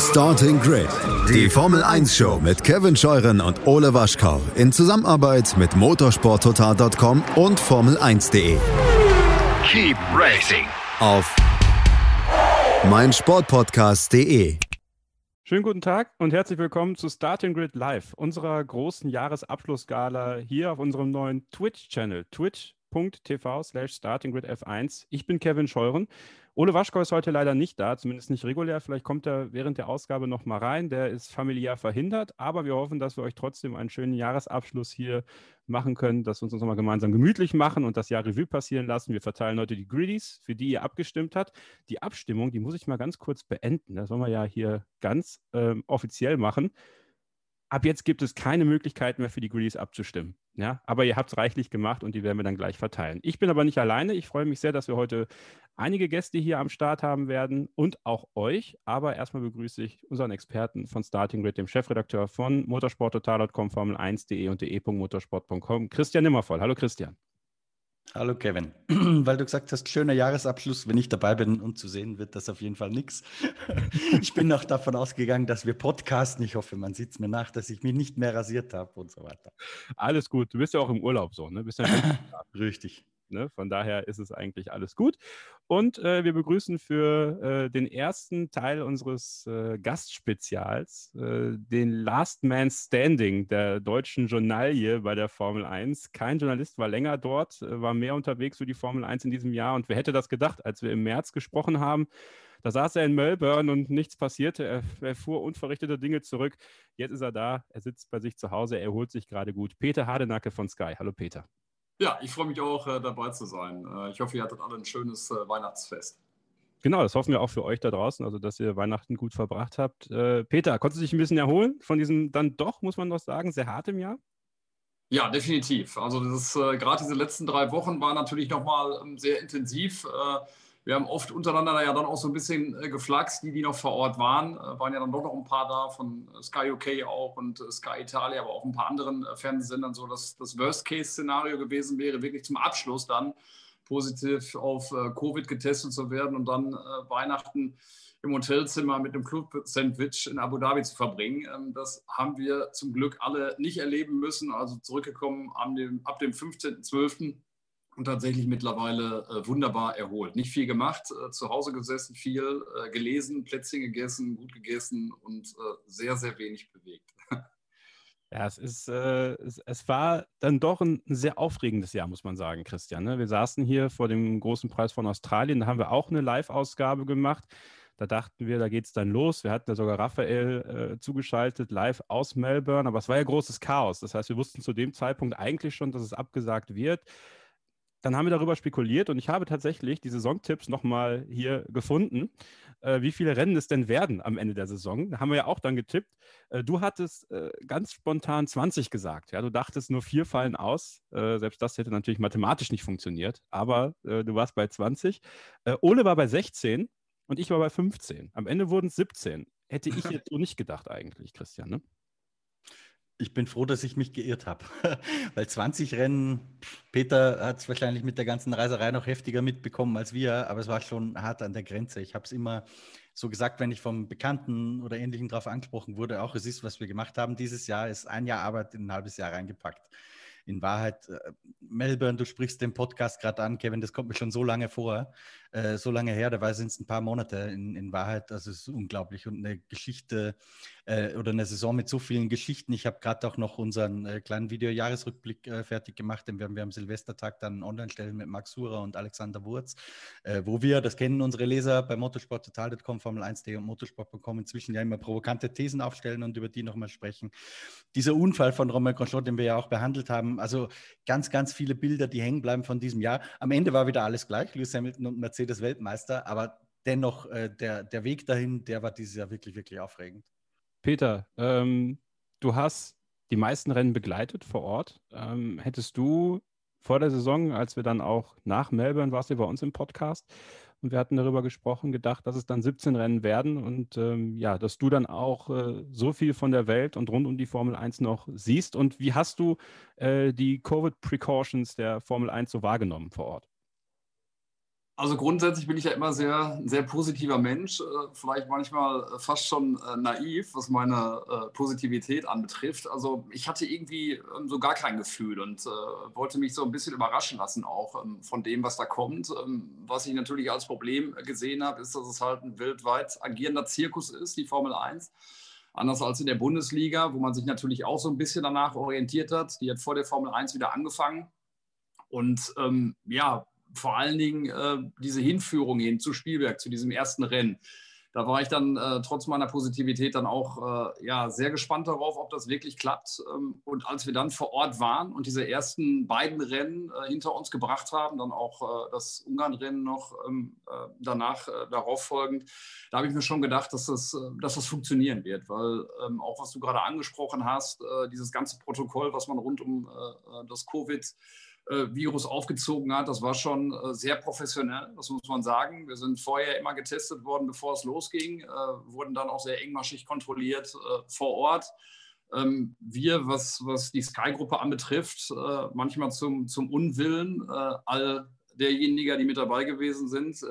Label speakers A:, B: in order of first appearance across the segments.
A: Starting Grid, die Formel 1 Show mit Kevin Scheuren und Ole Waschkau in Zusammenarbeit mit motorsporttotal.com und Formel1.de.
B: Keep racing
A: Auf meinsportpodcast.de.
C: Schönen guten Tag und herzlich willkommen zu Starting Grid Live, unserer großen Jahresabschlussgala hier auf unserem neuen Twitch-Channel, twitch.tv slash startinggridf1. Ich bin Kevin Scheuren Ole Waschkau ist heute leider nicht da, zumindest nicht regulär. Vielleicht kommt er während der Ausgabe noch mal rein. Der ist familiär verhindert, aber wir hoffen, dass wir euch trotzdem einen schönen Jahresabschluss hier machen können, dass wir uns, uns nochmal gemeinsam gemütlich machen und das Jahr Revue passieren lassen. Wir verteilen heute die Greedies, für die ihr abgestimmt habt. Die Abstimmung, die muss ich mal ganz kurz beenden. Das wollen wir ja hier ganz ähm, offiziell machen. Ab jetzt gibt es keine Möglichkeit mehr für die Greedies abzustimmen. Ja, aber ihr habt es reichlich gemacht und die werden wir dann gleich verteilen. Ich bin aber nicht alleine. Ich freue mich sehr, dass wir heute einige Gäste hier am Start haben werden und auch euch. Aber erstmal begrüße ich unseren Experten von Starting Grid, dem Chefredakteur von motorsporttotal.com, Formel1.de und de.motorsport.com, Christian Nimmervoll. Hallo Christian.
D: Hallo Kevin, weil du gesagt hast, schöner Jahresabschluss, wenn ich dabei bin und zu sehen wird das auf jeden Fall nichts. Ich bin noch davon ausgegangen, dass wir podcasten. Ich hoffe, man sieht es mir nach, dass ich mich nicht mehr rasiert habe und so weiter.
C: Alles gut, du bist ja auch im Urlaub so, ne? Bist ja
D: Richtig.
C: Ne? Von daher ist es eigentlich alles gut. Und äh, wir begrüßen für äh, den ersten Teil unseres äh, Gastspezials äh, den Last Man Standing der deutschen Journalie bei der Formel 1. Kein Journalist war länger dort, äh, war mehr unterwegs für die Formel 1 in diesem Jahr. Und wer hätte das gedacht, als wir im März gesprochen haben? Da saß er in Melbourne und nichts passierte. Er, er, fuhr unverrichtete Dinge zurück. Jetzt ist er da. Er sitzt bei sich zu Hause. Er erholt sich gerade gut. Peter Hardenacke von Sky. Hallo Peter.
E: Ja, ich freue mich auch äh, dabei zu sein. Äh, ich hoffe, ihr hattet alle ein schönes äh, Weihnachtsfest.
C: Genau, das hoffen wir auch für euch da draußen, also dass ihr Weihnachten gut verbracht habt. Peter, konntest du dich ein bisschen erholen von diesem dann doch, muss man noch sagen, sehr hartem Jahr?
E: Ja, definitiv. Also das gerade diese letzten drei Wochen waren natürlich nochmal ähm, sehr intensiv. Äh, wir haben oft untereinander ja dann auch so ein bisschen äh, geflaxt, die, die noch vor Ort waren. Äh, waren ja dann doch noch ein paar da, von Sky UK auch und äh, Sky Italia, aber auch ein paar anderen äh, Fernsehsendern, so dass das Worst-Case-Szenario gewesen wäre, wirklich zum Abschluss dann positiv auf äh, Covid getestet zu werden und dann äh, Weihnachten im Hotelzimmer mit einem Club-Sandwich in Abu Dhabi zu verbringen. Ähm, das haben wir zum Glück alle nicht erleben müssen. Also zurückgekommen ab dem 15.12 und tatsächlich mittlerweile äh, wunderbar erholt. Nicht viel gemacht, äh, zu Hause gesessen, viel äh, gelesen, Plätzchen gegessen, gut gegessen und äh, sehr, sehr wenig bewegt.
C: Ja, es ist, äh, es, es, war dann doch ein, sehr aufregendes Jahr, muss man sagen, Christian. Ne? Wir saßen hier vor dem großen Preis von Australien, da haben wir auch eine Live-Ausgabe gemacht. Da dachten wir, da geht es dann los. Wir hatten ja sogar Raphael äh, zugeschaltet, live aus Melbourne, aber es war ja großes Chaos. Das heißt, wir wussten zu dem Zeitpunkt eigentlich schon, dass es abgesagt wird dann haben wir darüber spekuliert und ich habe tatsächlich die Saisontipps nochmal hier gefunden, äh, wie viele Rennen es denn werden am Ende der Saison. Da haben wir ja auch dann getippt. Äh, du hattest äh, ganz spontan 20 gesagt. Ja? Du dachtest, nur vier fallen aus. Äh, selbst das hätte natürlich mathematisch nicht funktioniert, aber äh, du warst bei 20. Äh, Ole war bei 16 und ich war bei 15. Am Ende wurden es 17. Hätte ich jetzt so nicht gedacht eigentlich, Christian. Ne?
D: Ich bin froh, dass ich mich geirrt habe, weil 20 Rennen, Peter hat es wahrscheinlich mit der ganzen Reiserei noch heftiger mitbekommen als wir, aber es war schon hart an der Grenze. Ich habe es immer so gesagt, wenn ich vom Bekannten oder Ähnlichen darauf angesprochen wurde, auch es ist, was wir gemacht haben. Dieses Jahr, ist ein Jahr Arbeit in ein halbes Jahr reingepackt in Wahrheit, äh, Melbourne, du sprichst den Podcast gerade an, Kevin, das kommt mir schon so lange vor, äh, so lange her, dabei sind es ein paar Monate in, in Wahrheit, das ist unglaublich und eine Geschichte äh, oder eine Saison mit so vielen Geschichten. Ich habe gerade auch noch unseren äh, kleinen Video-Jahresrückblick äh, fertig gemacht, den werden wir am Silvestertag dann online stellen mit Max Surer und Alexander Wurz, wo wir, das kennen unsere Leser bei motorsporttotal.com, Formel1.de und motorsport.com inzwischen ja immer provokante Thesen aufstellen und über die nochmal sprechen. Dieser Unfall von Romain Grosjean, den wir ja auch behandelt haben, also ganz, ganz viele Bilder, die hängen bleiben von diesem Jahr. Am Ende war wieder alles gleich, Lewis Hamilton und Mercedes Weltmeister, aber dennoch äh, der, der Weg dahin, der war dieses Jahr wirklich, wirklich aufregend.
C: Peter, ähm, du hast die meisten Rennen begleitet vor Ort. Ähm, hättest du vor der Saison, als wir dann auch nach Melbourne, warst du bei uns im Podcast und wir hatten darüber gesprochen, gedacht, dass es dann 17 Rennen werden und ähm, ja, dass du dann auch äh, so viel von der Welt und rund um die Formel 1 noch siehst. Und wie hast du äh, die Covid-Precautions der Formel 1 so wahrgenommen vor Ort?
E: Also grundsätzlich bin ich ja immer sehr, sehr positiver Mensch, äh, vielleicht manchmal äh, fast schon äh, naiv, was meine Positivität anbetrifft. Also ich hatte irgendwie ähm, so gar kein Gefühl und wollte mich so ein bisschen überraschen lassen auch ähm, von dem, was da kommt. Ähm, was ich natürlich als Problem gesehen habe, ist, dass es halt ein weltweit agierender Zirkus ist, die Formel 1 anders als in der Bundesliga, wo man sich natürlich auch so ein bisschen danach orientiert hat. Die hat vor der Formel 1 wieder angefangen. Und ähm, ja, vor allen Dingen äh, diese Hinführung hin zu Spielberg, zu diesem ersten Rennen. Da war ich dann äh, trotz meiner Positivität dann auch äh, ja, sehr gespannt darauf, ob das wirklich klappt. Ähm, und als wir dann vor Ort waren und diese ersten beiden Rennen äh, hinter uns gebracht haben, dann auch äh, das Ungarn-Rennen noch ähm, äh, danach darauf folgend, da habe ich mir schon gedacht, dass das, dass das funktionieren wird. Weil ähm, auch was du gerade angesprochen hast, dieses ganze Protokoll, was man rund um das Covid Virus aufgezogen hat. Das war schon äh, sehr professionell, das muss man sagen. Wir sind vorher immer getestet worden, bevor es losging, äh, wurden dann auch sehr engmaschig kontrolliert vor Ort. Ähm, wir, was, was die Sky-Gruppe anbetrifft, manchmal zum, zum Unwillen all derjenigen, die mit dabei gewesen sind,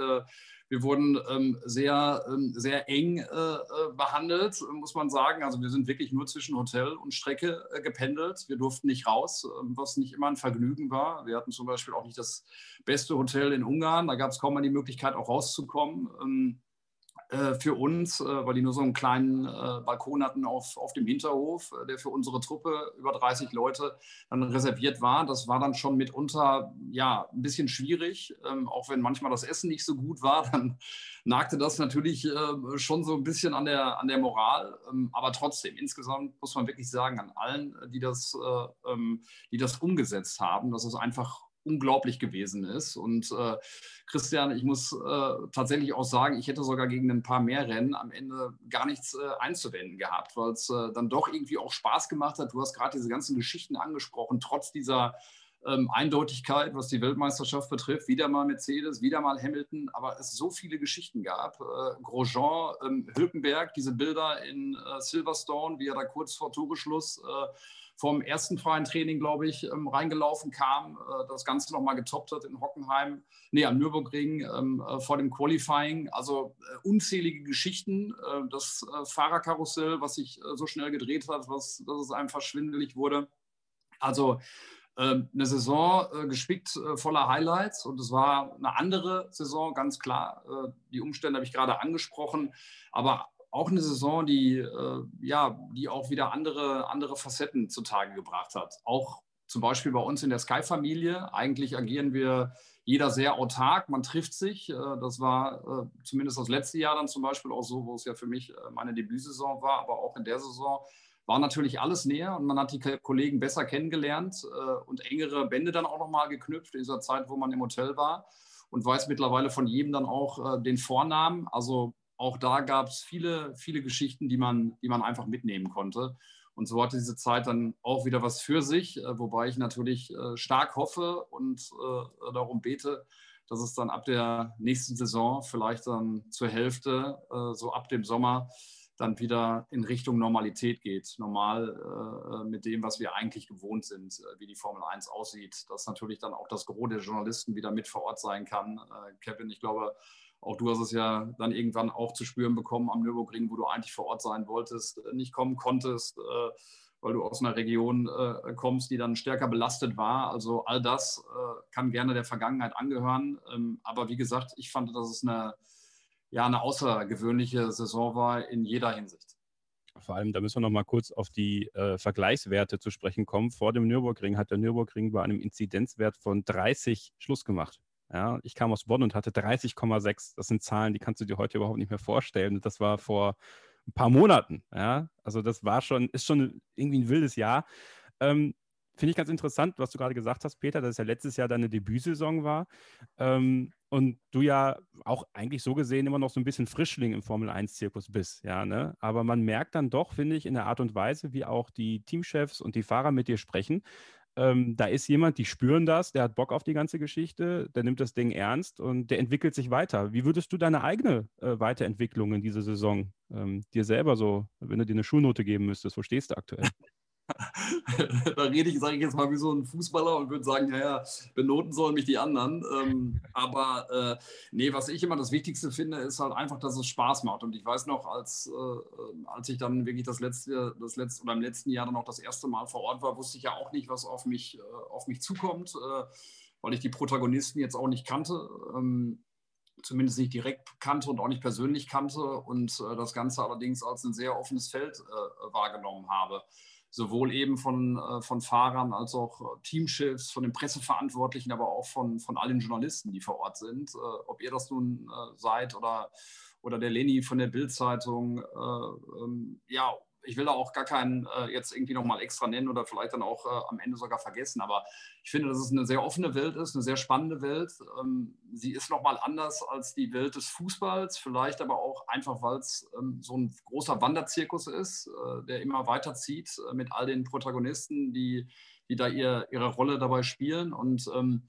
E: wir wurden ähm, sehr, ähm, sehr eng äh, äh, behandelt, muss man sagen. Also wir sind wirklich nur zwischen Hotel und Strecke äh, gependelt. Wir durften nicht raus, äh, was nicht immer ein Vergnügen war. Wir hatten zum Beispiel auch nicht das beste Hotel in Ungarn. Da gab es kaum mal die Möglichkeit, auch rauszukommen. Ähm, äh, für uns, äh, weil die nur so einen kleinen äh, Balkon hatten auf, auf dem Hinterhof, der für unsere Truppe über 30 Leute dann reserviert war. Das war dann schon mitunter ja, ein bisschen schwierig, ähm, auch wenn manchmal das Essen nicht so gut war, dann nagte das natürlich schon so ein bisschen an der, an der Moral. Ähm, aber trotzdem, insgesamt muss man wirklich sagen, an allen, die das, ähm, die das umgesetzt haben, dass es einfach unglaublich gewesen ist. Und äh, Christian, ich muss äh, tatsächlich auch sagen, ich hätte sogar gegen ein paar mehr Rennen am Ende gar nichts äh, einzuwenden gehabt, weil es äh, dann doch irgendwie auch Spaß gemacht hat. Du hast gerade diese ganzen Geschichten angesprochen, trotz dieser ähm, Eindeutigkeit, was die Weltmeisterschaft betrifft. Wieder mal Mercedes, wieder mal Hamilton, aber es so viele Geschichten gab. Äh, Grosjean, ähm, Hülkenberg, diese Bilder in äh, Silverstone, wie er da kurz vor Toreschluss äh, vom ersten freien Training, glaube ich, ähm, reingelaufen kam, äh, das Ganze nochmal getoppt hat in Hockenheim, nee, am Nürburgring ähm, äh, vor dem Qualifying. Also äh, unzählige Geschichten. Äh, das äh, Fahrerkarussell, was sich so schnell gedreht hat, was, dass es einfach schwindelig wurde. Also ähm, eine Saison gespickt voller Highlights und es war eine andere Saison, ganz klar. die Umstände habe ich gerade angesprochen, aber auch eine Saison, die, äh, ja, die auch wieder andere, andere Facetten zutage gebracht hat. Auch zum Beispiel bei uns in der Sky-Familie. Eigentlich agieren wir jeder sehr autark, man trifft sich. Äh, das war äh, zumindest das letzte Jahr dann zum Beispiel auch so, wo es ja für mich äh, meine Debütsaison war, aber auch in der Saison war natürlich alles näher und man hat die Kollegen besser kennengelernt und engere Bände dann auch nochmal geknüpft in dieser Zeit, wo man im Hotel war und weiß mittlerweile von jedem dann auch den Vornamen. Also auch da gab es viele, viele Geschichten, die man, die man einfach mitnehmen konnte. Und so hatte diese Zeit dann auch wieder was für sich, äh, wobei ich natürlich äh, stark hoffe und äh, darum bete, dass es dann ab der nächsten Saison, vielleicht dann zur Hälfte, so ab dem Sommer, dann wieder in Richtung Normalität geht. Normal mit dem, was wir eigentlich gewohnt sind, wie die Formel 1 aussieht. Dass natürlich dann auch das Gros der Journalisten wieder mit vor Ort sein kann. Kevin, ich glaube, auch du hast es ja dann irgendwann auch zu spüren bekommen am Nürburgring, wo du eigentlich vor Ort sein wolltest, äh, nicht kommen konntest, äh, weil du aus einer Region äh, kommst, die dann stärker belastet war. Also all das kann gerne der Vergangenheit angehören. Ähm, aber wie gesagt, ich fand, dass es eine, ja, eine außergewöhnliche Saison war in jeder Hinsicht.
C: Vor allem, da müssen wir noch mal kurz auf die äh, Vergleichswerte zu sprechen kommen. Vor dem Nürburgring hat der Nürburgring bei einem Inzidenzwert von 30 Schluss gemacht. Ja, ich kam aus Bonn und hatte 30,6. Das sind Zahlen, die kannst du dir heute überhaupt nicht mehr vorstellen. Das war vor ein paar Monaten. Ja, also das war schon, ist schon irgendwie ein wildes Jahr. Ähm, Finde ich ganz interessant, was du gerade gesagt hast, Peter, dass es ja letztes Jahr deine Debütsaison war. Ähm, und du ja auch eigentlich so gesehen immer noch so ein bisschen Frischling im Formel-1-Zirkus bist, ja, ne? Aber man merkt dann doch, finde ich, in der Art und Weise, wie auch die Teamchefs und die Fahrer mit dir sprechen, ähm, da ist jemand, die spüren das, der hat Bock auf die ganze Geschichte, der nimmt das Ding ernst und der entwickelt sich weiter. Wie würdest du deine eigene äh, Weiterentwicklung in dieser Saison ähm, dir selber so, wenn du dir eine Schulnote geben müsstest, wo stehst du aktuell?
E: da rede ich, sage ich jetzt mal, wie so ein Fußballer und würde sagen, ja, ja, benoten sollen mich die anderen. Ähm, aber äh, nee, was ich immer das Wichtigste finde, ist halt einfach, dass es Spaß macht. Und ich weiß noch, als, äh, als ich dann wirklich das letzte, das letzte oder im letzten Jahr dann auch das erste Mal vor Ort war, wusste ich ja auch nicht, was auf mich, äh, auf mich zukommt, äh, weil ich die Protagonisten jetzt auch nicht kannte. Ähm, zumindest nicht direkt kannte und auch nicht persönlich kannte und äh, das Ganze allerdings als ein sehr offenes Feld äh, wahrgenommen habe sowohl eben von, äh, von Fahrern als auch äh, Teamchefs, von den Presseverantwortlichen, aber auch von, von allen Journalisten, die vor Ort sind. Äh, ob ihr das nun seid oder, oder der Leni von der Bild-Zeitung, ähm, ja, ich will da auch gar keinen äh, jetzt irgendwie nochmal extra nennen oder vielleicht dann auch äh, am Ende sogar vergessen. Aber ich finde, dass es eine sehr offene Welt ist, eine sehr spannende Welt. Ähm, sie ist nochmal anders als die Welt des Fußballs, vielleicht aber auch einfach, weil es ähm, so ein großer Wanderzirkus ist, äh, der immer weiterzieht äh, mit all den Protagonisten, die, die da ihr, ihre Rolle dabei spielen. Und ähm,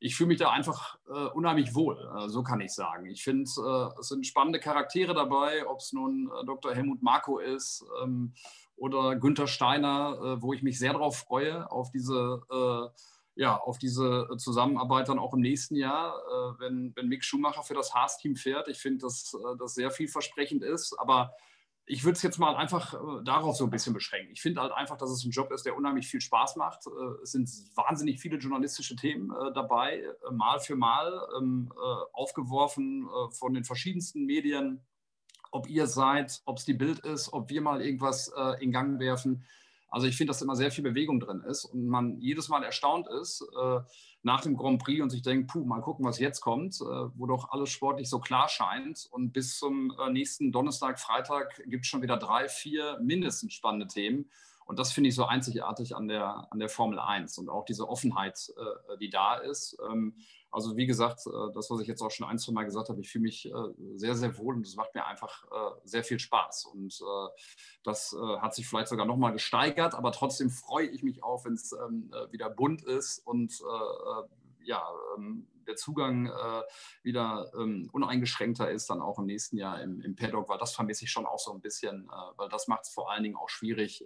E: ich fühle mich da einfach äh, unheimlich wohl, äh, so kann ich sagen. Ich finde, äh, es sind spannende Charaktere dabei, ob es nun äh, Dr. Helmut Marko ist ähm, oder Günther Steiner, äh, wo ich mich sehr darauf freue, auf diese, äh, ja, auf diese Zusammenarbeit dann auch im nächsten Jahr, wenn, wenn Mick Schumacher für das Haas-Team fährt. Ich finde, dass das sehr vielversprechend ist, aber ich würde es jetzt mal einfach äh, darauf so ein bisschen beschränken. Ich finde halt einfach, dass es ein Job ist, der unheimlich viel Spaß macht. Äh, es sind wahnsinnig viele journalistische Themen äh, dabei, äh, mal für mal ähm, äh, aufgeworfen äh, von den verschiedensten Medien. Ob ihr seid, ob es die Bild ist, ob wir mal irgendwas in Gang werfen. Also ich finde, dass immer sehr viel Bewegung drin ist und man jedes Mal erstaunt ist äh, nach dem Grand Prix und sich denkt, puh, mal gucken, was jetzt kommt, äh, wo doch alles sportlich so klar scheint. Und bis zum äh, nächsten Donnerstag, Freitag gibt es schon wieder drei, vier mindestens spannende Themen. Und das finde ich so einzigartig an der, an der Formel 1 und auch diese Offenheit, äh, die da ist. Ähm, also wie gesagt, äh, das, was ich jetzt auch schon ein, zwei Mal gesagt habe, ich fühle mich äh, sehr, sehr wohl und es macht mir einfach äh, sehr viel Spaß. Und das hat sich vielleicht sogar nochmal gesteigert, aber trotzdem freue ich mich auch, wenn es ähm, wieder bunt ist und ja, ähm, der Zugang wieder ähm, uneingeschränkter ist, dann auch im nächsten Jahr im, im Paddock, weil das vermisse ich schon auch so ein bisschen, weil das macht es vor allen Dingen auch schwierig,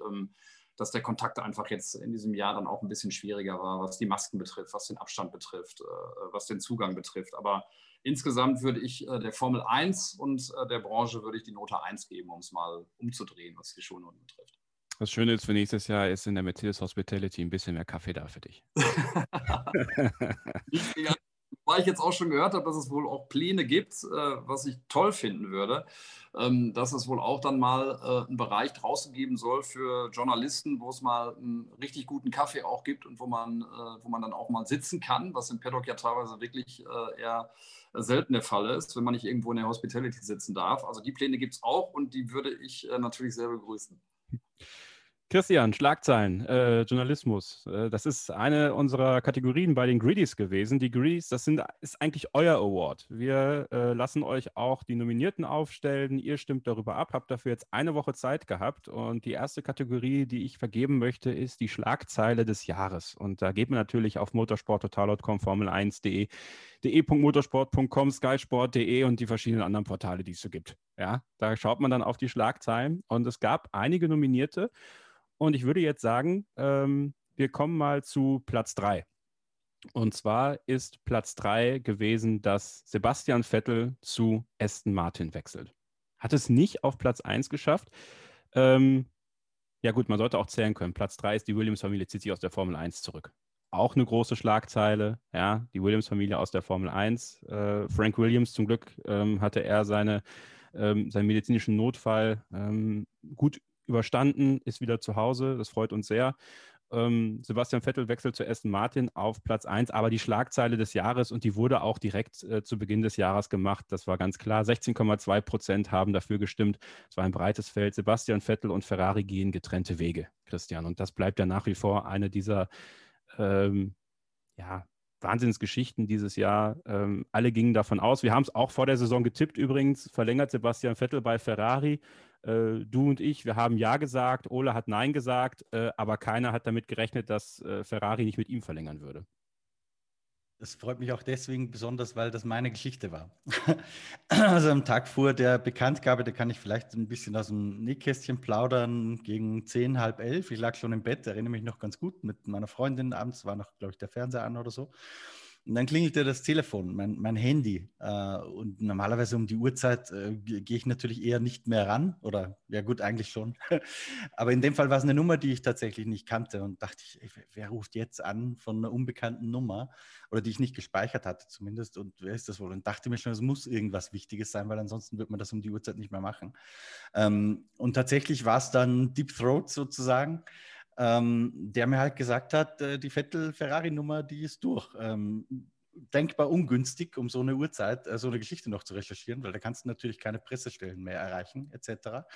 E: dass der Kontakt einfach jetzt in diesem Jahr dann auch ein bisschen schwieriger war, was die Masken betrifft, was den Abstand betrifft, äh, was den Zugang betrifft. Aber insgesamt würde ich äh, der Formel 1 und äh, der Branche würde ich die Note 1 geben, um es mal umzudrehen, was die Schulnoten betrifft.
C: Das Schöne ist für nächstes Jahr ist in der Mercedes Hospitality ein bisschen mehr Kaffee da für dich.
E: Weil ich jetzt auch schon gehört habe, dass es wohl auch Pläne gibt, äh, was ich toll finden würde, ähm, dass es wohl auch dann mal äh, einen Bereich draußen geben soll für Journalisten, wo es mal einen richtig guten Kaffee auch gibt und wo man, äh, wo man dann auch mal sitzen kann, was im Paddock ja teilweise wirklich eher selten der Fall ist, wenn man nicht irgendwo in der Hospitality sitzen darf. Also die Pläne gibt es auch und die würde ich natürlich sehr begrüßen.
C: Christian, Schlagzeilen, äh, Journalismus. Äh, das ist eine unserer Kategorien bei den Greedies gewesen. Die Greedies, das sind, ist eigentlich euer Award. Wir äh, lassen euch auch die Nominierten aufstellen. Ihr stimmt darüber ab, habt dafür jetzt eine Woche Zeit gehabt. Und die erste Kategorie, die ich vergeben möchte, ist die Schlagzeile des Jahres. Und da geht man natürlich auf motorsporttotal.com, Formel1.de, de.motorsport.com, skysport.de und die verschiedenen anderen Portale, die es so gibt. Ja, da schaut man dann auf die Schlagzeilen. Und es gab einige Nominierte. Und ich würde jetzt sagen, ähm, wir kommen mal zu Platz 3. Und zwar ist Platz 3 gewesen, dass Sebastian Vettel zu Aston Martin wechselt. Hat es nicht auf Platz 1 geschafft. Ähm, ja gut, man sollte auch zählen können. Platz 3 ist die Williams-Familie, zieht sich aus der Formel 1 zurück. Auch eine große Schlagzeile, ja, die Williams-Familie aus der Formel 1. Äh, Frank Williams, zum Glück ähm, hatte er seine, ähm, seinen medizinischen Notfall ähm, gut überstanden, ist wieder zu Hause. Das freut uns sehr. Ähm, Sebastian Vettel wechselt zu Aston Martin auf Platz 1, aber die Schlagzeile des Jahres und die wurde auch direkt äh, zu Beginn des Jahres gemacht. Das war ganz klar. 16,2 Prozent haben dafür gestimmt. Es war ein breites Feld. Sebastian Vettel und Ferrari gehen getrennte Wege, Christian. Und das bleibt ja nach wie vor eine dieser ähm, ja, Wahnsinnsgeschichten dieses Jahr. Ähm, alle gingen davon aus. Wir haben es auch vor der Saison getippt übrigens. Verlängert Sebastian Vettel bei Ferrari. Äh, du und ich, wir haben Ja gesagt, Ole hat Nein gesagt, äh, aber keiner hat damit gerechnet, dass äh, Ferrari nicht mit ihm verlängern würde.
D: Das freut mich auch deswegen besonders, weil das meine Geschichte war. also am Tag vor der Bekanntgabe, da kann ich vielleicht ein bisschen aus dem Nähkästchen plaudern, gegen zehn, halb elf. Ich lag schon im Bett, erinnere mich noch ganz gut mit meiner Freundin. Abends war noch, glaube ich, der Fernseher an oder so. Und dann klingelte das Telefon, mein, mein Handy. Äh, und normalerweise um die Uhrzeit äh, gehe ich natürlich eher nicht mehr ran. Oder ja gut, eigentlich schon. Aber in dem Fall war es eine Nummer, die ich tatsächlich nicht kannte. Und dachte ich, ey, wer ruft jetzt an von einer unbekannten Nummer? Oder die ich nicht gespeichert hatte zumindest. Und wer ist das wohl? Und dachte mir schon, es muss irgendwas Wichtiges sein, weil ansonsten wird man das um die Uhrzeit nicht mehr machen. Ähm, und tatsächlich war es dann Deep Throat sozusagen ähm, der mir halt gesagt hat, äh, die Vettel-Ferrari-Nummer, die ist durch. Ähm, denkbar ungünstig, um so eine Uhrzeit, äh, so eine Geschichte noch zu recherchieren, weil da kannst du natürlich keine Pressestellen mehr erreichen, etc.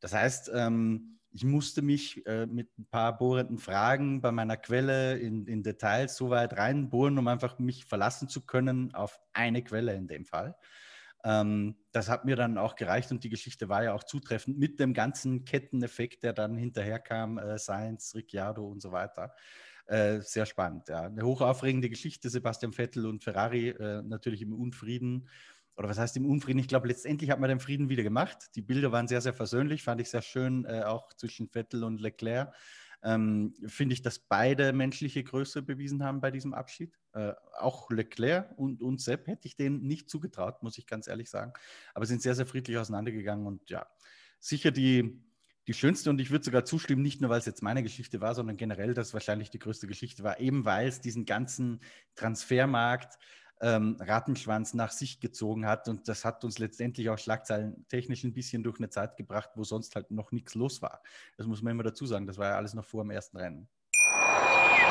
D: Das heißt, ähm, ich musste mich äh, mit ein paar bohrenden Fragen bei meiner Quelle in, in Details so weit reinbohren, um einfach mich verlassen zu können auf eine Quelle in dem Fall. Ähm, das hat mir dann auch gereicht und die Geschichte war ja auch zutreffend mit dem ganzen Ketteneffekt, der dann hinterherkam, äh, Sainz, Ricciardo und so weiter. Äh, sehr spannend, ja. Eine hochaufregende Geschichte, Sebastian Vettel und Ferrari äh, natürlich im Unfrieden. Oder was heißt im Unfrieden? Ich glaube, letztendlich hat man den Frieden wieder gemacht. Die Bilder waren sehr, sehr versöhnlich, fand ich sehr schön, äh, auch zwischen Vettel und Leclerc ähm, finde ich, dass beide menschliche Größe bewiesen haben bei diesem Abschied. Äh, auch Leclerc und, und Sepp hätte ich denen nicht zugetraut, muss ich ganz ehrlich sagen. Aber sind sehr, sehr friedlich auseinandergegangen und ja, sicher die, die schönste und ich würde sogar zustimmen, nicht nur weil es jetzt meine Geschichte war, sondern generell, dass wahrscheinlich die größte Geschichte war, eben weil es diesen ganzen Transfermarkt ähm, Rattenschwanz nach sich gezogen hat. Und das hat uns letztendlich auch schlagzeilentechnisch ein bisschen durch eine Zeit gebracht, wo sonst halt noch nichts los war. Das muss man immer dazu sagen. Das war ja alles noch vor dem ersten Rennen.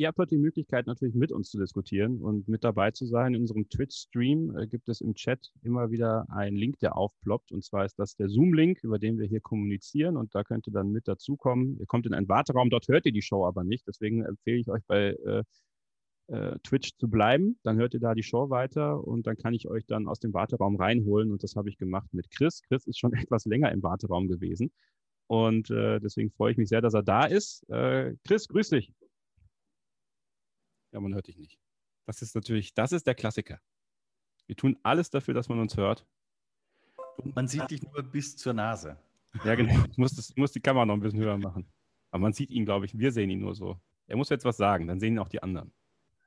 C: Ihr habt heute die Möglichkeit, natürlich mit uns zu diskutieren und mit dabei zu sein. In unserem Twitch-Stream äh, gibt es im Chat immer wieder einen Link, der aufploppt. Und zwar ist das der Zoom-Link, über den wir hier kommunizieren. Und da könnt ihr dann mit dazukommen. Ihr kommt in einen Warteraum, dort hört ihr die Show aber nicht. Deswegen empfehle ich euch bei äh, äh, Twitch zu bleiben. Dann hört ihr da die Show weiter und dann kann ich euch dann aus dem Warteraum reinholen. Und das habe ich gemacht mit Chris. Chris ist schon etwas länger im Warteraum gewesen. Und äh, deswegen freue ich mich sehr, dass er da ist. Äh, Chris, grüß dich. Ja, man hört dich nicht. Das ist natürlich, das ist der Klassiker. Wir tun alles dafür, dass man uns hört.
D: Und man sieht dich nur bis zur Nase.
C: Ja, genau. Ich muss, das, muss die Kamera noch ein bisschen höher machen. Aber man sieht ihn, glaube ich. Wir sehen ihn nur so. Er muss jetzt was sagen, dann sehen ihn auch die anderen.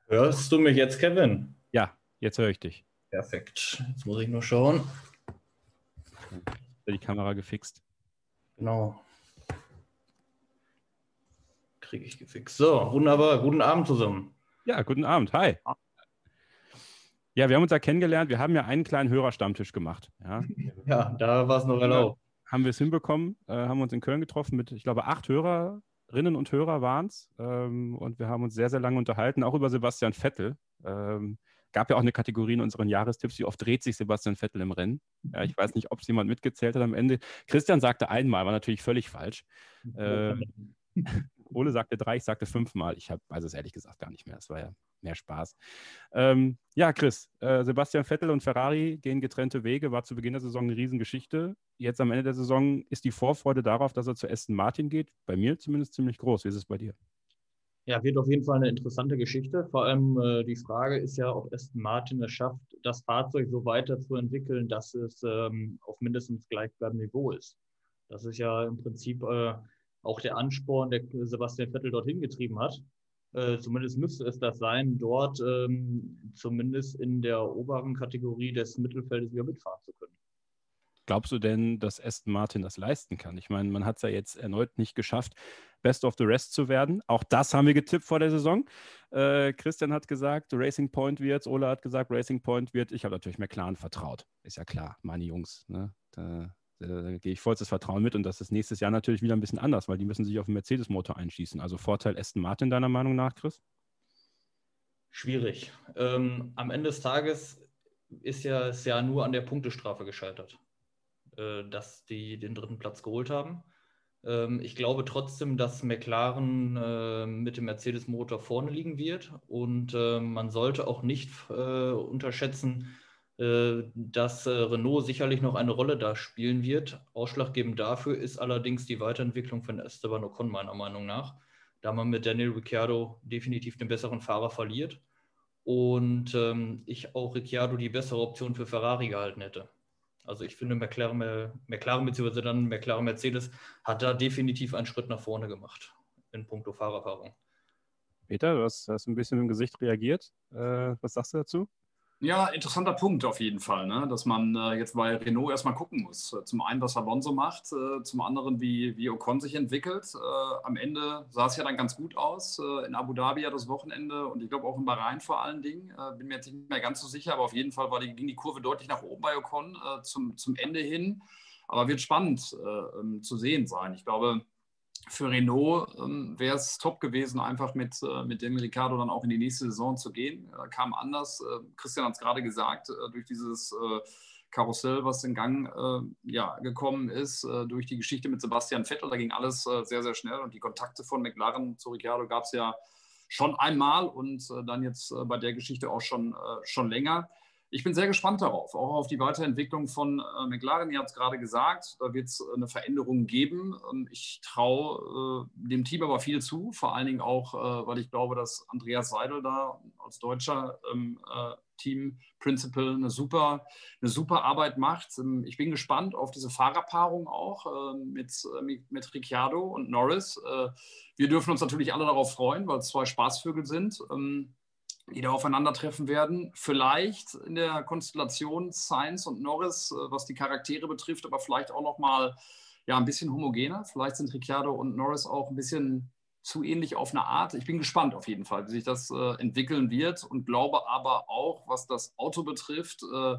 F: Hörst du mich jetzt, Kevin?
C: Ja, jetzt höre ich dich.
F: Perfekt. Jetzt muss ich nur schauen.
C: Die Kamera gefixt.
F: Genau. Kriege ich gefixt. So, wunderbar. Guten Abend zusammen.
C: Ja, guten Abend. Hi. Ja, wir haben uns ja kennengelernt. Wir haben ja einen kleinen Hörerstammtisch gemacht. Ja,
F: ja da war es noch erlaubt.
C: Haben wir es hinbekommen, äh, haben uns in Köln getroffen mit, ich glaube, acht Hörerinnen und Hörer waren es. Ähm, und wir haben uns sehr, sehr lange unterhalten, auch über Sebastian Vettel. Ähm, gab ja auch eine Kategorie in unseren Jahrestipps, wie oft dreht sich Sebastian Vettel im Rennen. Ja, ich weiß nicht, ob es jemand mitgezählt hat am Ende. Christian sagte einmal, war natürlich völlig falsch. Äh, Ole sagte drei, ich sagte fünfmal. Ich hab, weiß es ehrlich gesagt gar nicht mehr. Es war ja mehr Spaß. Ähm, ja, Chris, äh, Sebastian Vettel und Ferrari gehen getrennte Wege, war zu Beginn der Saison eine Riesengeschichte. Jetzt am Ende der Saison ist die Vorfreude darauf, dass er zu Aston Martin geht, bei mir zumindest ziemlich groß. Wie ist es bei dir?
F: Ja, wird auf jeden Fall eine interessante Geschichte. Vor allem äh, die Frage ist ja, ob Aston Martin es schafft, das Fahrzeug so weiterzuentwickeln, dass es ähm, auf mindestens gleichbleibendem Niveau ist. Das ist ja im Prinzip äh, auch der Ansporn, der Sebastian Vettel dorthin getrieben hat. Äh, zumindest müsste es das sein, dort ähm, zumindest in der oberen Kategorie des Mittelfeldes wieder mitfahren zu können.
C: Glaubst du denn, dass Aston Martin das leisten kann? Ich meine, man hat es ja jetzt erneut nicht geschafft, Best of the Rest zu werden. Auch das haben wir getippt vor der Saison. Äh, Christian hat gesagt, Racing Point wird, Ola hat gesagt, Racing Point wird. Ich habe natürlich McLaren vertraut. Ist ja klar, meine Jungs. Ne? Da, da, da gehe ich vollstes Vertrauen mit und das ist nächstes Jahr natürlich wieder ein bisschen anders, weil die müssen sich auf den Mercedes-Motor einschießen. Also Vorteil Aston Martin deiner Meinung nach, Chris?
F: Schwierig. Ähm, am Ende des Tages ist ja es ja nur an der Punktestrafe gescheitert, äh, dass die den dritten Platz geholt haben. Ähm, ich glaube trotzdem, dass McLaren äh, mit dem Mercedes-Motor vorne liegen wird und äh, man sollte auch nicht äh, unterschätzen, äh, dass äh, Renault sicherlich noch eine Rolle da spielen wird. Ausschlaggebend dafür ist allerdings die Weiterentwicklung von Esteban Ocon meiner Meinung nach, da man mit Daniel Ricciardo definitiv den besseren Fahrer verliert und ähm, ich auch Ricciardo die bessere Option für Ferrari gehalten hätte. Also ich finde, McLaren, McLaren bzw. dann McLaren Mercedes hat da definitiv einen Schritt nach vorne gemacht in puncto Fahrerfahrung.
C: Peter, du hast, hast ein bisschen dem Gesicht reagiert. Äh, was sagst du dazu?
E: Ja, interessanter Punkt auf jeden Fall, ne? dass man äh, jetzt bei Renault erstmal gucken muss. Zum einen, was Alonso macht, äh, zum anderen, wie, wie Ocon sich entwickelt. Äh, am Ende sah es ja dann ganz gut aus. Äh, in Abu Dhabi ja das Wochenende und ich glaube auch in Bahrain vor allen Dingen. Äh, bin mir jetzt nicht mehr ganz so sicher, aber auf jeden Fall war die, ging die Kurve deutlich nach oben bei Ocon äh, zum, zum Ende hin. Aber wird spannend ähm, zu sehen sein. Ich glaube, für Renault ähm, wäre es top gewesen, einfach mit, äh, mit Daniel Ricciardo dann auch in die nächste Saison zu gehen. Äh, kam anders. Äh, Christian hat es gerade gesagt, äh, durch dieses äh, Karussell, was in Gang äh, ja, gekommen ist, durch die Geschichte mit Sebastian Vettel. Da ging alles sehr, sehr schnell und die Kontakte von McLaren zu Ricciardo gab es ja schon einmal und dann jetzt bei der Geschichte auch schon, schon länger ich bin sehr gespannt darauf, auch auf die Weiterentwicklung von äh, McLaren. Ihr habt es gerade gesagt, da wird es äh, eine Veränderung geben. Ähm, ich traue äh, dem Team aber viel zu, vor allen Dingen auch, äh, weil ich glaube, dass Andreas Seidel da als deutscher ähm, äh, Team Principal eine super, eine super Arbeit macht. Ähm, ich bin gespannt auf diese Fahrerpaarung auch ähm, mit, mit, mit Ricciardo und Norris. Äh, wir dürfen uns natürlich alle darauf freuen, weil es zwei Spaßvögel sind. Die da aufeinandertreffen werden. Vielleicht in der Konstellation Sainz und Norris, äh, was die Charaktere betrifft, aber vielleicht auch noch mal ja, ein bisschen homogener. Vielleicht sind Ricciardo und Norris auch ein bisschen zu ähnlich auf eine Art. Ich bin gespannt auf jeden Fall, wie sich das äh, entwickeln wird und glaube aber auch, was das Auto betrifft, äh,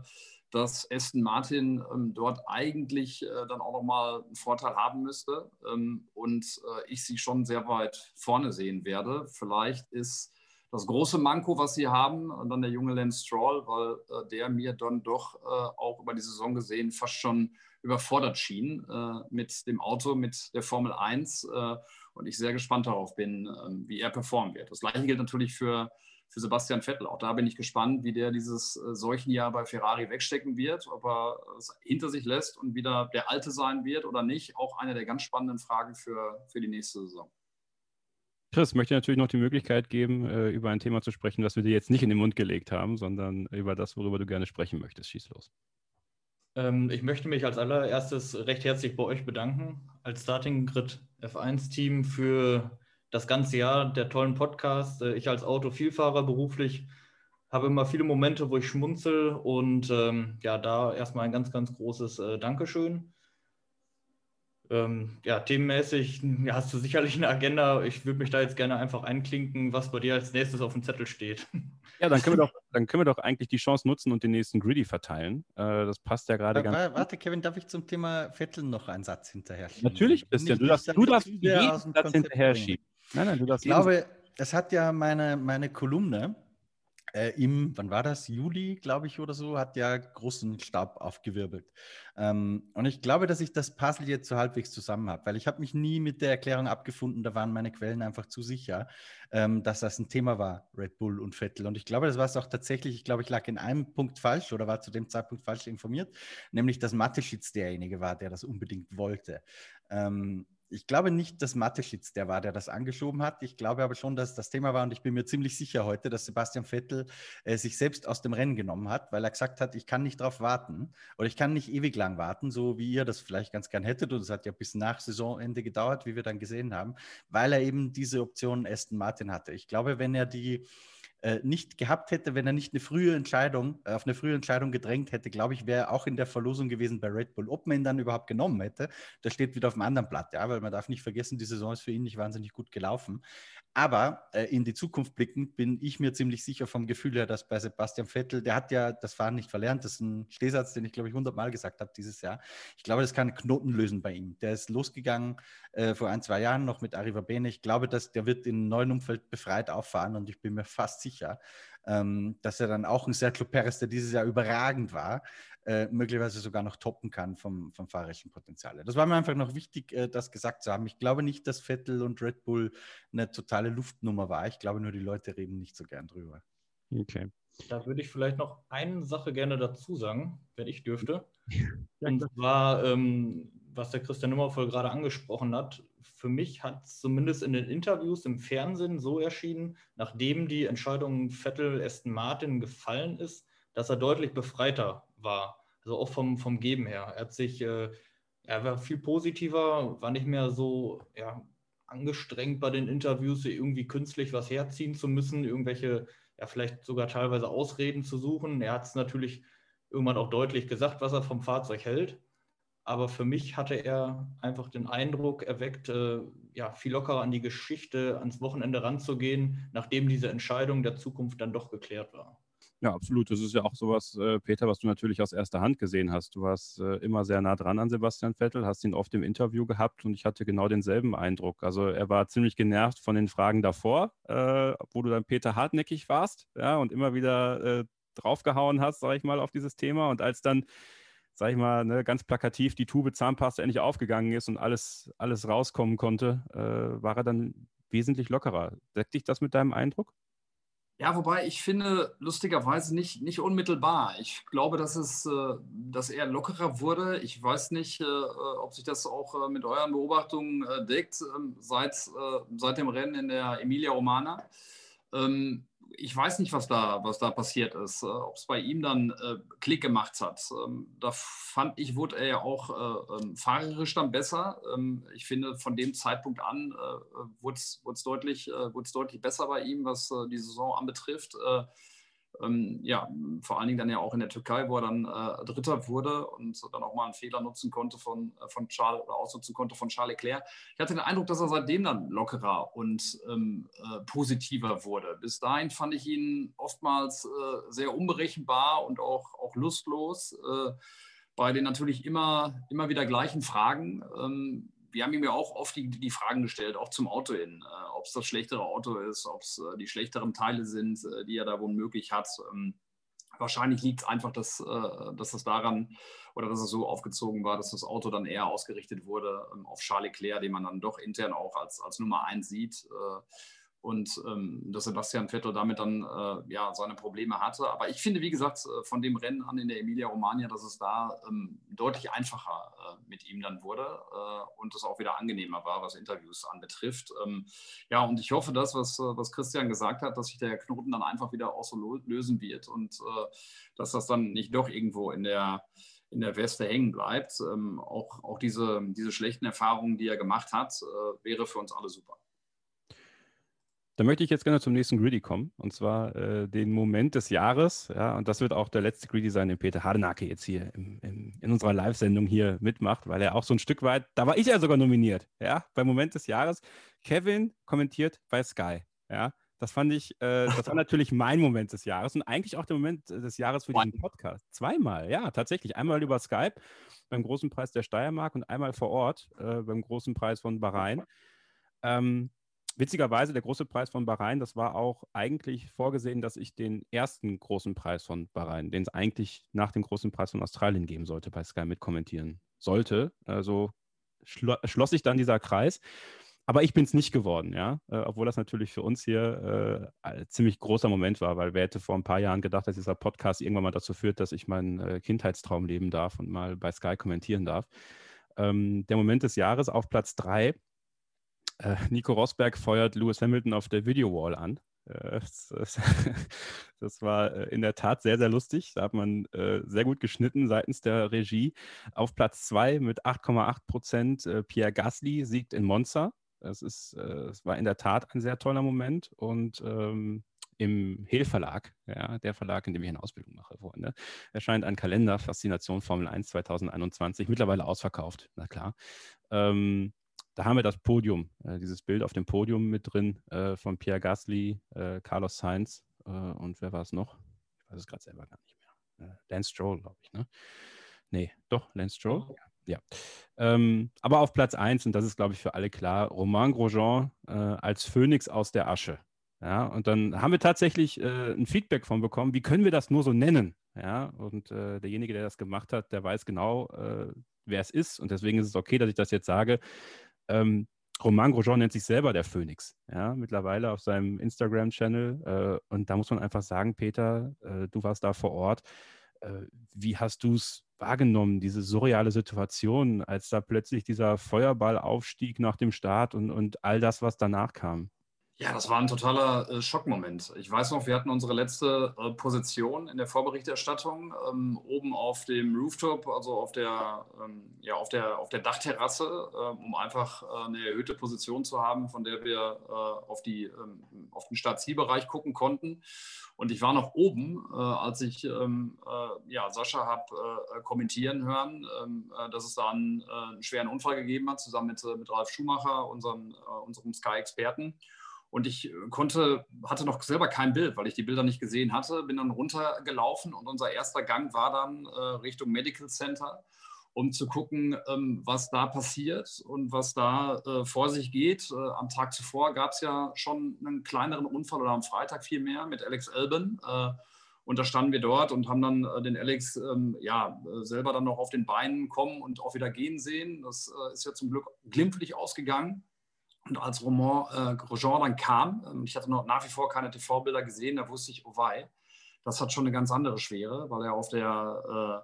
E: dass Aston Martin ähm, dort eigentlich äh, dann auch nochmal einen Vorteil haben müsste ähm, und äh, ich sie schon sehr weit vorne sehen werde. Vielleicht ist das große Manko, was sie haben, und dann der junge Lance Stroll, weil äh, der mir dann doch äh, auch über die Saison gesehen fast schon überfordert schien äh, mit dem Auto, mit der Formel 1 äh, und ich sehr gespannt darauf bin, ähm, wie er performen wird. Das gleiche gilt natürlich für, für Sebastian Vettel. Auch da bin ich gespannt, wie der dieses äh, Seuchenjahr bei Ferrari wegstecken wird, ob er es hinter sich lässt und wieder der Alte sein wird oder nicht. Auch eine der ganz spannenden Fragen für, für die nächste Saison.
C: Chris, möchte natürlich noch die Möglichkeit geben, äh, über ein Thema zu sprechen, das wir dir jetzt nicht in den Mund gelegt haben, sondern über das, worüber du gerne sprechen möchtest. Schieß los.
F: Ähm, ich möchte mich als allererstes recht herzlich bei euch bedanken, als Starting Grid F1-Team für das ganze Jahr der tollen Podcast. Äh, ich als Autovielfahrer beruflich habe immer viele Momente, wo ich schmunzel und ähm, ja, da erstmal ein ganz, ganz großes äh, Dankeschön. Ähm, ja, themenmäßig ja, hast du sicherlich eine Agenda. Ich würde mich da jetzt gerne einfach einklinken, was bei dir als nächstes auf dem Zettel steht.
C: Ja, dann können wir doch, dann können wir doch eigentlich die Chance nutzen und den nächsten Greedy verteilen. Äh, das passt ja gerade ganz
D: Warte, gut. Kevin, darf ich zum Thema Vettel noch einen Satz hinterher
C: schieben? Natürlich, Christian. Du darfst, du darfst jeden Satz hinterher schieben.
D: Nein, nein, du darfst Ich glaube, es hat ja meine, meine Kolumne äh, im, wann war das? Juli, glaube ich, oder so, hat ja großen Stab aufgewirbelt. Ähm, und ich glaube, dass ich das Puzzle jetzt so halbwegs zusammen habe, weil ich habe mich nie mit der Erklärung abgefunden, da waren meine Quellen einfach zu sicher, ähm, dass das ein Thema war, Red Bull und Vettel. Und ich glaube, das war es auch tatsächlich, ich glaube, ich lag in einem Punkt falsch oder war zu dem Zeitpunkt falsch informiert, nämlich dass Mateschitz derjenige war, der das unbedingt wollte. Ähm, ich glaube nicht, dass Mateschitz der war, der das angeschoben hat. Ich glaube aber schon, dass das Thema war und ich bin mir ziemlich sicher heute, dass Sebastian Vettel äh, sich selbst aus dem Rennen genommen hat, weil er gesagt hat, ich kann nicht darauf warten oder ich kann nicht ewig lang warten, so wie ihr das vielleicht ganz gern hättet. Und es hat ja bis nach Saisonende gedauert, wie wir dann gesehen haben, weil er eben diese Option Aston Martin hatte. Ich glaube, wenn er die äh, nicht gehabt hätte, wenn er nicht eine frühe Entscheidung, äh, auf eine frühe Entscheidung gedrängt hätte, glaube ich, wäre er auch in der Verlosung gewesen bei Red Bull. Ob man ihn dann überhaupt genommen hätte, das steht wieder auf dem anderen Blatt, ja, weil man darf nicht vergessen, die Saison ist für ihn nicht wahnsinnig gut gelaufen. Aber äh, in die Zukunft blickend bin ich mir ziemlich sicher vom Gefühl her, dass bei Sebastian Vettel, der hat ja das Fahren nicht verlernt, das ist ein Stehsatz, den ich glaube ich hundertmal gesagt habe dieses Jahr. Ich glaube, das kann Knoten lösen bei ihm. Der ist losgegangen äh, vor ein, zwei Jahren noch mit Arriva Bene. Ich glaube, dass der wird in einem neuen Umfeld befreit auffahren und ich bin mir fast sicher, sicher, ähm, dass er dann auch ein Sergio Perez, der dieses Jahr überragend war, äh, möglicherweise sogar noch toppen kann vom, vom fahrerischen Potenzial. Das war mir einfach noch wichtig, äh, das gesagt zu haben. Ich glaube nicht, dass Vettel und Red Bull eine totale Luftnummer war. Ich glaube nur, die Leute reden nicht so gern drüber.
F: Okay. Da würde ich vielleicht noch eine Sache gerne dazu sagen, wenn ich dürfte. Und zwar, ähm, was der Christian Nummervoll gerade angesprochen hat. Für mich hat es zumindest in den Interviews im Fernsehen so erschienen, nachdem die Entscheidung Vettel Aston Martin gefallen ist, dass er deutlich befreiter war. Also auch vom, vom Geben her. Er hat sich, äh, er war viel positiver, war nicht mehr so ja, angestrengt bei den Interviews, irgendwie künstlich was herziehen zu müssen, irgendwelche, ja, vielleicht sogar teilweise Ausreden zu suchen. Er hat es natürlich irgendwann auch deutlich gesagt, was er vom Fahrzeug hält. Aber für mich hatte er einfach den Eindruck erweckt, äh, ja, viel lockerer an die Geschichte, ans Wochenende ranzugehen, nachdem diese Entscheidung der Zukunft dann doch geklärt war.
C: Ja, absolut. Das ist ja auch sowas, äh, Peter, was du natürlich aus erster Hand gesehen hast. Du warst äh, immer sehr nah dran an Sebastian Vettel, hast ihn oft im Interview gehabt und ich hatte genau denselben Eindruck. Also er war ziemlich genervt von den Fragen davor, äh, wo du dann Peter hartnäckig warst, ja, und immer wieder äh, draufgehauen hast, sag ich mal, auf dieses Thema. Und als dann, sag ich mal, ne, ganz plakativ die Tube Zahnpasta endlich aufgegangen ist und alles, alles rauskommen konnte, äh, war er dann wesentlich lockerer. Deckt dich das mit deinem Eindruck?
E: Ja, wobei ich finde, lustigerweise nicht, nicht unmittelbar. Ich glaube, dass, es, äh, dass er lockerer wurde. Ich weiß nicht, äh, ob sich das auch äh, mit euren Beobachtungen deckt ähm, seit, seit dem Rennen in der Emilia Romana. Ähm, ich weiß nicht, was da, was da passiert ist, äh, ob es bei ihm dann äh, Klick gemacht hat. Ähm, da fand ich, wurde er ja auch äh, ähm, fahrerisch dann besser. Ähm, ich finde, von dem Zeitpunkt an äh, wurde es deutlich, äh, deutlich besser bei ihm, was äh, die Saison anbetrifft. Äh, ähm, ja, vor allen Dingen dann ja auch in der Türkei, wo er dann äh, Dritter wurde und dann auch mal einen Fehler nutzen konnte von, äh, von Charles oder ausnutzen konnte von Charles Leclerc. Ich hatte den Eindruck, dass er seitdem dann lockerer und ähm, äh, positiver wurde. Bis dahin fand ich ihn oftmals äh, sehr unberechenbar und auch, auch lustlos äh, bei den natürlich immer, immer wieder gleichen Fragen. Ähm, wir haben ihm ja auch oft die, die Fragen gestellt, auch zum Auto hin, äh, ob es das schlechtere Auto ist, ob es äh, die schlechteren Teile sind, äh, die er da womöglich hat. Ähm, wahrscheinlich liegt es einfach, dass, äh, dass das daran oder dass es so aufgezogen war, dass das Auto dann eher ausgerichtet wurde ähm, auf Charles Leclerc, den man dann doch intern auch als, als Nummer 1 sieht. Und ähm, dass Sebastian Vettel damit dann äh, ja, seine Probleme hatte. Aber ich finde, wie gesagt, äh, von dem Rennen an in der Emilia-Romagna, dass es da ähm, deutlich einfacher äh, mit ihm dann wurde äh, und es auch wieder angenehmer war, was Interviews anbetrifft. Ähm, ja, und ich hoffe, dass, was, äh, was Christian gesagt hat, dass sich der Knoten dann einfach wieder auch so lösen wird und äh, dass das dann nicht doch irgendwo in der in der Weste hängen bleibt. Ähm, auch, auch diese, diese schlechten Erfahrungen, die er gemacht hat, wäre für uns alle super.
C: Da möchte ich jetzt gerne zum nächsten Greedy kommen, und zwar äh, den Moment des Jahres. Ja, und das wird auch der letzte Greedy sein, den Peter Hardenacke jetzt hier im, im, in unserer Live-Sendung hier mitmacht, weil er auch so ein Stück weit, da war ich ja sogar nominiert, ja, beim Moment des Jahres. Kevin kommentiert bei Sky, ja. Das fand ich, äh, das war natürlich mein Moment des Jahres und eigentlich auch der Moment des Jahres für diesen Podcast. Zweimal, ja, tatsächlich. Einmal über Skype beim großen Preis der Steiermark und einmal vor Ort äh, beim großen Preis von Bahrain. Ähm, witzigerweise, der große Preis von Bahrain, das war auch eigentlich vorgesehen, dass ich den ersten großen Preis von Bahrain, den es eigentlich nach dem großen Preis von Australien geben sollte, bei Sky mitkommentieren sollte. Also schlo schloss sich dann dieser Kreis. Aber ich bin es nicht geworden, ja. Äh, obwohl das natürlich für uns hier äh, ein ziemlich großer Moment war, weil wer hätte vor ein paar Jahren gedacht, dass dieser Podcast irgendwann mal dazu führt, dass ich meinen äh, Kindheitstraum leben darf und mal bei Sky kommentieren darf. Ähm, der Moment des Jahres auf Platz drei äh, Nico Rosberg feuert Lewis Hamilton auf der Video-Wall an. Äh, das, das, war äh, in der Tat sehr, sehr lustig. Da hat man äh, sehr gut geschnitten seitens der Regie. Auf Platz 2 mit 8,8 Prozent äh, Pierre Gasly siegt in Monza. Das, ist, das war in der Tat ein sehr toller Moment. Und ähm, im Hehl Verlag, ja, der Verlag, in dem ich eine Ausbildung mache, Freunde, erscheint ein Kalender Faszination Formel 1 2021, mittlerweile ausverkauft, na klar. Ähm, da haben wir das Podium, äh, dieses Bild auf dem Podium mit drin äh, von Pierre Gasly, äh, Carlos Sainz äh, und wer war es noch? Ich weiß es gerade selber gar nicht mehr. Äh, Lance Stroll, glaube ich, ne? Nee, doch, Lance Stroll. Ja. Ähm, aber auf Platz 1, und das ist, glaube ich, für alle klar, Romain Grosjean äh, als Phönix aus der Asche. Ja, und dann haben wir tatsächlich ein Feedback von bekommen, wie können wir das nur so nennen? Ja, und derjenige, der das gemacht hat, der weiß genau, wer es ist. Und deswegen ist es okay, dass ich das jetzt sage. Ähm, Roman Grosjean nennt sich selber der Phönix, ja, mittlerweile auf seinem Instagram-Channel. Äh, und da muss man einfach sagen, Peter, äh, du warst da vor Ort. Äh, wie hast du es wahrgenommen, diese surreale Situation, als da plötzlich dieser Feuerball aufstieg nach dem Start und, und all das, was danach kam?
E: Ja, das war ein totaler äh, Schockmoment. Ich weiß noch, wir hatten unsere letzte äh, Position in der Vorberichterstattung ähm, oben auf dem Rooftop, also auf der, ähm, ja, auf der, auf der Dachterrasse, äh, um einfach äh, eine erhöhte Position zu haben, von der wir äh, auf, die, ähm, auf den Startzielbereich gucken konnten. Und ich war noch oben, äh, als ich ähm, ja, Sascha habe kommentieren hören, ähm, dass es da einen, einen, schweren Unfall gegeben hat, zusammen mit, mit Ralf Schumacher, unserem, unserem Sky-Experten. Und ich äh, konnte, hatte noch selber kein Bild, weil ich die Bilder nicht gesehen hatte, bin dann runtergelaufen und unser erster Gang war dann äh, Richtung Medical Center, um zu gucken, ähm, was da passiert und was da äh, vor sich geht. Äh, am Tag zuvor gab es ja schon einen kleineren Unfall oder am Freitag vielmehr mit Alex Elben. Äh, und da standen wir dort und haben dann äh, den Alex ähm, ja, selber dann noch auf den Beinen kommen und auch wieder gehen sehen. Das ist ja zum Glück glimpflich ausgegangen. Und als Roman, äh, Grosjean dann kam, ähm, ich hatte noch nach wie vor keine TV-Bilder gesehen, da wusste ich, oh wei, das hat schon eine ganz andere Schwere, weil er auf der,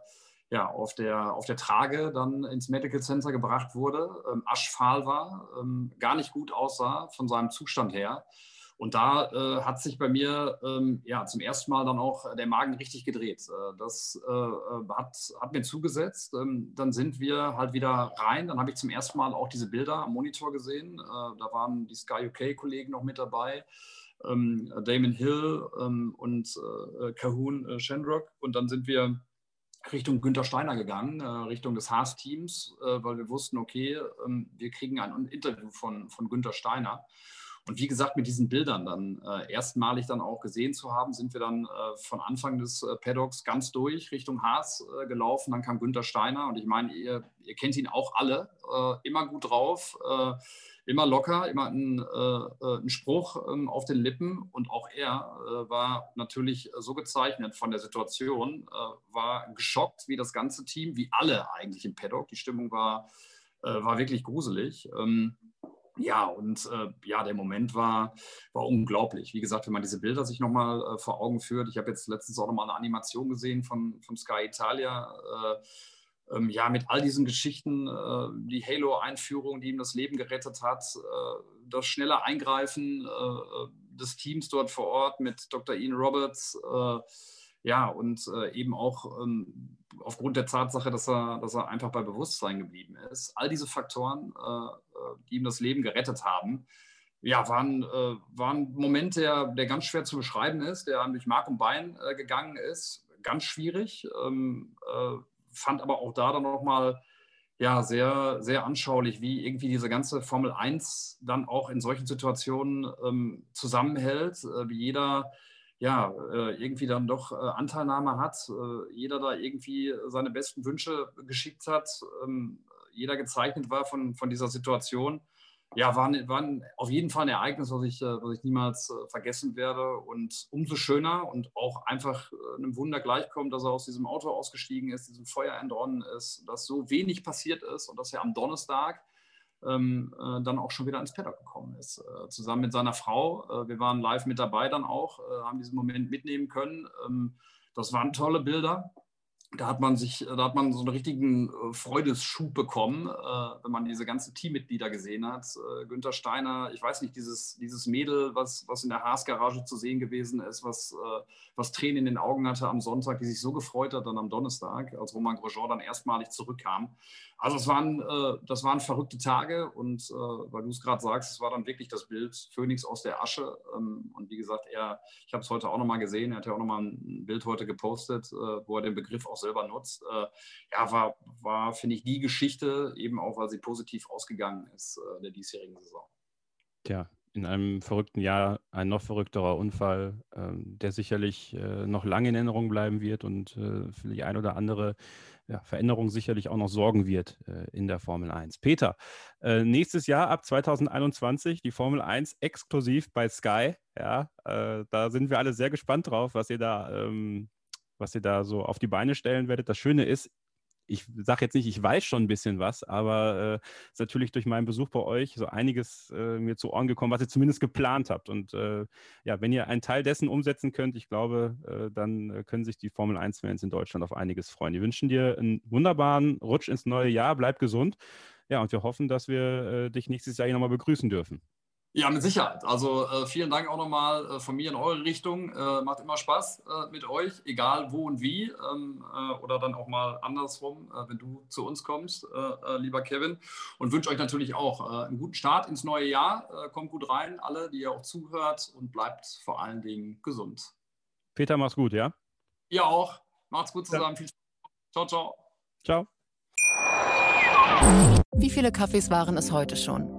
E: äh, ja, auf der, auf der Trage dann ins Medical Center gebracht wurde, ähm, aschfahl war, ähm, gar nicht gut aussah von seinem Zustand her. Und da äh, hat sich bei mir ähm, ja, zum ersten Mal dann auch der Magen richtig gedreht. Äh, das äh, äh, hat, hat mir zugesetzt. Ähm, dann sind wir halt wieder rein. Dann habe ich zum ersten Mal auch diese Bilder am Monitor gesehen. Äh, da waren die Sky UK-Kollegen noch mit dabei. Ähm, Damon Hill ähm, und Cahoon Shendrock. Und dann sind wir Richtung Günter Steiner gegangen, Richtung des Haas-Teams, weil wir wussten, okay, ähm, wir kriegen ein Interview von, von Günter Steiner. Und wie gesagt, mit diesen Bildern dann äh, erstmalig dann auch gesehen zu haben, sind wir dann äh, von Anfang des äh, Paddocks ganz durch Richtung Haas äh, gelaufen. Dann kam Günther Steiner und ich meine, ihr, ihr kennt ihn auch alle, äh, immer gut drauf, äh, immer locker, immer ein, ein Spruch ähm, auf den Lippen. Und auch er war natürlich so gezeichnet von der Situation, war geschockt, wie das ganze Team, wie alle eigentlich im Paddock. Die Stimmung war, war wirklich gruselig. Ähm, ja, und äh, ja, der Moment war, war unglaublich. Wie gesagt, wenn man diese Bilder sich nochmal äh, vor Augen führt, ich habe jetzt letztens auch nochmal eine Animation gesehen von, von Sky Italia, äh, ähm, ja, mit all diesen Geschichten, äh, die Halo-Einführung, die ihm das Leben gerettet hat, äh, das schnelle Eingreifen äh, des Teams dort vor Ort mit Dr. Ian Roberts, ja, und eben auch ähm, aufgrund der Tatsache, dass er, dass er einfach bei Bewusstsein geblieben ist. All diese Faktoren, äh, die ihm das Leben gerettet haben, ja, waren, äh, ein Moment, der, der ganz schwer zu beschreiben ist, der durch Mark und Bein äh, gegangen ist. Ganz schwierig. Ähm, fand aber auch da dann nochmal ja, sehr, sehr anschaulich, wie irgendwie diese ganze Formel 1 dann auch in solchen Situationen ähm, zusammenhält, äh, wie jeder ja, äh, irgendwie dann doch äh, Anteilnahme hat, äh, jeder da irgendwie seine besten Wünsche geschickt hat, ähm, jeder gezeichnet war von, von dieser Situation. Ja, war, war auf jeden Fall ein Ereignis, was ich, was ich niemals vergessen werde. Und umso schöner und auch einfach einem Wunder gleichkommt, dass er aus diesem Auto ausgestiegen ist, diesem Feuer entronnen ist, dass so wenig passiert ist und dass er am Donnerstag ähm, äh, dann auch schon wieder ins Paddock gekommen ist. Äh, zusammen mit seiner Frau. Äh, wir waren live mit dabei dann auch, äh, haben diesen Moment mitnehmen können. Ähm, das waren tolle Bilder da hat man sich, da hat man so einen richtigen äh, Freudesschub bekommen, äh, wenn man diese ganzen Teammitglieder gesehen hat. Äh, Günther Steiner, ich weiß nicht, dieses, dieses Mädel, was, was in der Haas-Garage zu sehen gewesen ist, was, äh, was Tränen in den Augen hatte am Sonntag, die sich so gefreut hat dann am Donnerstag, als Roman Grosjean dann erstmalig zurückkam. Also es waren, äh, das waren verrückte Tage und weil du es gerade sagst, es war dann wirklich das Bild Phoenix aus der Asche. Ähm, und wie gesagt, er, ich habe es heute auch nochmal gesehen, er hat ja auch nochmal ein Bild heute gepostet, wo er den Begriff auch selber nutzt, äh, ja, war, war finde ich, die Geschichte, eben auch, weil sie positiv ausgegangen ist, äh, der diesjährigen Saison.
C: Tja, in einem verrückten Jahr ein noch verrückterer Unfall, ähm, der sicherlich äh, noch lange in Erinnerung bleiben wird und äh, für die ein oder andere ja, Veränderungen sicherlich auch noch sorgen wird äh, in der Formel 1. Peter, äh, nächstes Jahr ab 2021 die Formel 1 exklusiv bei Sky. Ja, äh, da sind wir alle sehr gespannt drauf, was ihr da, ähm, was ihr da so auf die Beine stellen werdet. Das Schöne ist, ich sage jetzt nicht, ich weiß schon ein bisschen was, aber äh, ist natürlich durch meinen Besuch bei euch so einiges äh, mir zu Ohren gekommen, was ihr zumindest geplant habt. Und äh, ja, wenn ihr einen Teil dessen umsetzen könnt, ich glaube, äh, dann äh, können sich die Formel 1-Fans in Deutschland auf einiges freuen. Wir wünschen dir einen wunderbaren Rutsch ins neue Jahr, bleib gesund. Ja, und wir hoffen, dass wir äh, dich nächstes Jahr hier nochmal begrüßen dürfen.
E: Ja, mit Sicherheit. Also äh, vielen Dank auch nochmal äh, von mir in eure Richtung. Äh, macht immer Spaß äh, mit euch, egal wo und wie. Ähm, äh, oder dann auch mal andersrum, äh, wenn du zu uns kommst, lieber Kevin. Und wünsche euch natürlich auch einen guten Start ins neue Jahr. kommt gut rein, alle, die ihr auch zuhört und bleibt vor allen Dingen gesund.
C: Peter, mach's gut, ja?
E: Ihr auch. Macht's gut zusammen. Ja. Viel Spaß. Ciao, ciao.
C: Ciao.
G: Wie viele Kaffees waren es heute schon?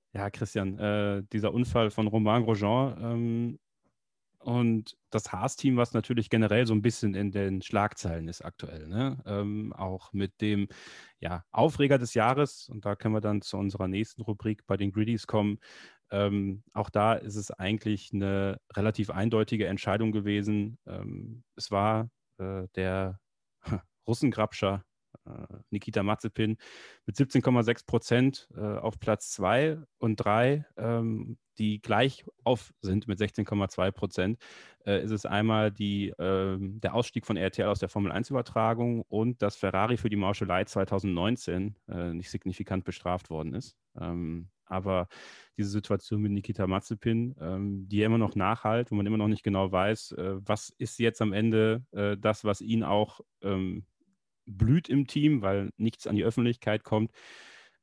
C: Ja, Christian, äh, dieser Unfall von Romain Grosjean ähm, und das Haas-Team, was natürlich generell so ein bisschen in den Schlagzeilen ist aktuell, ne? ähm, auch mit dem ja, Aufreger des Jahres, und da können wir dann zu unserer nächsten Rubrik bei den Greedies kommen. Ähm, auch da ist es eigentlich eine relativ eindeutige Entscheidung gewesen. Ähm, es war äh, der Russengrabscher Nikita Mazepin mit 17,6 Prozent äh, auf Platz 2 und 3, ähm, die gleich auf sind mit 16,2 Prozent, äh, ist es einmal die, ähm, der Ausstieg von RTL aus der Formel 1-Übertragung und dass Ferrari für die Mauschelei 2019 nicht signifikant bestraft worden ist. Ähm, aber diese Situation mit Nikita Mazepin, ähm, die ja immer noch nachhalt, wo man immer noch nicht genau weiß, äh, was ist jetzt am Ende äh, das, was ihn auch ähm, blüht im Team, weil nichts an die Öffentlichkeit kommt.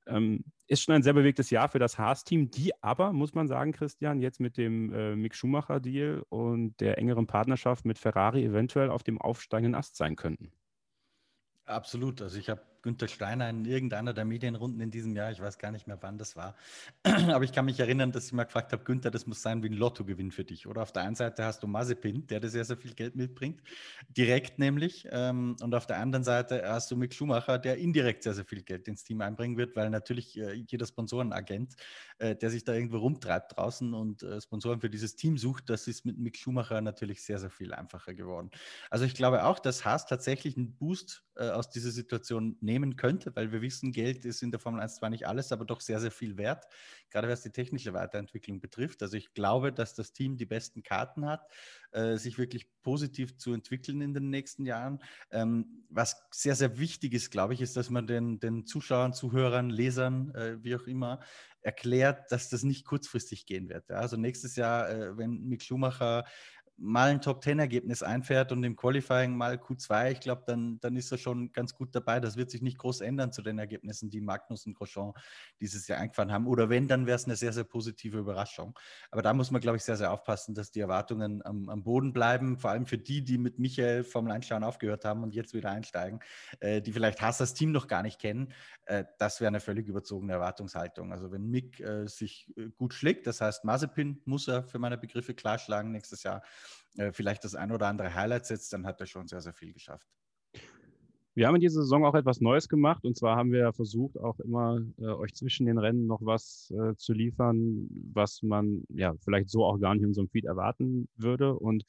C: Ähm, ist schon ein sehr bewegtes Jahr für das Haas-Team, die aber, muss man sagen, Christian, jetzt mit dem äh, Mick Schumacher-Deal und der engeren Partnerschaft mit Ferrari eventuell auf dem aufsteigenden Ast sein könnten.
D: Absolut. Also ich habe Günther Steiner in irgendeiner der Medienrunden in diesem Jahr, ich weiß gar nicht mehr, wann das war, aber ich kann mich erinnern, dass ich mal gefragt habe, Günther, das muss sein wie ein Lottogewinn für dich. Oder auf der einen Seite hast du Mazepin, der dir sehr, sehr viel Geld mitbringt, direkt nämlich, ähm, und auf der anderen Seite hast du Mick Schumacher, der indirekt sehr, sehr viel Geld ins Team einbringen wird, weil natürlich äh, jeder Sponsorenagent, äh, der sich da irgendwo rumtreibt draußen und äh, Sponsoren für dieses Team sucht, das ist mit Mick Schumacher natürlich sehr, sehr viel einfacher geworden. Also ich glaube auch, dass Haas tatsächlich einen Boost aus dieser Situation nehmen nehmen könnte, weil wir wissen, Geld ist in der Formel 1 zwar nicht alles, aber doch sehr, sehr viel wert, gerade was die technische Weiterentwicklung betrifft. Also ich glaube, dass das Team die besten Karten hat, äh, sich wirklich positiv zu entwickeln in den nächsten Jahren. Ähm, was sehr, sehr wichtig ist, glaube ich, ist, dass man den, den Zuschauern, Zuhörern, Lesern, äh, wie auch immer, erklärt, dass das nicht kurzfristig gehen wird. Also nächstes Jahr, äh, wenn Mick Schumacher mal ein Top-10-Ergebnis einfährt und im Qualifying mal Q2, ich glaube, dann, dann ist er schon ganz gut dabei. Das wird sich nicht groß ändern zu den Ergebnissen, die Magnus und Grosjean dieses Jahr eingefahren haben. Oder wenn, dann wäre es eine sehr, sehr positive Überraschung. Aber da muss man, glaube ich, sehr, sehr aufpassen, dass die Erwartungen am, am Boden bleiben. Vor allem für die, die mit Michael vom Einschauen aufgehört haben und jetzt wieder einsteigen, äh, die vielleicht Haas Team noch gar nicht kennen. Äh, das wäre eine völlig überzogene Erwartungshaltung. Also wenn Mick äh, sich äh, gut schlägt, das heißt Mazepin muss er für meine Begriffe klarschlagen nächstes Jahr, äh, vielleicht das ein oder andere Highlight setzt, dann hat er schon sehr, sehr viel geschafft.
C: Wir haben in dieser Saison auch etwas Neues gemacht und zwar haben wir versucht, auch immer äh, euch zwischen den Rennen noch was äh, zu liefern, was man ja vielleicht so auch gar nicht in so einem Feed erwarten würde. Und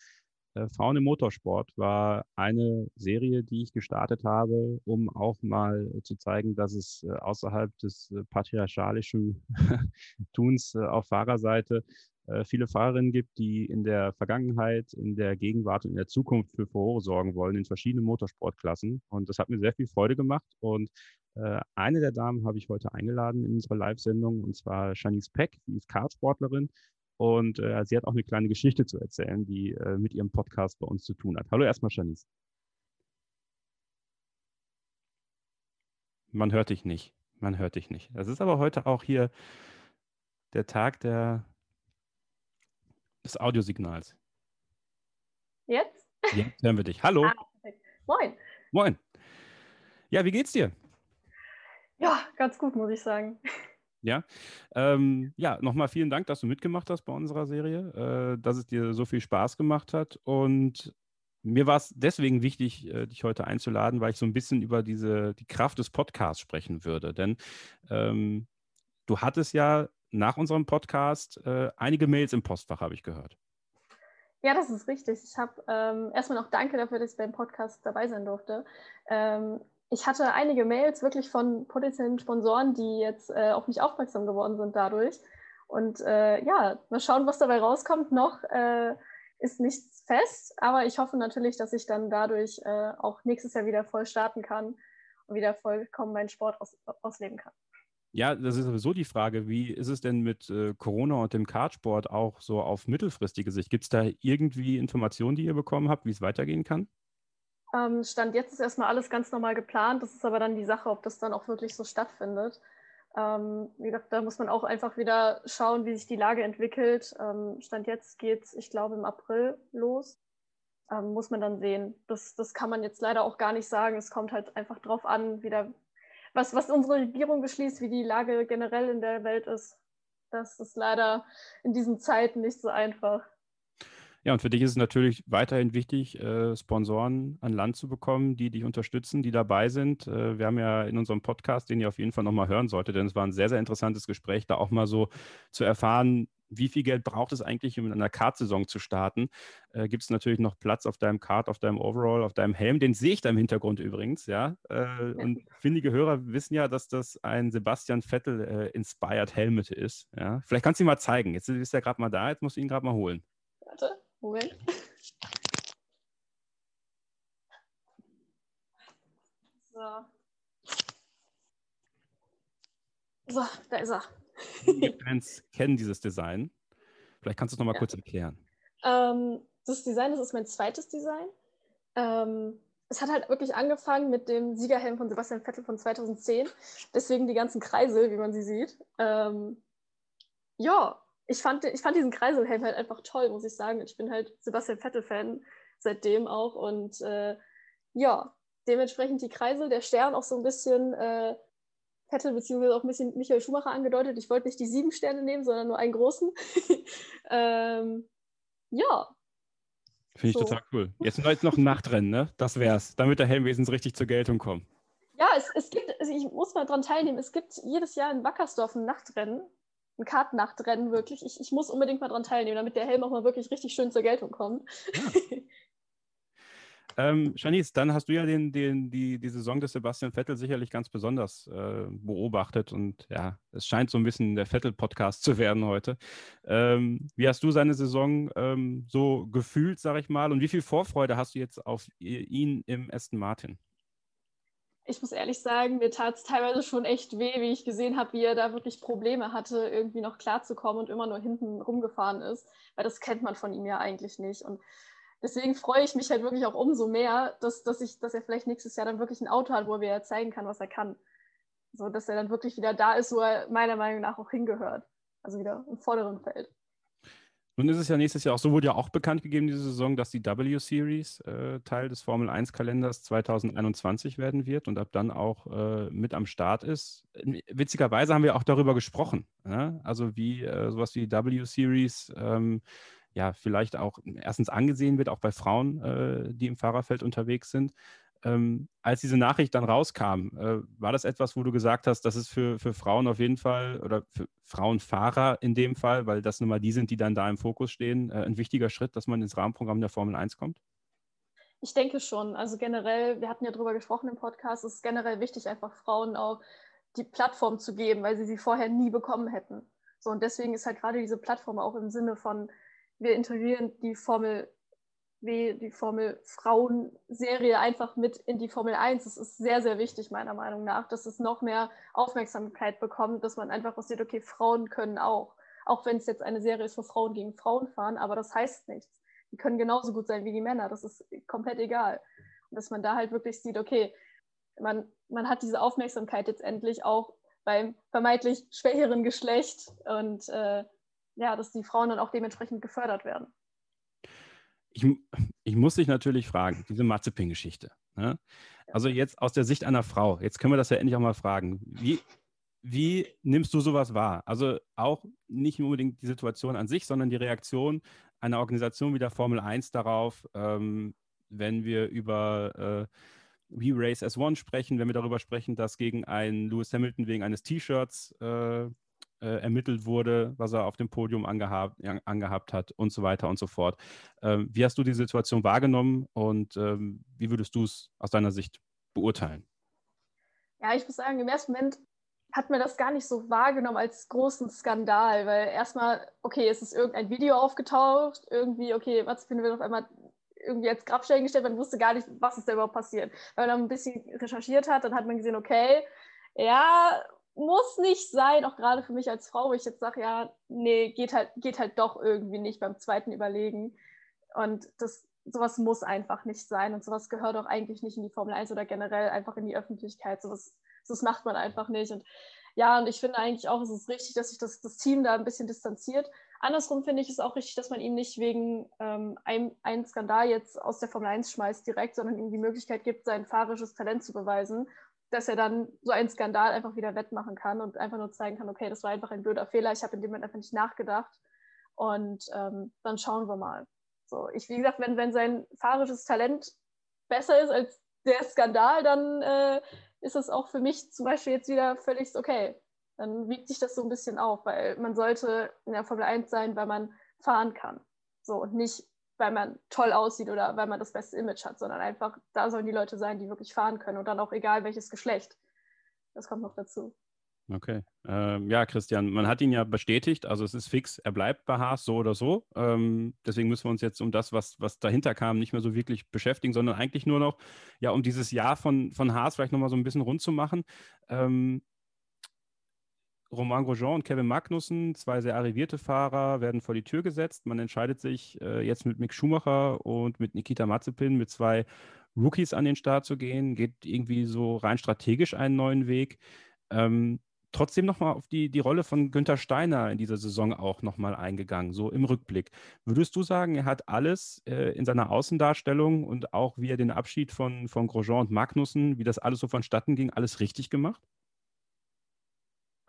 C: äh, Frauen im Motorsport war eine Serie, die ich gestartet habe, um auch mal zu zeigen, dass es äh, außerhalb des äh, patriarchalischen Tuns auf Fahrerseite äh, viele Fahrerinnen gibt, die in der Vergangenheit, in der Gegenwart und in der Zukunft für Furore sorgen wollen in verschiedenen Motorsportklassen. Und das hat mir sehr viel Freude gemacht. Und äh, eine der Damen habe ich heute eingeladen in unserer Live-Sendung, und zwar Shanice Peck, die ist Kartsportlerin. Und äh, sie hat auch eine kleine Geschichte zu erzählen, die äh, mit ihrem Podcast bei uns zu tun hat. Hallo erstmal, Shanice. Man hört dich nicht. Man hört dich nicht. Das ist aber heute auch hier der Tag der, des Audiosignals.
H: Jetzt?
C: Jetzt hören wir dich. Hallo.
H: Ah. Moin.
C: Moin. Ja, wie geht's dir?
H: Ja, ganz gut, muss ich sagen.
C: Ja, ähm, ja, nochmal vielen Dank, dass du mitgemacht hast bei unserer Serie, äh, dass es dir so viel Spaß gemacht hat. Und mir war es deswegen wichtig, äh, dich heute einzuladen, weil ich so ein bisschen über diese, die Kraft des Podcasts sprechen würde. Denn ähm, du hattest ja nach unserem Podcast äh, einige Mails im Postfach, habe ich gehört.
H: Ja, das ist richtig. Ich habe ähm, erstmal noch danke dafür, dass ich beim Podcast dabei sein durfte. Ähm, ich hatte einige Mails wirklich von potenziellen Sponsoren, die jetzt äh, auf mich aufmerksam geworden sind dadurch. Und äh, ja, mal schauen, was dabei rauskommt. Noch äh, ist nichts fest, aber ich hoffe natürlich, dass ich dann dadurch äh, auch nächstes Jahr wieder voll starten kann und wieder vollkommen meinen Sport aus, ausleben kann.
C: Ja, das ist sowieso die Frage, wie ist es denn mit äh, Corona und dem Kartsport auch so auf mittelfristige Sicht? Gibt es da irgendwie Informationen, die ihr bekommen habt, wie es weitergehen kann?
H: Ähm, Stand jetzt ist erstmal alles ganz normal geplant. Das ist aber dann die Sache, ob das dann auch wirklich so stattfindet. Ähm, wie gesagt, da muss man auch einfach wieder schauen, wie sich die Lage entwickelt. Ähm, Stand jetzt geht es, ich glaube, im April los. Ähm, muss man dann sehen. Das, das kann man jetzt leider auch gar nicht sagen. Es kommt halt einfach drauf an, wieder, was, was unsere Regierung beschließt, wie die Lage generell in der Welt ist. Das ist leider in diesen Zeiten nicht so einfach.
C: Ja, und für dich ist es natürlich weiterhin wichtig, äh, Sponsoren an Land zu bekommen, die dich unterstützen, die dabei sind. Äh, wir haben ja in unserem Podcast, den ihr auf jeden Fall nochmal hören solltet, denn es war ein sehr, sehr interessantes Gespräch, da auch mal so zu erfahren, wie viel Geld braucht es eigentlich, um in einer Kart-Saison zu starten? Äh, Gibt es natürlich noch Platz auf deinem Kart, auf deinem Overall, auf deinem Helm? Den sehe ich da im Hintergrund übrigens, ja. Äh, und findige Hörer wissen ja, dass das ein Sebastian Vettel äh, Inspired Helmet ist. Ja? Vielleicht kannst du ihn mal zeigen. Jetzt ist er gerade mal da, jetzt musst du ihn gerade mal holen.
H: Warte. Moment. So. So, da ist er.
C: Die Fans kennen dieses Design. Vielleicht kannst du es nochmal
H: Ja.
C: kurz erklären.
H: Ähm, das Design, das ist mein zweites Design. Ähm, es hat halt wirklich angefangen mit dem Siegerhelm von Sebastian Vettel von 2010. Deswegen die ganzen Kreisel, wie man sie sieht. Ähm, ja, ich fand, ich fand diesen Kreiselhelm halt einfach toll, muss ich sagen. Ich bin halt Sebastian Vettel-Fan seitdem auch. Und äh, ja, dementsprechend die Kreisel, der Stern auch so ein bisschen äh, Vettel beziehungsweise auch ein bisschen Michael Schumacher angedeutet. Ich wollte nicht die sieben Sterne nehmen, sondern nur einen großen. ähm, ja,
C: Finde ich
H: So.
C: total cool. Jetzt noch- jetzt noch ein Nachtrennen, ne? Das wär's. Damit der Helm wenigstens richtig zur Geltung kommt.
H: Ja, es, es gibt, also ich muss mal dran teilnehmen, es gibt jedes Jahr in Wackersdorf ein Nachtrennen, ein Kartnachtrennen wirklich. Ich, ich muss unbedingt mal dran teilnehmen, damit der Helm auch mal wirklich richtig schön zur Geltung kommt.
C: Ähm, Shanice, dann hast du ja den, den, die, die Saison des Sebastian Vettel sicherlich ganz besonders äh, beobachtet und ja, es scheint so ein bisschen der Vettel-Podcast zu werden heute. Ähm, wie hast du seine Saison ähm, so gefühlt, sag ich mal, und wie viel Vorfreude hast du jetzt auf ihn im Aston Martin?
H: Ich muss ehrlich sagen, mir tat es teilweise schon echt weh, wie ich gesehen habe, wie er da wirklich Probleme hatte, irgendwie noch klarzukommen und immer nur hinten rumgefahren ist, weil das kennt man von ihm ja eigentlich nicht. Und deswegen freue ich mich halt wirklich auch umso mehr, dass, dass, ich, dass er vielleicht nächstes Jahr dann wirklich ein Auto hat, wo er wieder zeigen kann, was er kann. So, dass er dann wirklich wieder da ist, wo er meiner Meinung nach auch hingehört. Also wieder im vorderen Feld.
C: Nun ist es ja nächstes Jahr auch, so wurde ja auch bekannt gegeben diese Saison, dass die W-Series äh, Teil des Formel 1-Kalenders 2021 werden wird und ab dann auch äh, mit am Start ist. Witzigerweise haben wir auch darüber gesprochen. Ja? Also wie äh, sowas wie die W-Series ähm, ja vielleicht auch erstens angesehen wird, auch bei Frauen, äh, die im Fahrerfeld unterwegs sind. Ähm, als diese Nachricht dann rauskam, äh, war das etwas, wo du gesagt hast, das ist für, für Frauen auf jeden Fall oder für Frauenfahrer in dem Fall, weil das nun mal die sind, die dann da im Fokus stehen, äh, ein wichtiger Schritt, dass man ins Rahmenprogramm der Formel 1 kommt?
H: Ich denke schon. Also generell, wir hatten ja drüber gesprochen im Podcast, es ist generell wichtig, einfach Frauen auch die Plattform zu geben, weil sie sie vorher nie bekommen hätten. So, und deswegen ist halt gerade diese Plattform auch im Sinne von, wir integrieren die Formel W, die Formel Frauen-Serie einfach mit in die Formel 1. Das ist sehr, sehr wichtig, meiner Meinung nach, dass es noch mehr Aufmerksamkeit bekommt, dass man einfach auch sieht, okay, Frauen können auch. Auch wenn es jetzt eine Serie ist, wo Frauen gegen Frauen fahren, aber das heißt nichts. Die können genauso gut sein wie die Männer. Das ist komplett egal. Und dass man da halt wirklich sieht, okay, man, man hat diese Aufmerksamkeit jetzt endlich auch beim vermeintlich schwächeren Geschlecht und äh, ja, dass die Frauen dann auch dementsprechend gefördert werden.
C: Ich, ich muss dich natürlich fragen, diese Mazepin-Geschichte. Ne? Also jetzt aus der Sicht einer Frau, jetzt können wir das ja endlich auch mal fragen. Wie, wie nimmst du sowas wahr? Also auch nicht unbedingt die Situation an sich, sondern die Reaktion einer Organisation wie der Formel 1 darauf, ähm, wenn wir über äh, We Race as One sprechen, wenn wir darüber sprechen, dass gegen einen Lewis Hamilton wegen eines T-Shirts äh, äh, ermittelt wurde, was er auf dem Podium angehabt, angehabt hat und so weiter und so fort. Ähm, wie hast du die Situation wahrgenommen und ähm, wie würdest du es aus deiner Sicht beurteilen?
H: Ja, ich muss sagen, im ersten Moment hat man das gar nicht so wahrgenommen als großen Skandal, weil erstmal, okay, es ist irgendein Video aufgetaucht, irgendwie, okay, was finden wir auf einmal irgendwie als Grabstellen gestellt, man wusste gar nicht, was ist da überhaupt passiert. Wenn man dann ein bisschen recherchiert hat, dann hat man gesehen, okay, ja, muss nicht sein, auch gerade für mich als Frau, wo ich jetzt sage, ja, nee, geht halt, geht halt doch irgendwie nicht beim zweiten Überlegen. Und das, sowas muss einfach nicht sein und sowas gehört auch eigentlich nicht in die Formel 1 oder generell einfach in die Öffentlichkeit. Sowas das macht man einfach nicht. Und ja, und ich finde eigentlich auch, es ist richtig, dass sich das, das Team da ein bisschen distanziert. Andersrum finde ich es auch richtig, dass man ihn nicht wegen ähm, einem, einem Skandal jetzt aus der Formel 1 schmeißt direkt, sondern ihm die Möglichkeit gibt, sein fahrisches Talent zu beweisen, dass er dann so einen Skandal einfach wieder wettmachen kann und einfach nur zeigen kann, okay, das war einfach ein blöder Fehler, ich habe in dem Moment einfach nicht nachgedacht und ähm, dann schauen wir mal. So, ich, wie gesagt, wenn, wenn sein fahrisches Talent besser ist als der Skandal, dann äh, ist es auch für mich zum Beispiel jetzt wieder völlig okay. Dann wiegt sich das so ein bisschen auf, weil man sollte in der Formel 1 sein, weil man fahren kann. So und nicht, weil man toll aussieht oder weil man das beste Image hat, sondern einfach, da sollen die Leute sein, die wirklich fahren können und dann auch egal welches Geschlecht. Das kommt noch dazu.
C: Okay. Ähm, ja, Christian, man hat ihn ja bestätigt, also es ist fix, er bleibt bei Haas so oder so. Ähm, deswegen müssen wir uns jetzt um das, was, was dahinter kam, nicht mehr so wirklich beschäftigen, sondern eigentlich nur noch, ja, um dieses Jahr von, von Haas vielleicht nochmal so ein bisschen rund zu machen. Ähm, Romain Grosjean und Kevin Magnussen, zwei sehr arrivierte Fahrer, werden vor die Tür gesetzt. Man entscheidet sich äh, jetzt mit Mick Schumacher und mit Nikita Mazepin, mit zwei Rookies an den Start zu gehen, geht irgendwie so rein strategisch einen neuen Weg. Ähm, trotzdem nochmal auf die, die Rolle von Günther Steiner in dieser Saison auch nochmal eingegangen, so im Rückblick. Würdest du sagen, er hat alles äh, in seiner Außendarstellung und auch wie er den Abschied von, von Grosjean und Magnussen, wie das alles so vonstatten ging, alles richtig gemacht?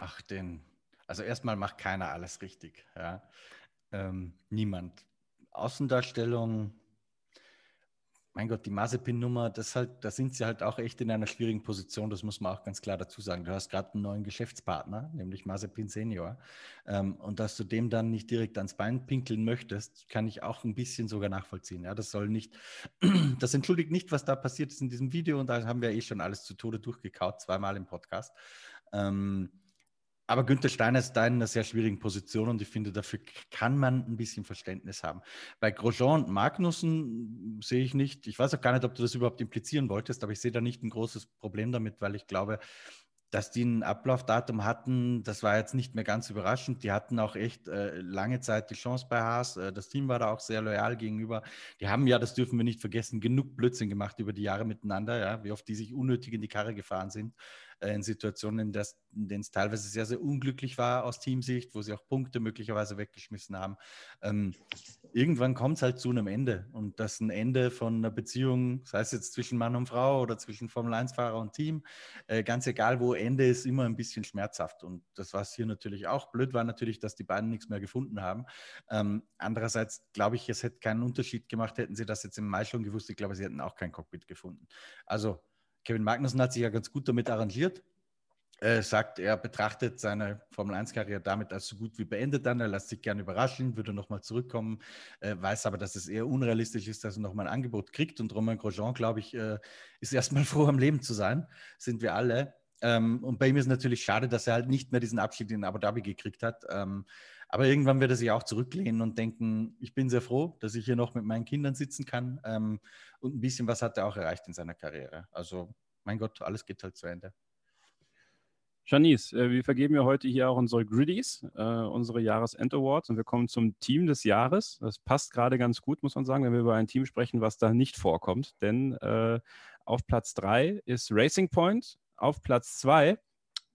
D: Ach, den. Also erstmal macht keiner alles richtig. Ja. Ähm, niemand. Außendarstellung, mein Gott, die Mazepin-Nummer, das halt, da sind sie halt auch echt in einer schwierigen Position, das muss man auch ganz klar dazu sagen. Du hast gerade einen neuen Geschäftspartner, nämlich Mazepin Senior. Ähm, und dass du dem dann nicht direkt ans Bein pinkeln möchtest, kann ich auch ein bisschen sogar nachvollziehen. Ja, das soll nicht, das entschuldigt nicht, was da passiert ist in diesem Video und da haben wir eh schon alles zu Tode durchgekaut, zweimal im Podcast. Ähm, aber Günther Steiner ist da in einer sehr schwierigen Position und ich finde, dafür kann man ein bisschen Verständnis haben. Bei Grosjean und Magnussen sehe ich nicht, ich weiß auch gar nicht, ob du das überhaupt implizieren wolltest, aber ich sehe da nicht ein großes Problem damit, weil ich glaube, dass die ein Ablaufdatum hatten, das war jetzt nicht mehr ganz überraschend. Die hatten auch echt äh, lange Zeit die Chance bei Haas. Äh, das Team war da auch sehr loyal gegenüber. Die haben ja, das dürfen wir nicht vergessen, genug Blödsinn gemacht über die Jahre miteinander, ja, wie oft die sich unnötig in die Karre gefahren sind in Situationen, in, in denen es teilweise sehr, sehr unglücklich war aus Teamsicht, wo sie auch Punkte möglicherweise weggeschmissen haben. Ähm, irgendwann kommt es halt zu einem Ende. Und das ein Ende von einer Beziehung, sei es jetzt zwischen Mann und Frau oder zwischen Formel-1-Fahrer und Team, äh, ganz egal wo Ende ist, immer ein bisschen schmerzhaft. Und das war es hier natürlich auch. Blöd war natürlich, dass die beiden nichts mehr gefunden haben. Ähm, andererseits glaube ich, es hätte keinen Unterschied gemacht, hätten sie das jetzt im Mai schon gewusst. Ich glaube, sie hätten auch kein Cockpit gefunden. Also Kevin Magnussen hat sich ja ganz gut damit arrangiert. Er sagt, er betrachtet seine Formel-1-Karriere damit als so gut wie beendet an. Er lässt sich gerne überraschen, würde nochmal zurückkommen, äh, weiß aber, dass es eher unrealistisch ist, dass er nochmal ein Angebot kriegt. Und Romain Grosjean, glaube ich, äh, ist erstmal froh, am Leben zu sein. Sind wir alle. Ähm, und bei ihm ist natürlich schade, dass er halt nicht mehr diesen Abschied in Abu Dhabi gekriegt hat. Aber irgendwann wird er sich auch zurücklehnen und denken, ich bin sehr froh, dass ich hier noch mit meinen Kindern sitzen kann. Ähm, und ein bisschen was hat er auch erreicht in seiner Karriere. Also, mein Gott, alles geht halt zu Ende.
C: Janice, äh, wir vergeben ja heute hier auch unsere Griddies, äh, unsere Jahresend-Awards und wir kommen zum Team des Jahres. Das passt gerade ganz gut, muss man sagen, wenn wir über ein Team sprechen, was da nicht vorkommt. Denn äh, auf Platz 3 ist Racing Point, auf Platz 2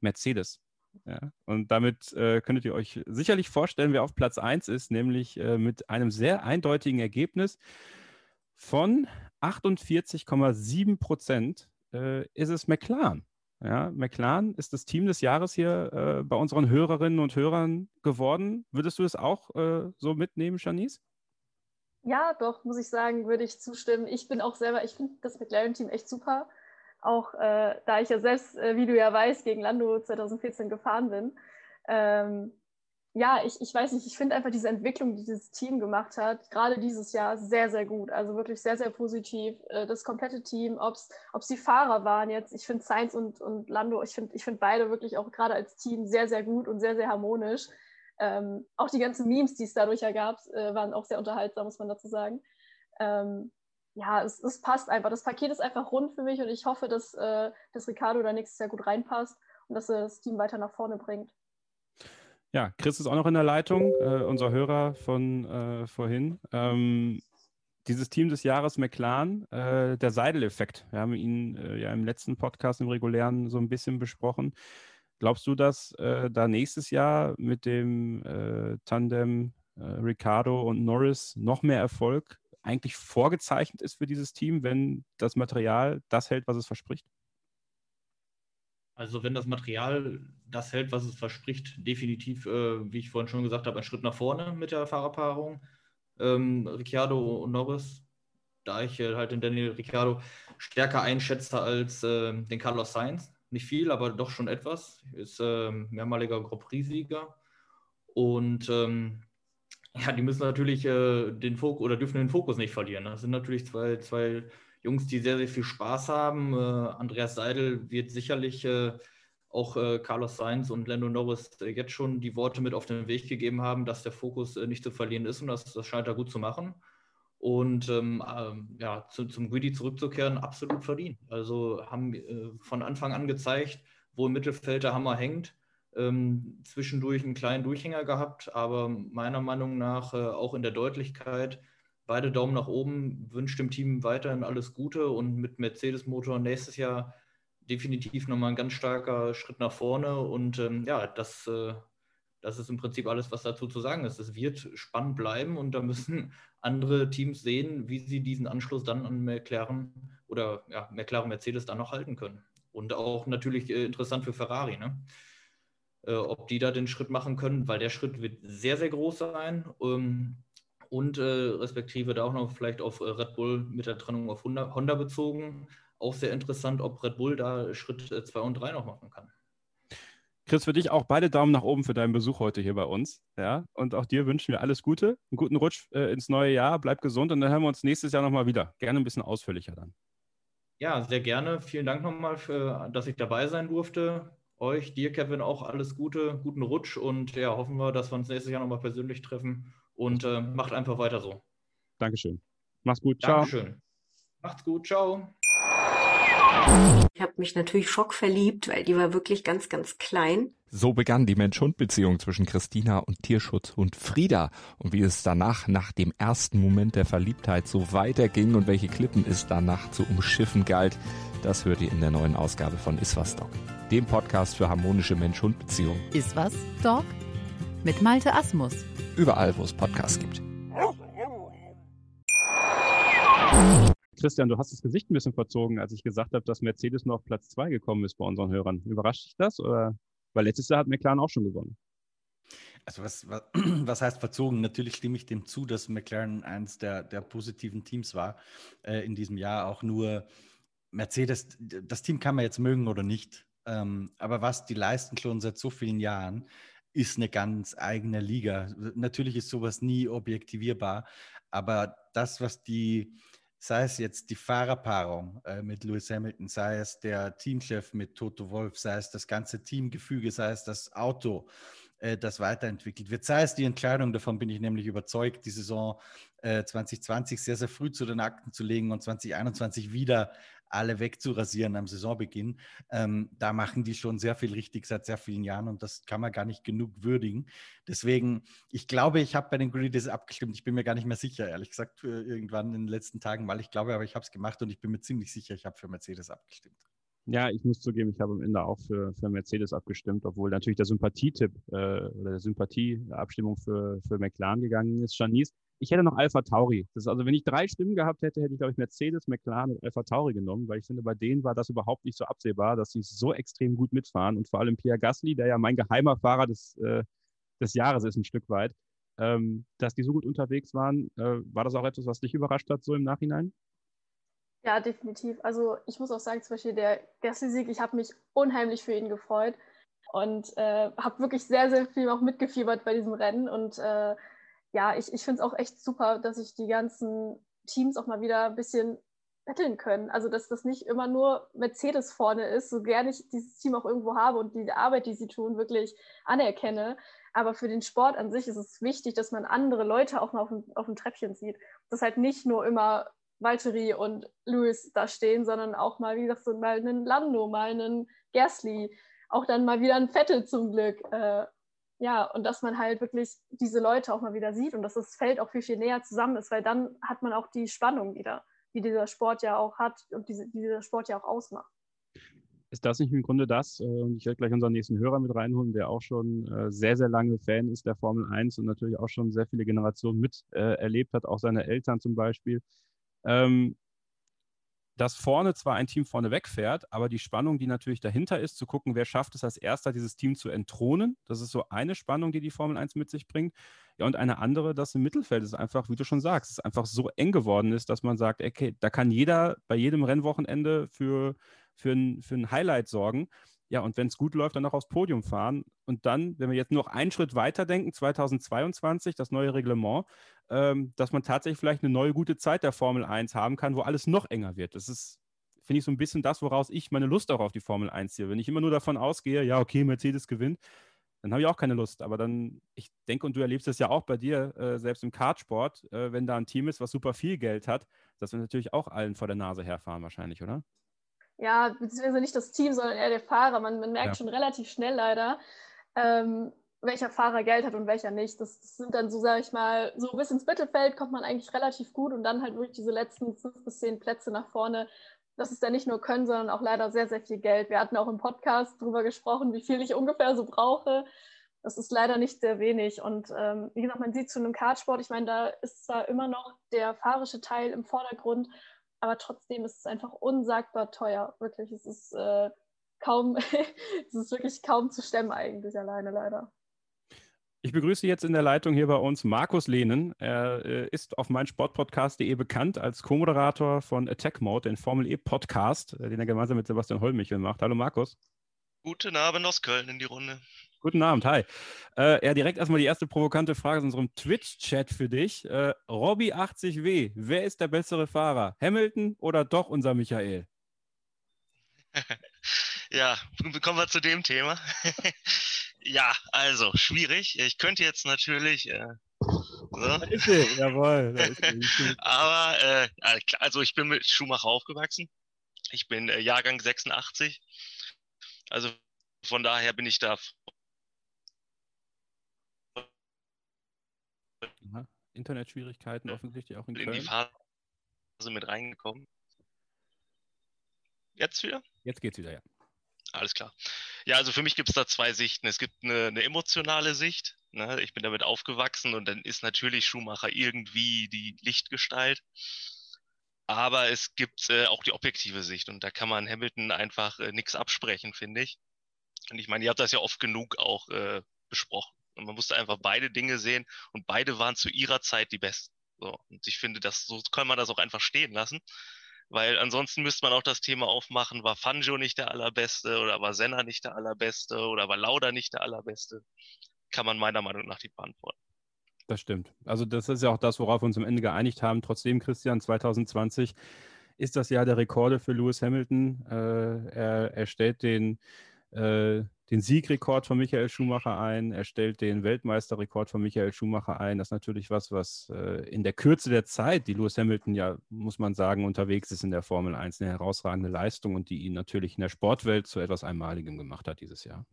C: Mercedes. Ja, und damit äh, könntet ihr euch sicherlich vorstellen, wer auf Platz 1 ist, nämlich äh, mit einem sehr eindeutigen Ergebnis von 48,7 Prozent äh, ist es McLaren. Ja, McLaren ist das Team des Jahres hier äh, bei unseren Hörerinnen und Hörern geworden. Würdest du das auch äh, so mitnehmen, Janice?
H: Ja, doch, muss ich sagen, würde ich zustimmen. Ich bin auch selber, ich finde das McLaren-Team echt super. Auch äh, da ich ja selbst, äh, wie du ja weißt, gegen Lando 2014 gefahren bin. Ähm, ja, ich, ich weiß nicht, ich finde einfach diese Entwicklung, die dieses Team gemacht hat, gerade dieses Jahr sehr, sehr gut. Also wirklich sehr, sehr positiv. Äh, das komplette Team, ob es die Fahrer waren jetzt, ich finde Sainz und, und Lando, ich finde ich find beide wirklich auch gerade als Team sehr, sehr gut und sehr, sehr harmonisch. Ähm, auch die ganzen Memes, die es dadurch ja gab, äh, waren auch sehr unterhaltsam, muss man dazu sagen. Ähm, ja, es, es, passt einfach. Das Paket ist einfach rund für mich und ich hoffe, dass, äh, dass Ricardo da nächstes Jahr gut reinpasst und dass er das Team weiter nach vorne bringt.
C: Ja, Chris ist auch noch in der Leitung, äh, unser Hörer von äh, vorhin. Ähm, dieses Team des Jahres McLaren, äh, der Seidel-Effekt. Wir haben ihn äh, ja im letzten Podcast im regulären so ein bisschen besprochen. Glaubst du, dass äh, da nächstes Jahr mit dem äh, Tandem Ricardo und Norris noch mehr Erfolg eigentlich vorgezeichnet ist für dieses Team, wenn das Material das hält, was es verspricht?
F: Also wenn das Material das hält, was es verspricht, definitiv, äh, wie ich vorhin schon gesagt habe, ein Schritt nach vorne mit der Fahrerpaarung. Ähm, Ricciardo und Norris, da ich äh, halt den Daniel Ricciardo stärker einschätze als äh, den Carlos Sainz. Nicht viel, aber doch schon etwas. Ist ähm, mehrmaliger Grand Prix-Sieger. Und ähm, ja, die müssen natürlich äh, den Fokus oder dürfen den Fokus nicht verlieren. Das sind natürlich zwei, zwei Jungs, die sehr, sehr viel Spaß haben. Äh, Andreas Seidel wird sicherlich äh, auch äh, Carlos Sainz und Lando Norris äh, jetzt schon die Worte mit auf den Weg gegeben haben, dass der Fokus äh, nicht zu verlieren ist und das, das scheint er gut zu machen. Und ähm, ähm, ja, zu, zum Greedy zurückzukehren, absolut verdient. Also haben von Anfang an gezeigt, wo im Mittelfeld der Hammer hängt. Ähm, zwischendurch einen kleinen Durchhänger gehabt, aber meiner Meinung nach auch in der Deutlichkeit beide Daumen nach oben, wünscht dem Team weiterhin alles Gute und mit Mercedes-Motor nächstes Jahr definitiv nochmal ein ganz starker Schritt nach vorne. Und ähm, ja, das, äh, das ist im Prinzip alles, was dazu zu sagen ist. Es wird spannend bleiben und da müssen andere Teams sehen, wie sie diesen Anschluss dann an McLaren oder ja, McLaren Mercedes dann noch halten können. Und auch natürlich äh, interessant für Ferrari, ne? Äh, ob die da den Schritt machen können, weil der Schritt wird sehr, sehr groß sein. Ähm, und äh, respektive da auch noch vielleicht auf äh, Red Bull mit der Trennung auf Honda, Honda bezogen. Auch sehr interessant, ob Red Bull da Schritt 2 äh, und 3 noch machen kann.
C: Chris, für dich auch beide Daumen nach oben für deinen Besuch heute hier bei uns. Ja? Und auch dir wünschen wir alles Gute, einen guten Rutsch äh, ins neue Jahr, bleib gesund und dann hören wir uns nächstes Jahr nochmal wieder. Gerne ein bisschen ausführlicher dann.
F: Ja, sehr gerne. Vielen Dank nochmal, für, dass ich dabei sein durfte. Euch, dir, Kevin, auch alles Gute, guten Rutsch und ja, hoffen wir, dass wir uns nächstes Jahr nochmal persönlich treffen und äh, macht einfach weiter so.
C: Dankeschön. Mach's gut. Ciao.
F: Dankeschön. Macht's gut. Ciao.
I: Ich habe mich natürlich schockverliebt, weil die war wirklich ganz, ganz klein.
J: So begann die Mensch-Hund-Beziehung zwischen Christina und Tierschutzhund Frieda. Und wie es danach, nach dem ersten Moment der Verliebtheit, so weiterging und welche Klippen es danach zu umschiffen galt, das hört ihr in der neuen Ausgabe von Iswas Dog, dem Podcast für harmonische Mensch-Hund-Beziehungen.
G: Iswas Dog? Mit Malte Asmus
J: überall, wo es Podcasts gibt.
C: Christian, du hast das Gesicht ein bisschen verzogen, als ich gesagt habe, dass Mercedes nur auf Platz 2 gekommen ist bei unseren Hörern. Überrascht dich das? Oder? Weil letztes Jahr hat McLaren auch schon gewonnen.
D: Also was, was, was, heißt verzogen? Natürlich stimme ich dem zu, dass McLaren eines der, der positiven Teams war äh, in diesem Jahr. Auch nur Mercedes, das Team kann man jetzt mögen oder nicht. Ähm, aber was die leisten schon seit so vielen Jahren, ist eine ganz eigene Liga. Natürlich ist sowas nie objektivierbar, aber das, was die, sei es jetzt die Fahrerpaarung äh, mit Lewis Hamilton, sei es der Teamchef mit Toto Wolf, sei es das ganze Teamgefüge, sei es das Auto, äh, das weiterentwickelt wird, sei es die Entscheidung, davon bin ich nämlich überzeugt, die Saison äh, 2020 sehr, sehr früh zu den Akten zu legen und 2021 wieder alle wegzurasieren am Saisonbeginn. Ähm, da machen die schon sehr viel richtig seit sehr vielen Jahren und das kann man gar nicht genug würdigen. Deswegen, ich glaube, ich habe bei den Greedies abgestimmt. Ich bin mir gar nicht mehr sicher, ehrlich gesagt, irgendwann in den letzten Tagen, weil ich glaube, aber ich habe es gemacht und ich bin mir ziemlich sicher, ich habe für Mercedes abgestimmt.
C: Ja, ich muss zugeben, ich habe am Ende auch für, für Mercedes abgestimmt, obwohl natürlich der Sympathietipp äh, oder der Sympathieabstimmung für, für McLaren gegangen ist. Janice, ich hätte noch Alpha Tauri. Das ist also, wenn ich drei Stimmen gehabt hätte, hätte ich, glaube ich, Mercedes, McLaren und Alpha Tauri genommen, weil ich finde, bei denen war das überhaupt nicht so absehbar, dass sie so extrem gut mitfahren. Und vor allem Pierre Gasly, der ja mein geheimer Fahrer des, äh, des Jahres ist, ein Stück weit, ähm, dass die so gut unterwegs waren. Äh, war das auch etwas, was dich überrascht hat, so im Nachhinein?
H: Ja, definitiv. Also ich muss auch sagen, zum Beispiel der Gasly-Sieg, ich habe mich unheimlich für ihn gefreut und äh, habe wirklich sehr, sehr viel auch mitgefiebert bei diesem Rennen. Und äh, ja, ich, ich finde es auch echt super, dass sich die ganzen Teams auch mal wieder ein bisschen betteln können. Also dass das nicht immer nur Mercedes vorne ist, so gerne ich dieses Team auch irgendwo habe und die Arbeit, die sie tun, wirklich anerkenne. Aber für den Sport an sich ist es wichtig, dass man andere Leute auch mal auf dem, auf dem Treppchen sieht. Dass halt nicht nur immer Valtteri und Lewis da stehen, sondern auch mal, wie gesagt, so mal einen Lando, mal einen Gasly, auch dann mal wieder ein Vettel zum Glück. Äh, ja, und dass man halt wirklich diese Leute auch mal wieder sieht und dass das Feld auch viel, viel näher zusammen ist, weil dann hat man auch die Spannung wieder, die dieser Sport ja auch hat und diese, die dieser Sport ja auch ausmacht.
C: Ist das nicht im Grunde das? Äh, und ich werde gleich unseren nächsten Hörer mit reinholen, der auch schon äh, sehr, sehr lange Fan ist der Formel 1 und natürlich auch schon sehr viele Generationen miterlebt hat, auch seine Eltern zum Beispiel ähm, dass vorne zwar ein Team vorne wegfährt, aber die Spannung, die natürlich dahinter ist, zu gucken, wer schafft es als erster, dieses Team zu entthronen. Das ist so eine Spannung, die die Formel 1 mit sich bringt. Ja, und eine andere, dass im Mittelfeld es einfach, wie du schon sagst, es einfach so eng geworden ist, dass man sagt, okay, da kann jeder bei jedem Rennwochenende für, für, ein, für ein Highlight sorgen. Ja, und wenn es gut läuft, dann auch aufs Podium fahren. Und dann, wenn wir jetzt noch einen Schritt weiter denken, 2022, das neue Reglement, ähm, dass man tatsächlich vielleicht eine neue gute Zeit der Formel 1 haben kann, wo alles noch enger wird. Das ist, finde ich, so ein bisschen das, woraus ich meine Lust auch auf die Formel 1 ziehe. Wenn ich immer nur davon ausgehe, ja, okay, Mercedes gewinnt, dann habe ich auch keine Lust. Aber dann, ich denke, und du erlebst das ja auch bei dir, äh, selbst im Kartsport, äh, wenn da ein Team ist, was super viel Geld hat, dass wir natürlich auch allen vor der Nase herfahren, wahrscheinlich, oder?
H: Ja, beziehungsweise nicht das Team, sondern eher der Fahrer. Man, man merkt ja. schon relativ schnell leider, ähm, welcher Fahrer Geld hat und welcher nicht. Das, das sind dann so, sage ich mal, so bis ins Mittelfeld kommt man eigentlich relativ gut und dann halt wirklich diese letzten fünf bis zehn Plätze nach vorne. Das ist dann nicht nur Können, sondern auch leider sehr, sehr viel Geld. Wir hatten auch im Podcast darüber gesprochen, wie viel ich ungefähr so brauche. Das ist leider nicht sehr wenig. Und ähm, wie gesagt, man sieht zu einem Kartsport, ich meine, da ist zwar immer noch der fahrische Teil im Vordergrund aber trotzdem ist es einfach unsagbar teuer. Wirklich, es ist äh, kaum, es ist wirklich kaum zu stemmen eigentlich alleine leider.
C: Ich begrüße jetzt in der Leitung hier bei uns Markus Lehnen. Er äh, ist auf meinsportpodcast.de bekannt als Co-Moderator von Attack Mode, den Formel E Podcast, äh, den er gemeinsam mit Sebastian Hollmichel macht. Hallo Markus.
K: Guten Abend aus Köln in die Runde.
C: Guten Abend, hi. Äh, ja, direkt erstmal die erste provokante Frage aus unserem Twitch-Chat für dich. Äh, Robby80W, wer ist der bessere Fahrer? Hamilton oder doch unser Michael?
K: ja, kommen wir zu dem Thema. ja, also, schwierig. Ich könnte jetzt natürlich. Äh, so. Da ist sie, jawohl. Ist sie. Aber, äh, also, ich bin mit Schumacher aufgewachsen. Ich bin äh, Jahrgang 86. Also, von daher bin ich da
C: Aha. Internetschwierigkeiten offensichtlich auch in, in
K: Köln. In die Phase mit reingekommen. Jetzt wieder?
C: Jetzt geht's wieder, ja.
K: Alles klar. Ja, also für mich gibt es da zwei Sichten. Es gibt eine, eine emotionale Sicht. Ne? Ich bin damit aufgewachsen und dann ist natürlich Schumacher irgendwie die Lichtgestalt. Aber es gibt äh, auch die objektive Sicht und da kann man Hamilton einfach äh, nichts absprechen, finde ich. Und ich meine, ihr habt das ja oft genug auch äh, besprochen. Und man musste einfach beide Dinge sehen und beide waren zu ihrer Zeit die besten. So. Und ich finde, das, so kann man das auch einfach stehen lassen. Weil ansonsten müsste man auch das Thema aufmachen, war Fangio nicht der allerbeste oder war Senna nicht der allerbeste oder war Lauda nicht der allerbeste? Kann man meiner Meinung nach nicht beantworten.
C: Das stimmt. Also das ist ja auch das, worauf wir uns am Ende geeinigt haben. Trotzdem, Christian, 2020 ist das Jahr der Rekorde für Lewis Hamilton. Äh, er, er stellt den äh, den Siegrekord von Michael Schumacher ein, er stellt den Weltmeisterrekord von Michael Schumacher ein. Das ist natürlich was, was äh, in der Kürze der Zeit, die Lewis Hamilton ja, muss man sagen, unterwegs ist in der Formel 1, eine herausragende Leistung und die ihn natürlich in der Sportwelt zu etwas Einmaligem gemacht hat dieses Jahr.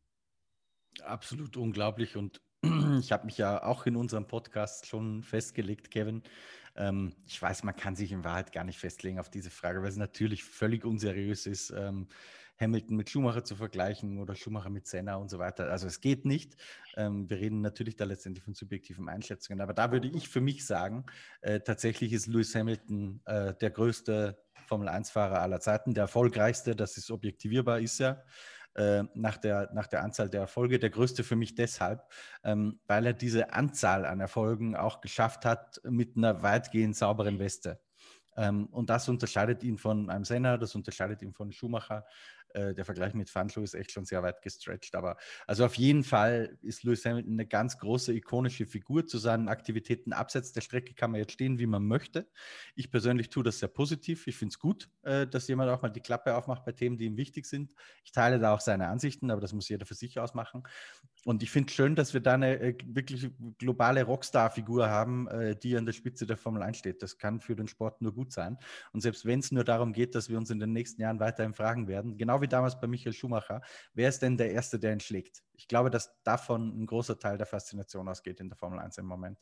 D: Absolut unglaublich und ich habe mich ja auch in unserem Podcast schon festgelegt, Kevin. Ähm, ich weiß, man kann sich in Wahrheit gar nicht festlegen auf diese Frage, weil es natürlich völlig unseriös ist. Ähm, Hamilton mit Schumacher zu vergleichen oder Schumacher mit Senna und so weiter. Also es geht nicht. Ähm, wir reden natürlich da letztendlich von subjektiven Einschätzungen. Aber da würde ich für mich sagen, äh, tatsächlich ist Lewis Hamilton äh, der größte Formel-1-Fahrer aller Zeiten, der erfolgreichste, das ist objektivierbar, ist er. Äh, nach, der, nach der Anzahl der Erfolge. Der größte für mich deshalb, ähm, weil er diese Anzahl an Erfolgen auch geschafft hat mit einer weitgehend sauberen Weste. Ähm, und das unterscheidet ihn von einem Senna, das unterscheidet ihn von Schumacher. Äh, der Vergleich mit Fancho ist echt schon sehr weit gestretched. Aber also auf jeden Fall ist Lewis Hamilton eine ganz große ikonische Figur. Zu seinen Aktivitäten abseits der Strecke kann man jetzt stehen, wie man möchte. Ich persönlich tue das sehr positiv. Ich finde es gut, äh, dass jemand auch mal die Klappe aufmacht bei Themen, die ihm wichtig sind. Ich teile da auch seine Ansichten, aber das muss jeder für sich ausmachen. Und ich finde es schön, dass wir da eine äh, wirklich globale Rockstar-Figur haben, die an der Spitze der Formel 1 steht. Das kann für den Sport nur gut sein. Und selbst wenn es nur darum geht, dass wir uns in den nächsten Jahren weiterhin fragen werden, genau wie damals bei Michael Schumacher, wer ist denn der Erste, der ihn schlägt? Ich glaube, dass davon ein großer Teil der Faszination ausgeht in der Formel 1 im Moment.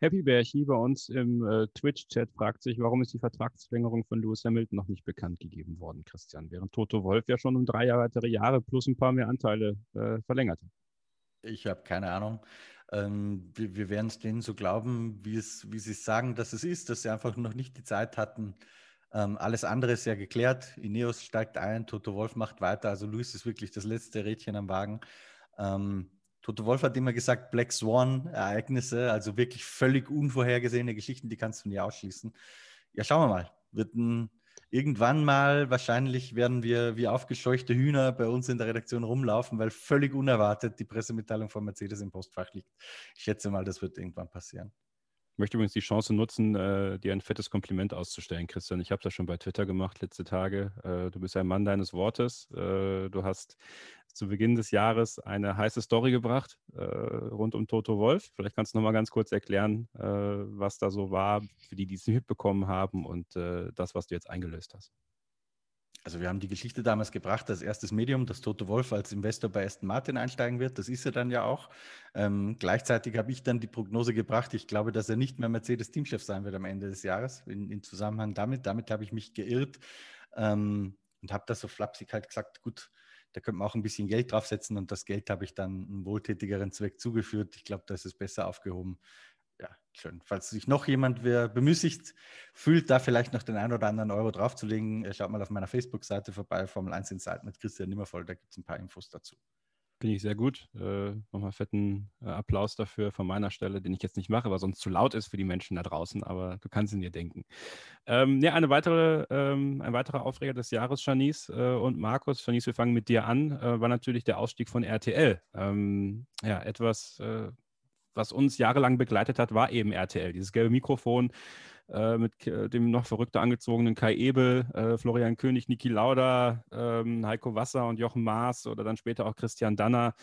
C: Happy Bärchi bei uns im äh, Twitch-Chat fragt sich, warum ist die Vertragsverlängerung von Lewis Hamilton noch nicht bekannt gegeben worden, Christian, während Toto Wolf ja schon um drei weitere Jahre plus ein paar mehr Anteile äh, verlängert hat.
D: Ich habe keine Ahnung. Ähm, wir, wir werden es denen so glauben, wie, es, wie sie sagen, dass es ist, dass sie einfach noch nicht die Zeit hatten, ähm, alles andere ist ja geklärt. Ineos steigt ein, Toto Wolf macht weiter. Also Luis ist wirklich das letzte Rädchen am Wagen. Ähm, Toto Wolf hat immer gesagt, Black Swan-Ereignisse, also wirklich völlig unvorhergesehene Geschichten, die kannst du nie ausschließen. Ja, schauen wir mal. Wird ein, irgendwann mal, wahrscheinlich werden wir wie aufgescheuchte Hühner bei uns in der Redaktion rumlaufen, weil völlig unerwartet die Pressemitteilung von Mercedes im Postfach liegt. Ich schätze mal, das wird irgendwann passieren.
C: Ich möchte übrigens die Chance nutzen, äh, dir ein fettes Kompliment auszustellen, Christian. Ich habe das schon bei Twitter gemacht letzte Tage. Äh, du bist ein Mann deines Wortes. Äh, du hast zu Beginn des Jahres eine heiße Story gebracht äh, rund um Toto Wolf. Vielleicht kannst du noch mal ganz kurz erklären, äh, was da so war, für die, die es nicht mitbekommen haben und äh, das, was du jetzt eingelöst hast.
D: Also wir haben die Geschichte damals gebracht als erstes Medium, dass Toto Wolf als Investor bei Aston Martin einsteigen wird. Das ist er dann ja auch. Ähm, gleichzeitig habe ich dann die Prognose gebracht, ich glaube, dass er nicht mehr Mercedes-Teamchef sein wird am Ende des Jahres in, in Zusammenhang damit. Damit habe ich mich geirrt ähm, und habe das so flapsig halt gesagt, gut, da könnte man auch ein bisschen Geld draufsetzen und das Geld habe ich dann einem wohltätigeren Zweck zugeführt. Ich glaube, da ist es besser aufgehoben, ja, schön. Falls sich noch jemand bemüßigt fühlt, da vielleicht noch den einen oder anderen Euro draufzulegen, äh, schaut mal auf meiner Facebook-Seite vorbei, Formel 1 Insight mit Christian Nimmervoll, da gibt es ein paar Infos dazu.
C: Finde ich sehr gut. Äh, nochmal fetten äh, Applaus dafür von meiner Stelle, den ich jetzt nicht mache, weil sonst zu laut ist für die Menschen da draußen, aber du kannst ihn dir denken. Ähm, ja, eine weitere, ähm, ein weiterer Aufreger des Jahres, Janice äh, und Markus. Janice, wir fangen mit dir an, äh, war natürlich der Ausstieg von RTL. Ähm, ja, etwas äh, was uns jahrelang begleitet hat, war eben RTL. Dieses gelbe Mikrofon äh, mit dem noch verrückter angezogenen Kai Ebel, äh, Florian König, Niki Lauda, ähm, Heiko Wasser und Jochen Maas oder dann später auch Christian Danner.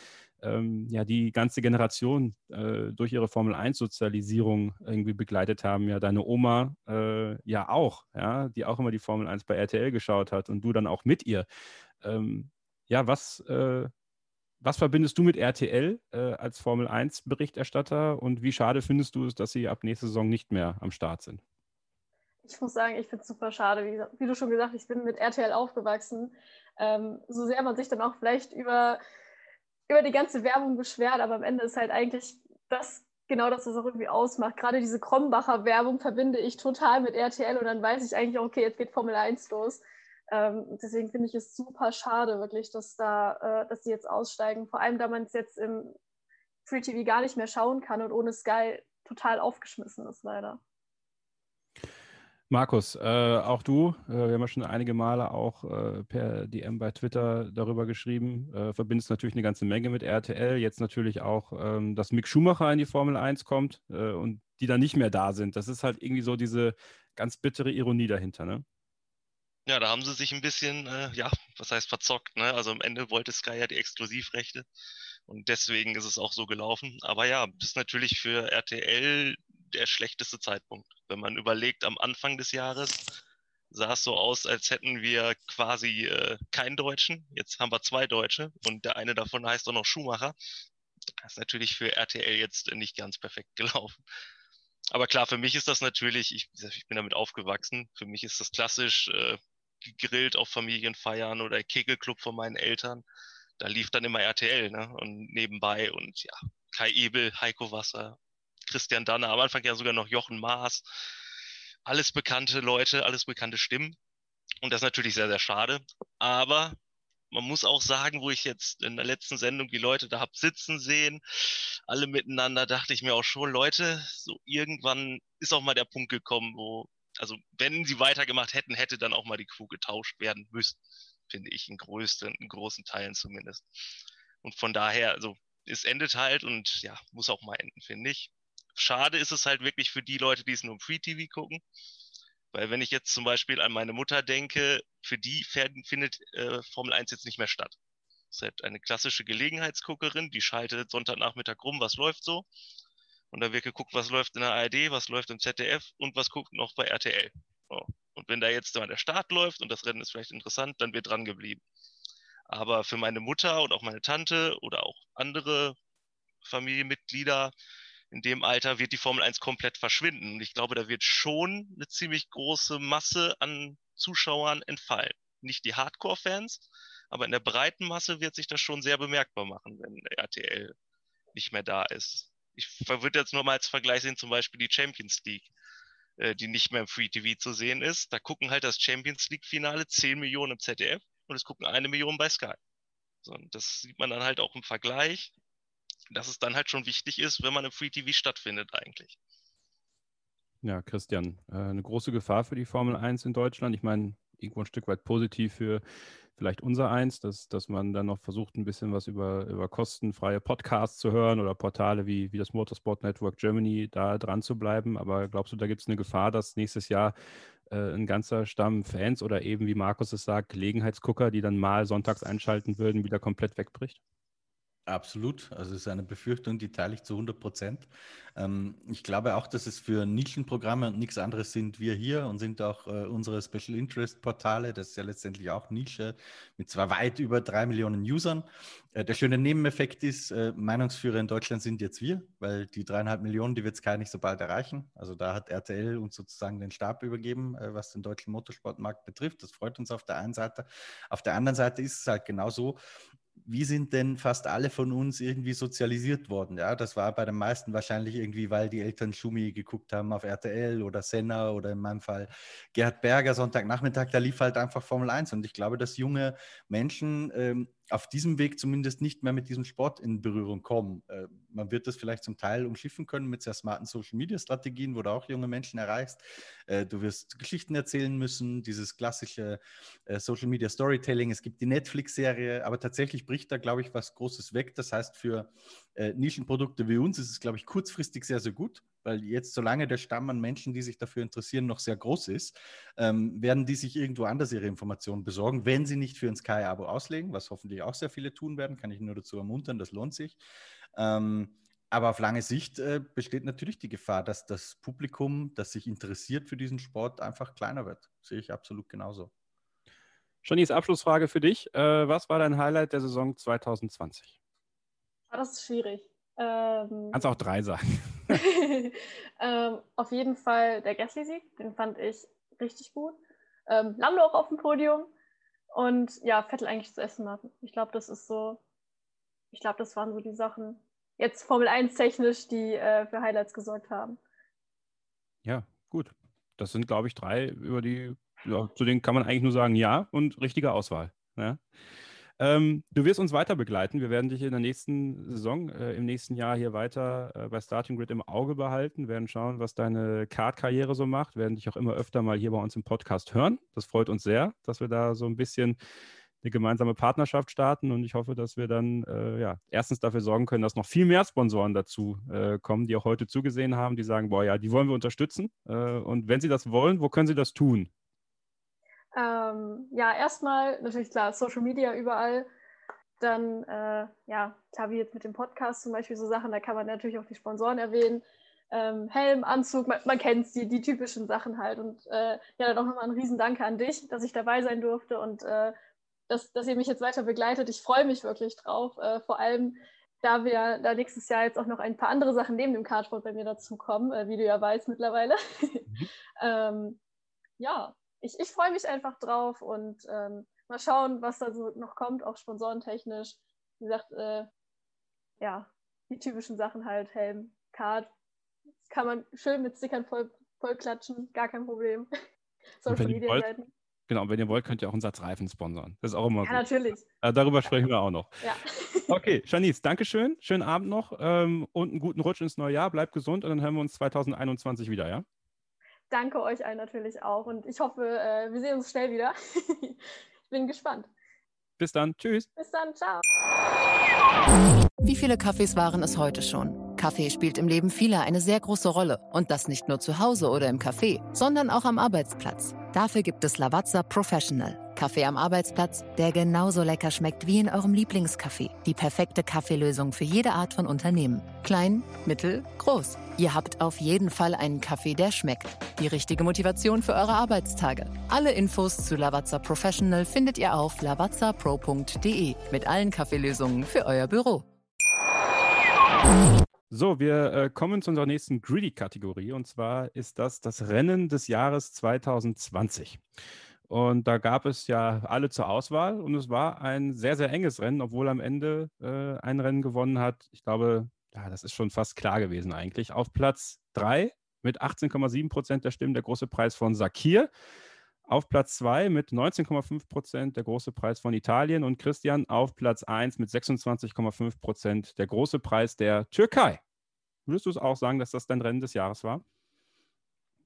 C: Ähm, ja, die ganze Generation äh, durch ihre Formel-1-Sozialisierung irgendwie begleitet haben. Ja, deine Oma äh, ja auch, ja, die auch immer die Formel 1 bei RTL geschaut hat und du dann auch mit ihr. Ähm, ja, was, äh, was verbindest du mit RTL äh, als Formel 1-Berichterstatter und wie schade findest du es, dass sie ab nächster Saison nicht mehr am Start sind?
H: Ich muss sagen, ich finde es super schade. Wie, wie, du schon gesagt hast, ich bin mit RTL aufgewachsen. Ähm, so sehr man sich dann auch vielleicht über, über die ganze Werbung beschwert, aber am Ende ist halt eigentlich das genau das, was auch irgendwie ausmacht. Gerade diese Krombacher Werbung verbinde ich total mit RTL und dann weiß ich eigentlich, okay, jetzt geht Formel 1 los. Ähm, deswegen finde ich es super schade, wirklich, dass da, äh, dass die jetzt aussteigen. Vor allem, da man es jetzt im Free TV gar nicht mehr schauen kann und ohne Sky total aufgeschmissen ist, leider.
C: Markus, äh, auch du, äh, wir haben ja schon einige Male auch äh, per DM bei Twitter darüber geschrieben, äh, verbindest natürlich eine ganze Menge mit RTL, jetzt natürlich auch, ähm, dass Mick Schumacher in die Formel 1 kommt äh, und die dann nicht mehr da sind. Das ist halt irgendwie so diese ganz bittere Ironie dahinter, ne?
K: Ja, da haben sie sich ein bisschen, äh, ja, was heißt verzockt, ne? Also am Ende wollte Sky ja die Exklusivrechte und deswegen ist es auch so gelaufen. Aber ja, das ist natürlich für RTL der schlechteste Zeitpunkt. Wenn man überlegt, am Anfang des Jahres sah es so aus, als hätten wir quasi äh, keinen Deutschen. Jetzt haben wir zwei Deutsche und der eine davon heißt auch noch Schumacher. Das ist natürlich für RTL jetzt nicht ganz perfekt gelaufen. Aber klar, für mich ist das natürlich, ich, ich bin damit aufgewachsen, für mich ist das klassisch äh, gegrillt auf Familienfeiern oder Kegelclub von meinen Eltern. Da lief dann immer RTL, ne? Und nebenbei und ja, Kai Ebel, Heiko Wasser, Christian Danner, am Anfang ja sogar noch Jochen Maas. Alles bekannte Leute, alles bekannte Stimmen. Und das ist natürlich sehr, sehr schade. Aber man muss auch sagen, wo ich jetzt in der letzten Sendung die Leute da hab sitzen sehen, alle miteinander, dachte ich mir auch schon, Leute, so irgendwann ist auch mal der Punkt gekommen, wo also wenn sie weitergemacht hätten, hätte dann auch mal die Crew getauscht werden müssen, finde ich, in, größten, in großen Teilen zumindest. Und von daher, also es endet halt und ja, muss auch mal enden, finde ich. Schade ist es halt wirklich für die Leute, die es nur im Free TV gucken. Weil wenn ich jetzt zum Beispiel an meine Mutter denke, für die findet äh, Formel 1 jetzt nicht mehr statt. Das ist halt eine klassische Gelegenheitsguckerin, die schaltet Sonntagnachmittag rum, was läuft so. Und da wird geguckt, was läuft in der ARD, was läuft im ZDF und was guckt noch bei RTL. So. Und wenn da jetzt mal der Start läuft und das Rennen ist vielleicht interessant, dann wird dran geblieben. Aber für meine Mutter und auch meine Tante oder auch andere Familienmitglieder in dem Alter wird die Formel 1 komplett verschwinden. Und ich glaube, da wird schon eine ziemlich große Masse an Zuschauern entfallen. Nicht die Hardcore-Fans, aber in der breiten Masse wird sich das schon sehr bemerkbar machen, wenn RTL nicht mehr da ist ich würde jetzt nur mal als Vergleich sehen, zum Beispiel die Champions League, äh, die nicht mehr im Free TV zu sehen ist. Da gucken halt das Champions League-Finale 10 Millionen im ZDF und es gucken eine Million bei Sky. So, das sieht man dann halt auch im Vergleich, dass es dann halt schon wichtig ist, wenn man im Free TV stattfindet eigentlich.
C: Ja, Christian, äh, eine große Gefahr für die Formel 1 in Deutschland. Ich meine, irgendwo ein Stück weit positiv für vielleicht unser eins, dass, dass man dann noch versucht, ein bisschen was über, über kostenfreie Podcasts zu hören oder Portale wie, wie das Motorsport Network Germany da dran zu bleiben. Aber glaubst du, da gibt es eine Gefahr, dass nächstes Jahr äh, ein ganzer Stamm Fans oder eben, wie Markus es sagt, Gelegenheitsgucker, die dann mal sonntags einschalten würden, wieder komplett wegbricht?
D: Absolut. Also es ist eine Befürchtung, die teile ich zu 100 Prozent. Ähm, ich glaube auch, dass es für Nischenprogramme und nichts anderes sind wir hier und sind auch äh, unsere Special Interest Portale. Das ist ja letztendlich auch Nische mit zwar weit über drei Millionen Usern. Äh, der schöne Nebeneffekt ist, äh, Meinungsführer in Deutschland sind jetzt wir, weil die dreieinhalb Millionen, die wird Sky nicht so bald erreichen. Also da hat RTL uns sozusagen den Stab übergeben, äh, was den deutschen Motorsportmarkt betrifft. Das freut uns auf der einen Seite. Auf der anderen Seite ist es halt genauso wie sind denn fast alle von uns irgendwie sozialisiert worden? Ja, das war bei den meisten wahrscheinlich irgendwie, weil die Eltern Schumi geguckt haben auf RTL oder Senna oder in meinem Fall Gerhard Berger Sonntagnachmittag, da lief halt einfach Formel 1. Und ich glaube, dass junge Menschen ähm, auf diesem Weg zumindest nicht mehr mit diesem Sport in Berührung kommen. Äh, man wird das vielleicht zum Teil umschiffen können mit sehr smarten Social-Media-Strategien, wo du auch junge Menschen erreichst. Äh, du wirst Geschichten erzählen müssen, dieses klassische äh, Social-Media-Storytelling. Es gibt die Netflix-Serie, aber tatsächlich bricht da, glaube ich, was Großes weg. Das heißt, für äh, Nischenprodukte wie uns ist es, glaube ich, kurzfristig sehr, sehr gut weil jetzt, solange der Stamm an Menschen, die sich dafür interessieren, noch sehr groß ist, ähm, werden die sich irgendwo anders ihre Informationen besorgen, wenn sie nicht für ein Sky-Abo auslegen, was hoffentlich auch sehr viele tun werden, kann ich nur dazu ermuntern, das lohnt sich. Ähm, aber auf lange Sicht äh, besteht natürlich die Gefahr, dass das Publikum, das sich interessiert für diesen Sport, einfach kleiner wird. Sehe ich absolut genauso.
C: Johnny's Abschlussfrage für dich. Äh, was war dein Highlight der Saison 2020?
H: Ah, das ist schwierig. Ähm,
C: Kannst auch drei sagen.
H: ähm, auf jeden Fall der Gasly-Sieg, den fand ich richtig gut. Ähm, Lando auch auf dem Podium und ja, Vettel eigentlich zu essen machen. Ich glaube, das ist so, ich glaube, das waren so die Sachen, jetzt Formel 1 technisch, die äh, für Highlights gesorgt haben.
C: Ja, gut. Das sind, glaube ich, drei, über die, ja, zu denen kann man eigentlich nur sagen, ja und richtige Auswahl. Ja. Ähm, du wirst uns weiter begleiten. Wir werden dich in der nächsten Saison, äh, im nächsten Jahr hier weiter äh, bei Starting Grid im Auge behalten, werden schauen, was deine Kart-Karriere so macht, werden dich auch immer öfter mal hier bei uns im Podcast hören. Das freut uns sehr, dass wir da so ein bisschen eine gemeinsame Partnerschaft starten und ich hoffe, dass wir dann äh, ja erstens dafür sorgen können, dass noch viel mehr Sponsoren dazu äh, kommen, die auch heute zugesehen haben, die sagen, boah ja, die wollen wir unterstützen äh, und wenn sie das wollen, wo können sie das tun?
H: Ähm, ja, erstmal natürlich klar, Social Media überall. Dann, äh, ja, klar, wie jetzt mit dem Podcast zum Beispiel so Sachen, da kann man natürlich auch die Sponsoren erwähnen. Ähm, Helm, Anzug, man, man kennt die, die typischen Sachen halt. Und äh, ja, dann auch nochmal ein Riesendanke an dich, dass ich dabei sein durfte und äh, dass, dass ihr mich jetzt weiter begleitet. Ich freue mich wirklich drauf. Äh, vor allem, da wir da nächstes Jahr jetzt auch noch ein paar andere Sachen neben dem Cardboard bei mir dazukommen, äh, wie du ja weißt mittlerweile. Mhm. ähm, ja, ich, ich freue mich einfach drauf und ähm, mal schauen, was da so noch kommt, auch sponsorentechnisch. Wie gesagt, äh, ja, die typischen Sachen halt, Helm, Card, das kann man schön mit Stickern voll, voll klatschen, gar kein Problem.
C: Social Media wollt, Seiten. Genau, und wenn ihr wollt, könnt ihr auch einen Satz Reifen sponsern. Das ist auch immer
H: Ja, gut. natürlich.
C: Äh, darüber sprechen wir auch noch.
H: Ja.
C: Okay, Janice, Dankeschön. Schönen Abend noch ähm, und einen guten Rutsch ins neue Jahr. Bleibt gesund und dann hören wir uns 2021 wieder, ja?
H: Danke euch allen natürlich auch und ich hoffe, äh, wir sehen uns schnell wieder. ich bin gespannt.
C: Bis dann. Tschüss.
H: Bis dann. Ciao.
G: Wie viele Kaffees waren es heute schon? Kaffee spielt im Leben vieler eine sehr große Rolle. Und das nicht nur zu Hause oder im Café, sondern auch am Arbeitsplatz. Dafür gibt es Lavazza Professional. Kaffee am Arbeitsplatz, der genauso lecker schmeckt wie in eurem Lieblingscafé. Die perfekte Kaffeelösung für jede Art von Unternehmen. Klein, mittel, groß. Ihr habt auf jeden Fall einen Kaffee, der schmeckt. Die richtige Motivation für eure Arbeitstage. Alle Infos zu Lavazza Professional findet ihr auf lavazzapro.de mit allen Kaffeelösungen für euer Büro.
C: So, wir äh, kommen zu unserer nächsten Greedy-Kategorie und zwar ist das das Rennen des Jahres 2020. Und da gab es ja alle zur Auswahl und es war ein sehr, sehr enges Rennen, obwohl am Ende äh, ein Rennen gewonnen hat. Ich glaube, ja, das ist schon fast klar gewesen eigentlich. Auf Platz 3 mit 18,7 Prozent der Stimmen der große Preis von Sakir. Auf Platz 2 mit 19,5 Prozent der große Preis von Italien und Christian auf Platz 1 mit 26,5 Prozent der große Preis der Türkei. Würdest du es auch sagen, dass das dein Rennen des Jahres war?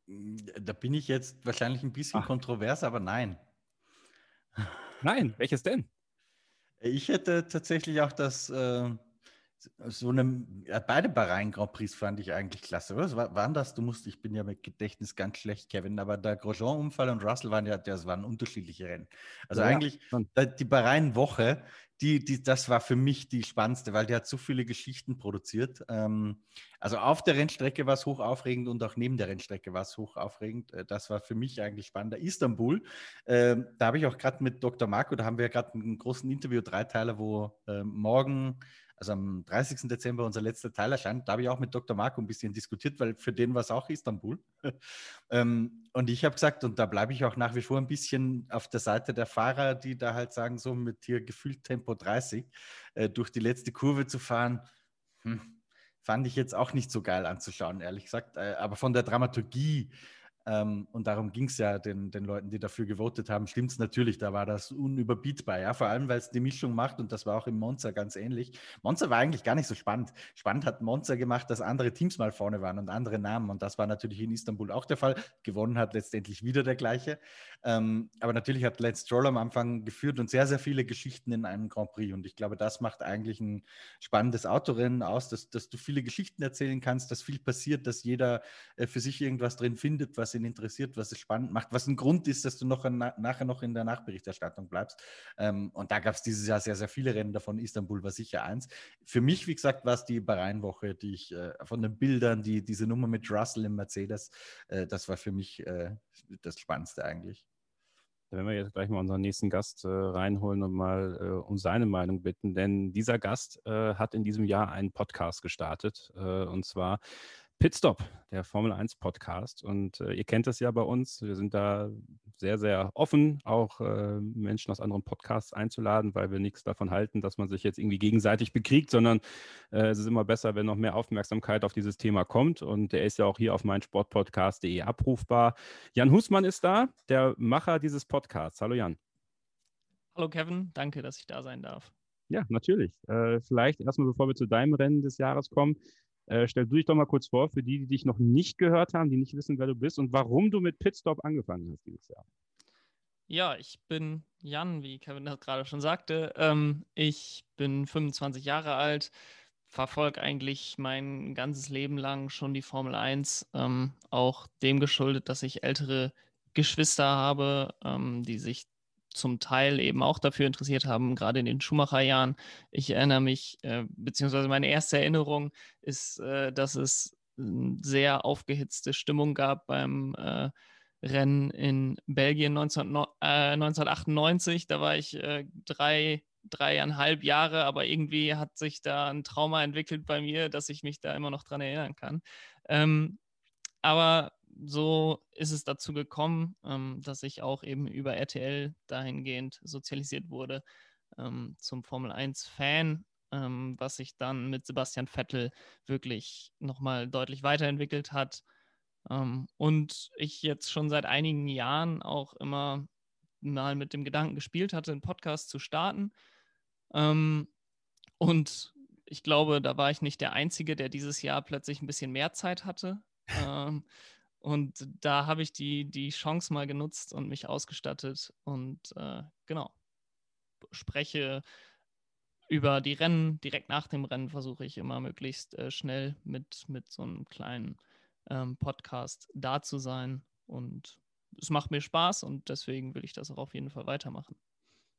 D: Da bin ich jetzt wahrscheinlich ein bisschen Ach. kontrovers, aber nein.
C: Nein, welches denn?
D: Ich hätte tatsächlich auch das, äh, so eine, ja, beide Bahrain Grand Prix fand ich eigentlich klasse. Was war, waren das? Du musst, ich bin ja mit Gedächtnis ganz schlecht, Kevin, aber der Grosjean-Unfall und Russell waren ja, das waren unterschiedliche Rennen. Also ja, eigentlich ja. die Bahrain-Woche, die, die, das war für mich die spannendste, weil die hat so viele Geschichten produziert. Ähm, also auf der Rennstrecke war es hoch aufregend und auch neben der Rennstrecke war es hoch aufregend. Äh, das war für mich eigentlich spannender. Istanbul, äh, da habe ich auch gerade mit Dr. Marco, da haben wir ja gerade einen großen Interview, Dreiteiler, wo äh, morgen also am 30. Dezember unser letzter Teil erscheint, da habe ich auch mit Dr. Marco ein bisschen diskutiert, weil für den war es auch Istanbul. ähm, und ich habe gesagt, und da bleibe ich auch nach wie vor ein bisschen auf der Seite der Fahrer, die da halt sagen, so mit hier gefühlt Tempo 30 äh, durch die letzte Kurve zu fahren, hm, fand ich jetzt auch nicht so geil anzuschauen, ehrlich gesagt. Äh, aber von der Dramaturgie ähm, und darum ging es ja den, den Leuten, die dafür gewotet haben, stimmt es natürlich, da war das unüberbietbar, ja, vor allem, weil es die Mischung macht und das war auch im Monza ganz ähnlich. Monza war eigentlich gar nicht so spannend. Spannend hat Monza gemacht, dass andere Teams mal vorne waren und andere Namen und das war natürlich in Istanbul auch der Fall. Gewonnen hat letztendlich wieder der gleiche. Ähm, aber natürlich hat Lance Stroll am Anfang geführt und sehr, sehr viele Geschichten in einem Grand Prix und ich glaube, das macht eigentlich ein spannendes Autorennen aus, dass, dass du viele Geschichten erzählen kannst, dass viel passiert, dass jeder äh, für sich irgendwas drin findet, was ihn interessiert, was es spannend macht, was ein Grund ist, dass du noch in, nachher noch in der Nachberichterstattung bleibst. Ähm, und da gab es dieses Jahr sehr, sehr viele Rennen davon. Istanbul war sicher eins. Für mich, wie gesagt, war es die Bahrain-Woche, die ich äh, von den Bildern, die, diese Nummer mit Russell im Mercedes, äh, das war für mich äh, das Spannendste eigentlich.
C: Werden wir jetzt gleich mal unseren nächsten Gast äh, reinholen und mal äh, um seine Meinung bitten, denn dieser Gast äh, hat in diesem Jahr einen Podcast gestartet äh, und zwar Pitstop, der Formel 1 Podcast. Und äh, ihr kennt das ja bei uns. Wir sind da sehr, sehr offen, auch äh, Menschen aus anderen Podcasts einzuladen, weil wir nichts davon halten, dass man sich jetzt irgendwie gegenseitig bekriegt, sondern äh, es ist immer besser, wenn noch mehr Aufmerksamkeit auf dieses Thema kommt. Und der ist ja auch hier auf meinsportpodcast.de abrufbar. Jan Husmann ist da, der Macher dieses Podcasts. Hallo Jan.
L: Hallo Kevin, danke, dass ich da sein darf.
C: Ja, natürlich. Äh, vielleicht erstmal, bevor wir zu deinem Rennen des Jahres kommen, äh, stell du dich doch mal kurz vor für die, die dich noch nicht gehört haben, die nicht wissen, wer du bist und warum du mit Pitstop angefangen hast dieses Jahr.
L: Ja, ich bin Jan, wie Kevin das gerade schon sagte. Ähm, ich bin 25 Jahre alt, verfolge eigentlich mein ganzes Leben lang schon die Formel 1, ähm, auch dem geschuldet, dass ich ältere Geschwister habe, ähm, die sich zum Teil eben auch dafür interessiert haben, gerade in den Schumacher-Jahren. Ich erinnere mich, äh, beziehungsweise meine erste Erinnerung ist, äh, dass es sehr aufgehitzte Stimmung gab beim äh, Rennen in Belgien 19, äh, 1998. Da war ich äh, drei, dreieinhalb Jahre, aber irgendwie hat sich da ein Trauma entwickelt bei mir, dass ich mich da immer noch dran erinnern kann. Ähm, aber so ist es dazu gekommen, ähm, dass ich auch eben über RTL dahingehend sozialisiert wurde ähm, zum Formel 1-Fan, ähm, was sich dann mit Sebastian Vettel wirklich nochmal deutlich weiterentwickelt hat. Ähm, und ich jetzt schon seit einigen Jahren auch immer mal mit dem Gedanken gespielt hatte, einen Podcast zu starten. Ähm, und ich glaube, da war ich nicht der Einzige, der dieses Jahr plötzlich ein bisschen mehr Zeit hatte. ähm, und da habe ich die, die Chance mal genutzt und mich ausgestattet und äh, genau, spreche über die Rennen. Direkt nach dem Rennen versuche ich immer möglichst äh, schnell mit, mit so einem kleinen ähm, Podcast da zu sein. Und es macht mir Spaß und deswegen will ich das auch auf jeden Fall weitermachen.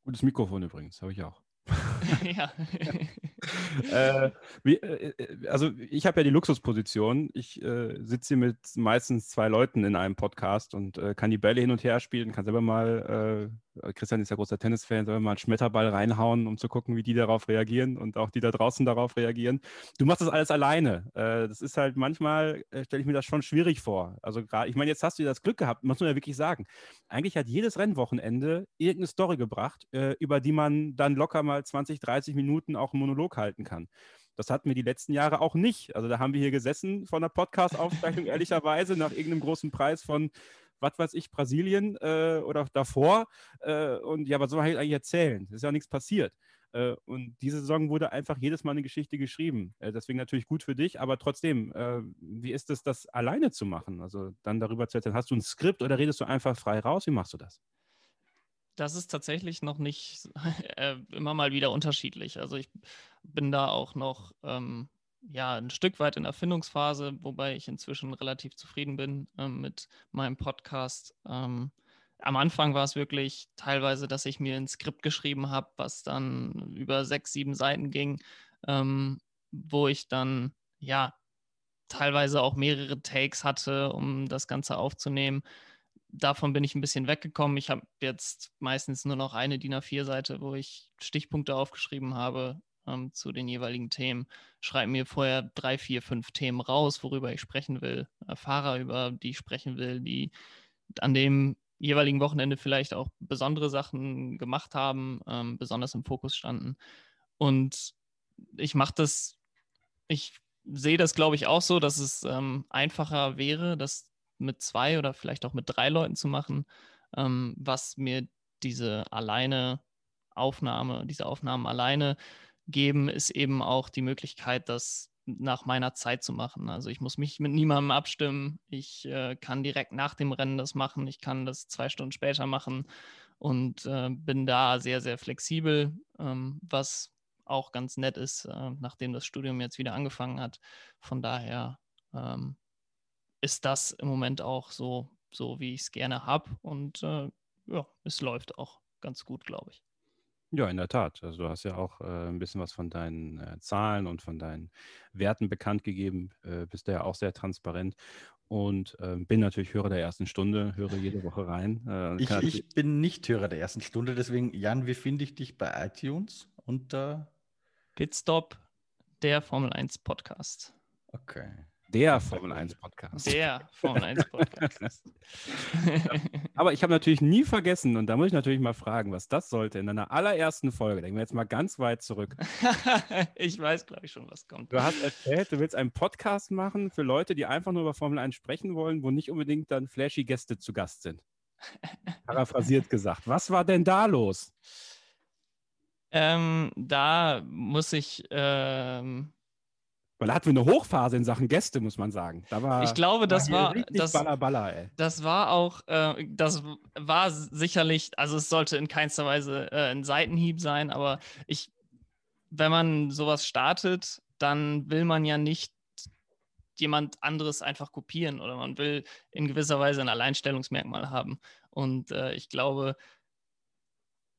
C: Gutes Mikrofon übrigens, habe ich auch.
L: ja.
C: äh, wie, äh, äh, also ich habe ja die Luxusposition. Ich äh, sitze hier mit meistens zwei Leuten in einem Podcast und äh, kann die Bälle hin und her spielen, kann selber mal, äh, Christian ist ja großer Tennisfan, selber mal einen Schmetterball reinhauen, um zu gucken, wie die darauf reagieren und auch die da draußen darauf reagieren. Du machst das alles alleine. das ist halt manchmal, stelle ich mir das schon schwierig vor. Also gerade, ich meine, jetzt hast du das Glück gehabt, muss man ja wirklich sagen. Eigentlich hat jedes Rennwochenende irgendeine Story gebracht, über die man dann locker mal 20, 30 Minuten auch einen Monolog halten kann. Das hatten wir die letzten Jahre auch nicht. Also da haben wir hier gesessen von der Podcast-Aufzeichnung, ehrlicherweise, nach irgendeinem großen Preis von, was weiß ich, Brasilien äh, oder davor. Äh, und ja, was soll man eigentlich erzählen? Es ist ja nichts passiert. Äh, und diese Saison wurde einfach jedes Mal eine Geschichte geschrieben. Äh, deswegen natürlich gut für dich, aber trotzdem, äh, wie ist es, das alleine zu machen? Also dann darüber zu erzählen, hast du ein Skript oder redest du einfach frei raus? Wie machst du das?
L: Das ist tatsächlich noch nicht äh, immer mal wieder unterschiedlich. Also ich bin da auch noch ähm, ja, ein Stück weit in Erfindungsphase, wobei ich inzwischen relativ zufrieden bin ähm, mit meinem Podcast. Ähm, am Anfang war es wirklich teilweise, dass ich mir ein Skript geschrieben habe, was dann über sechs, sieben Seiten ging, ähm, wo ich dann ja teilweise auch mehrere Takes hatte, um das Ganze aufzunehmen davon bin ich ein bisschen weggekommen. Ich habe jetzt meistens nur noch eine DIN A4-Seite, wo ich Stichpunkte aufgeschrieben habe ähm, zu den jeweiligen Themen. Schreibe mir vorher drei, vier, fünf Themen raus, worüber ich sprechen will. Äh, Fahrer, über die ich sprechen will, die an dem jeweiligen Wochenende vielleicht auch besondere Sachen gemacht haben, ähm, besonders im Fokus standen. Und ich mache das, ich sehe das, glaube ich, auch so, dass es ähm, einfacher wäre, das mit zwei oder vielleicht auch mit drei Leuten zu machen, ähm, was mir diese alleine Aufnahme, diese Aufnahmen alleine geben, ist eben auch die Möglichkeit, das nach meiner Zeit zu machen. Also ich muss mich mit niemandem abstimmen. Ich äh, kann direkt nach dem Rennen das machen. Ich kann das zwei Stunden später machen und äh, bin da sehr, sehr flexibel, ähm, was auch ganz nett ist, äh, nachdem das Studium jetzt wieder angefangen hat. Von daher ähm, ist das im Moment auch so, so wie ich es gerne habe. Und äh, ja, es läuft auch ganz gut, glaube ich.
C: Ja, in der Tat. Also du hast ja auch äh, ein bisschen was von deinen äh, Zahlen und von deinen Werten bekannt gegeben. Äh, bist du ja auch sehr transparent. Und ähm, bin natürlich Hörer der ersten Stunde, höre jede Woche rein.
D: Äh, ich, ich bin nicht Hörer der ersten Stunde, deswegen, Jan, wie finde ich dich bei iTunes? Unter
L: Pitstop, der Formel 1 Podcast.
D: Okay.
C: Der Formel 1 Podcast.
L: Der Formel 1 Podcast.
C: Aber ich habe natürlich nie vergessen, und da muss ich natürlich mal fragen, was das sollte in deiner allerersten Folge. Denken wir jetzt mal ganz weit zurück.
L: ich weiß, glaube ich, schon, was kommt.
C: Du hast erzählt, du willst einen Podcast machen für Leute, die einfach nur über Formel 1 sprechen wollen, wo nicht unbedingt dann flashy Gäste zu Gast sind. Paraphrasiert gesagt. Was war denn da los?
L: Ähm, da muss ich. Ähm
C: weil da hatten wir eine Hochphase in Sachen Gäste, muss man sagen. Da war,
L: ich glaube, das war, das,
C: Baller, Baller, ey.
L: das war auch, äh, das war sicherlich, also es sollte in keinster Weise äh, ein Seitenhieb sein, aber ich, wenn man sowas startet, dann will man ja nicht jemand anderes einfach kopieren oder man will in gewisser Weise ein Alleinstellungsmerkmal haben. Und äh, ich glaube,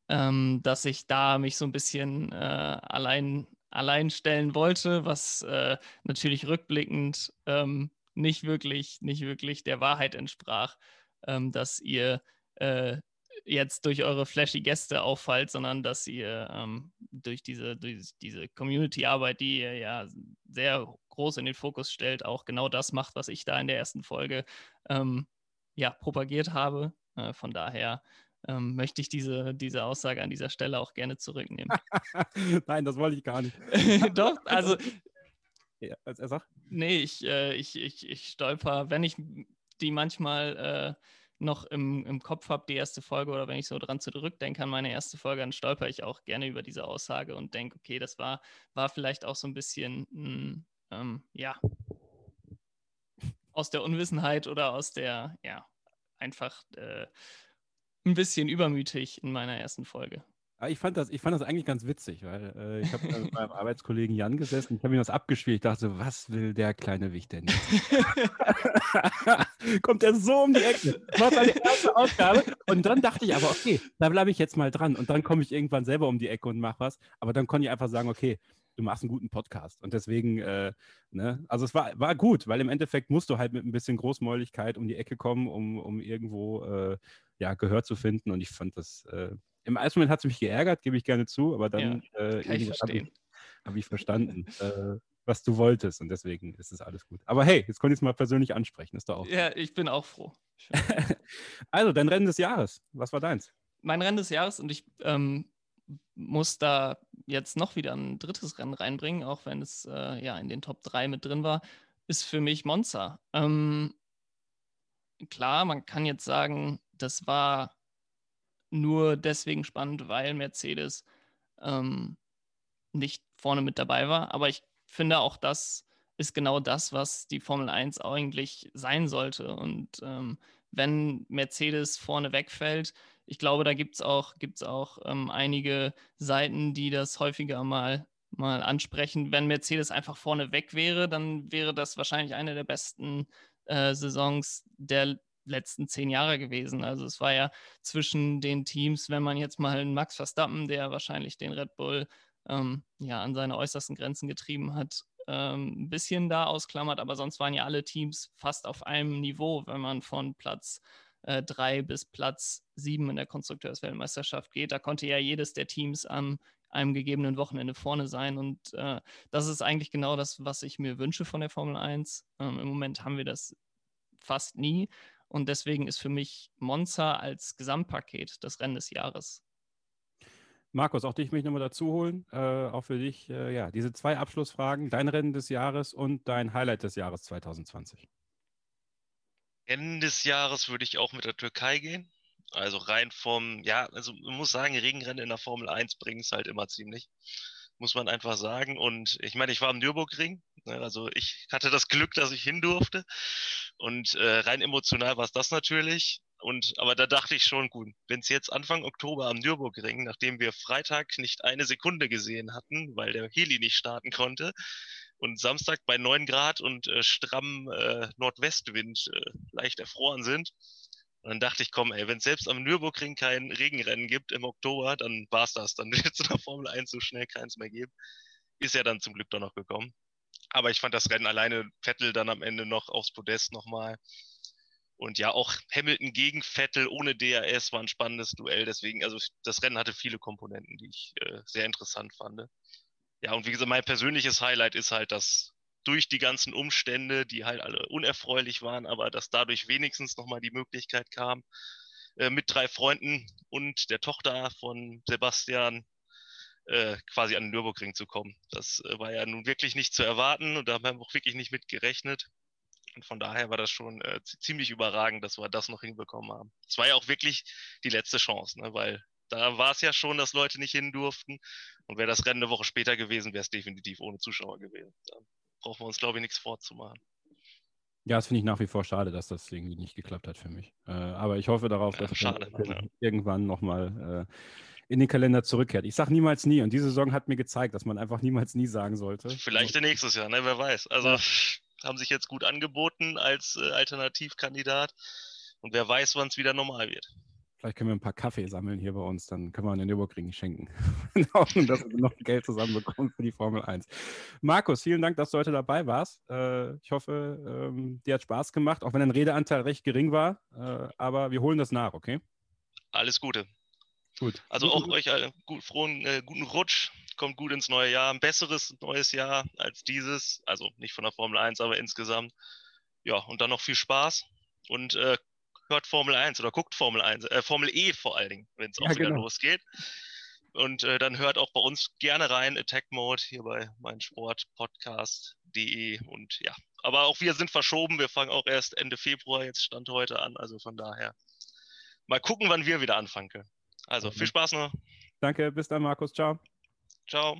L: ähm, dass ich da mich so ein bisschen äh, allein, allein stellen wollte, was äh, natürlich rückblickend ähm, nicht wirklich, nicht wirklich der Wahrheit entsprach, ähm, dass ihr äh, jetzt durch eure flashy Gäste auffallt, sondern dass ihr ähm, durch diese, durch diese Community-Arbeit, die ihr ja sehr groß in den Fokus stellt, auch genau das macht, was ich da in der ersten Folge ähm, ja, propagiert habe. Äh, von daher ähm, möchte ich diese, diese Aussage an dieser Stelle auch gerne zurücknehmen.
C: Nein, das wollte ich gar nicht.
L: Doch, also.
C: Ja, als er sagt?
L: Nee, ich, äh, ich, ich, ich stolper, wenn ich die manchmal äh, noch im, im Kopf habe, die erste Folge, oder wenn ich so dran zurückdenke an meine erste Folge, dann stolper ich auch gerne über diese Aussage und denke, okay, das war, war vielleicht auch so ein bisschen, mh, hm, ähm, ja, aus der Unwissenheit oder aus der, ja, einfach äh, ein bisschen übermütig in meiner ersten Folge.
C: ich fand das, ich fand das eigentlich ganz witzig, weil äh, ich habe mit meinem Arbeitskollegen Jan gesessen, ich habe mir das abgespielt, ich dachte, was will der kleine Wicht denn Kommt er so um die Ecke, macht seine erste Ausgabe und dann dachte ich aber, okay, da bleibe ich jetzt mal dran. Und dann komme ich irgendwann selber um die Ecke und mache was, aber dann konnte ich einfach sagen, okay, du machst einen guten Podcast. Und deswegen, äh, ne, also es war, war gut, weil im Endeffekt musst du halt mit ein bisschen Großmäuligkeit um die Ecke kommen, um, um irgendwo äh, ja, Gehör zu finden. Und ich fand das, äh, im ersten Moment hat es mich geärgert, gebe ich gerne zu, aber dann
L: ja, äh, habe ich,
C: hab ich, verstanden. äh, was du wolltest und deswegen ist es alles gut. Aber hey, jetzt konnte ich es mal persönlich ansprechen, ist doch auch.
L: Ja, ich bin auch froh.
C: also, dein Rennen des Jahres, was war deins?
L: Mein Rennen des Jahres und ich ähm, muss da jetzt noch wieder ein drittes Rennen reinbringen, auch wenn es äh, ja in den Top 3 mit drin war, ist für mich Monza. Ähm, klar, man kann jetzt sagen, das war nur deswegen spannend, weil Mercedes ähm, nicht vorne mit dabei war. Aber ich finde auch, das ist genau das, was die Formel 1 eigentlich sein sollte. Und ähm, wenn Mercedes vorne wegfällt, ich glaube, da gibt es auch, gibt's auch ähm, einige Seiten, die das häufiger mal, mal ansprechen. Wenn Mercedes einfach vorne weg wäre, dann wäre das wahrscheinlich eine der besten äh, Saisons der letzten zehn Jahre gewesen. Also es war ja zwischen den Teams, wenn man jetzt mal einen Max Verstappen, der wahrscheinlich den Red Bull ähm, ja an seine äußersten Grenzen getrieben hat, ähm, ein bisschen da ausklammert, aber sonst waren ja alle Teams fast auf einem Niveau, wenn man von Platz äh, drei bis Platz sieben in der Konstrukteursweltmeisterschaft geht. Da konnte ja jedes der Teams am einem gegebenen Wochenende vorne sein. Und äh, das ist eigentlich genau das, was ich mir wünsche von der Formel 1. Ähm, Im Moment haben wir das fast nie. Und deswegen ist für mich Monza als Gesamtpaket das Rennen des Jahres.
C: Markus, auch dich möchte ich nochmal dazu holen. Äh, auch für dich, äh, ja, diese zwei Abschlussfragen, dein Rennen des Jahres und dein Highlight des Jahres 2020.
K: Ende des Jahres würde ich auch mit der Türkei gehen. Also rein vom, ja, also man muss sagen, Regenrennen in der Formel 1 bringen es halt immer ziemlich. Muss man einfach sagen. Und ich meine, ich war am Nürburgring. Ne, also ich hatte das Glück, dass ich hin durfte. Und äh, rein emotional war es das natürlich. Und aber da dachte ich schon, gut, wenn es jetzt Anfang Oktober am Nürburgring, nachdem wir Freitag nicht eine Sekunde gesehen hatten, weil der Heli nicht starten konnte, und Samstag bei 9 Grad und äh, stramm äh, Nordwestwind äh, leicht erfroren sind. Und dann dachte ich, komm, ey, wenn es selbst am Nürburgring kein Regenrennen gibt im Oktober, dann war's das. Dann wird es in der Formel 1 so schnell keins mehr geben. Ist ja dann zum Glück doch noch gekommen. Aber ich fand das Rennen alleine Vettel dann am Ende noch aufs Podest nochmal. Und ja, auch Hamilton gegen Vettel ohne DRS war ein spannendes Duell. Deswegen, also das Rennen hatte viele Komponenten, die ich äh, sehr interessant fand. Ja, und wie gesagt, mein persönliches Highlight ist halt, dass durch die ganzen Umstände, die halt alle unerfreulich waren, aber dass dadurch wenigstens nochmal die Möglichkeit kam, äh, mit drei Freunden und der Tochter von Sebastian äh, quasi an den Nürburgring zu kommen. Das äh, war ja nun wirklich nicht zu erwarten und da haben wir auch wirklich nicht mit gerechnet. Und von daher war das schon äh, ziemlich überragend, dass wir das noch hinbekommen haben. Es war ja auch wirklich die letzte Chance, ne? weil da war es ja schon, dass Leute nicht hin durften. Und wäre das Rennen eine Woche später gewesen, wäre es definitiv ohne Zuschauer gewesen. Da brauchen wir uns, glaube ich, nichts vorzumachen.
C: Ja, das finde ich nach wie vor schade, dass das irgendwie nicht geklappt hat für mich. Äh, aber ich hoffe darauf, ja, dass
K: schade,
C: es ja. irgendwann nochmal äh, in den Kalender zurückkehrt. Ich sage niemals nie und diese Saison hat mir gezeigt, dass man einfach niemals nie sagen sollte.
K: Vielleicht nächstes Jahr, ne? wer weiß. Also haben sich jetzt gut angeboten als äh, Alternativkandidat. Und wer weiß, wann es wieder normal wird.
C: Vielleicht können wir ein paar Kaffee sammeln hier bei uns, dann können wir den Nürburgring schenken. In Hoffnung, dass wir noch Geld zusammenbekommen für die Formel 1. Markus, vielen Dank, dass du heute dabei warst. Äh, ich hoffe, ähm, dir hat Spaß gemacht, auch wenn dein Redeanteil recht gering war. Äh, aber wir holen das nach, okay?
K: Alles Gute.
C: Gut.
K: Also auch euch alle gut, frohen, äh, guten Rutsch. Kommt gut ins neue Jahr. Ein besseres neues Jahr als dieses. Also nicht von der Formel 1, aber insgesamt. Ja, und dann noch viel Spaß. Und äh, hört Formel 1 oder guckt Formel 1, äh, Formel E vor allen Dingen, wenn es auch
C: Ja,
K: wieder
C: genau.
K: losgeht. Und äh, dann hört auch bei uns gerne rein, Attack Mode, hier bei meinsportpodcast.de. Und ja, aber auch wir sind verschoben. Wir fangen auch erst Ende Februar jetzt Stand heute an. Also von daher mal gucken, wann wir wieder anfangen können. Also viel Spaß noch.
C: Danke, bis dann, Markus. Ciao.
K: Ciao.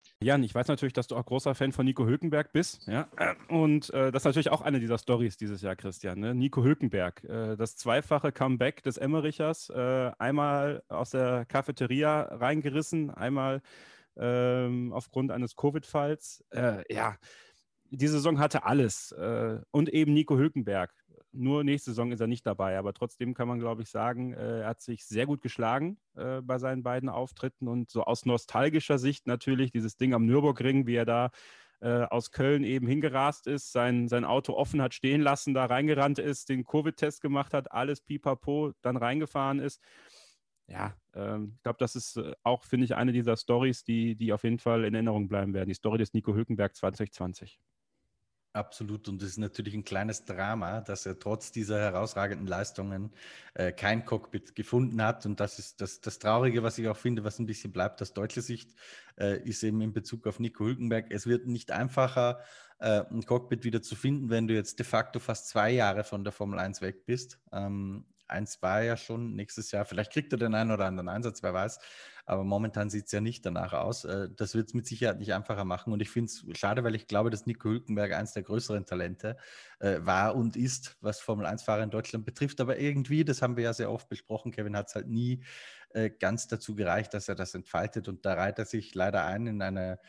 C: Jan, ich weiß natürlich, dass du auch großer Fan von Nico Hülkenberg bist. Ja? Und äh, das ist natürlich auch eine dieser Stories dieses Jahr, Christian. Ne? Nico Hülkenberg, äh, das zweifache Comeback des Emmerichers, äh, einmal aus der Cafeteria reingerissen, einmal ähm, aufgrund eines Covid-Falls. Äh, ja, die Saison hatte alles. Äh, und eben Nico Hülkenberg. Nur nächste Saison ist er nicht dabei, aber trotzdem kann man, glaube ich, sagen, äh, er hat sich sehr gut geschlagen äh, bei seinen beiden Auftritten und so aus nostalgischer Sicht natürlich dieses Ding am Nürburgring, wie er da äh, aus Köln eben hingerast ist, sein, sein Auto offen hat stehen lassen, da reingerannt ist, den Covid-Test gemacht hat, alles pipapo, dann reingefahren ist. Ja, ähm, ich glaube, das ist äh, auch, finde ich, eine dieser Stories, die, die auf jeden Fall in Erinnerung bleiben werden. Die Story des Nico Hülkenberg 2020.
D: Absolut. Und es ist natürlich ein kleines Drama, dass er trotz dieser herausragenden Leistungen äh, kein Cockpit gefunden hat. Und das ist das, das Traurige, was ich auch finde, was ein bisschen bleibt aus deutscher Sicht, äh, ist eben in Bezug auf Nico Hülkenberg. Es wird nicht einfacher, äh, ein Cockpit wieder zu finden, wenn du jetzt de facto fast zwei Jahre von der Formel 1 weg bist. Ähm, eins war ja schon nächstes Jahr. Vielleicht kriegt er den einen oder anderen Einsatz, wer weiß. Aber momentan sieht es ja nicht danach aus. Äh, Das wird es mit Sicherheit nicht einfacher machen. Und ich finde es schade, weil ich glaube, dass Nico Hülkenberg eines der größeren Talente äh, war und ist, was Formel 1-Fahrer in Deutschland betrifft. Aber irgendwie, das haben wir ja sehr oft besprochen, Kevin hat es halt nie äh, ganz dazu gereicht, dass er das entfaltet. Und da reiht er sich leider ein in eine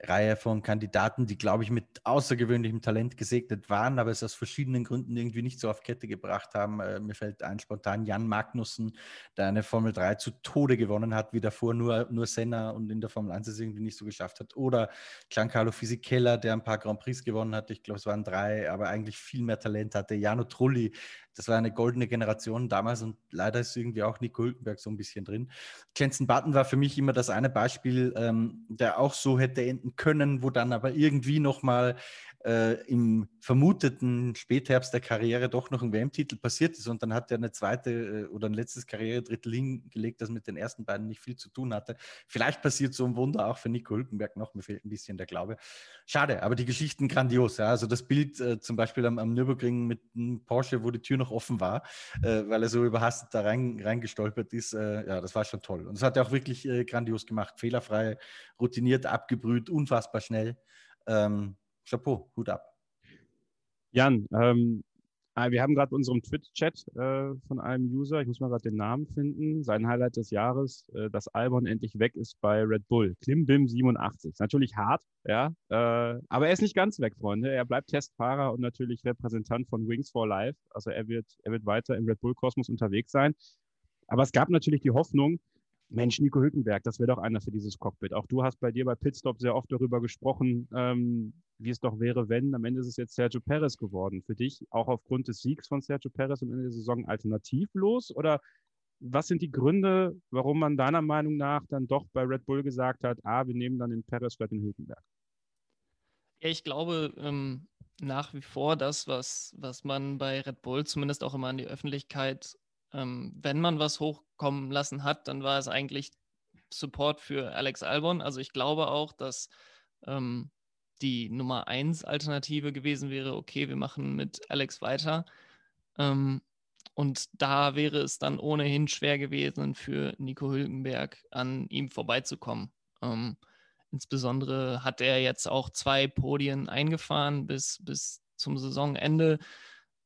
D: Reihe von Kandidaten, die, glaube ich, mit außergewöhnlichem Talent gesegnet waren, aber es aus verschiedenen Gründen irgendwie nicht so auf Kette gebracht haben. Äh, mir fällt ein spontan Jan Magnussen, der eine Formel 3 zu Tode gewonnen hat, wie davor nur, nur Senna und in der Formel 1 es irgendwie nicht so geschafft hat. Oder Giancarlo Fisichella, der ein paar Grand Prix gewonnen hat. Ich glaube, es waren drei, aber eigentlich viel mehr Talent hatte. Jano Trulli, das war eine goldene Generation damals und leider ist irgendwie auch Nico Hülkenberg so ein bisschen drin. Jensen Button war für mich immer das eine Beispiel, ähm, der auch so hätte enden können, wo dann aber irgendwie nochmal äh, im vermuteten Spätherbst der Karriere doch noch ein WM-Titel passiert ist und dann hat er eine zweite äh, oder ein letztes Karrieredrittel hingelegt, das mit den ersten beiden nicht viel zu tun hatte. Vielleicht passiert so ein Wunder auch für Nico Hülkenberg noch, mir fehlt ein bisschen der Glaube. Schade, aber die Geschichten grandios. Ja? Also das Bild äh, zum Beispiel am, am Nürburgring mit einem Porsche, wo die Tür noch offen war, äh, weil er so überhastet da rein, reingestolpert ist, äh, ja, das war schon toll. Und das hat er auch wirklich äh, grandios gemacht. Fehlerfrei, routiniert, abgebrüht, unfassbar schnell. Ähm, Chapeau, Hut ab.
C: Jan, ähm, ah, wir haben gerade unserem Twitch-Chat äh, von einem User, ich muss mal gerade den Namen finden, sein Highlight des Jahres, äh, dass Albon endlich weg ist bei Red Bull. Klimbim87. Ist natürlich hart, ja, äh, aber er ist nicht ganz weg, Freunde. Er bleibt Testfahrer und natürlich Repräsentant von Wings for Life. Also er wird, er wird weiter im Red Bull-Kosmos unterwegs sein. Aber es gab natürlich die Hoffnung, Mensch, Nico Hülkenberg, das wäre doch einer für dieses Cockpit. Auch du hast bei dir bei Pitstop sehr oft darüber gesprochen, ähm, wie es doch wäre, wenn. Am Ende ist es jetzt Sergio Perez geworden. Für dich auch aufgrund des Siegs von Sergio Perez am Ende der Saison alternativlos? Oder was sind die Gründe, warum man deiner Meinung nach dann doch bei Red Bull gesagt hat, ah, wir nehmen dann den Perez statt den Hülkenberg?
L: Ich glaube ähm, nach wie vor das, was, was man bei Red Bull zumindest auch immer an die Öffentlichkeit, ähm, wenn man was hochkommen lassen hat, dann war es eigentlich Support für Alex Albon. Also ich glaube auch, dass ähm, die Nummer 1 Alternative gewesen wäre, okay, wir machen mit Alex weiter. Ähm, und da wäre es dann ohnehin schwer gewesen, für Nico Hülkenberg an ihm vorbeizukommen. Ähm, insbesondere hat er jetzt auch zwei Podien eingefahren bis, bis zum Saisonende,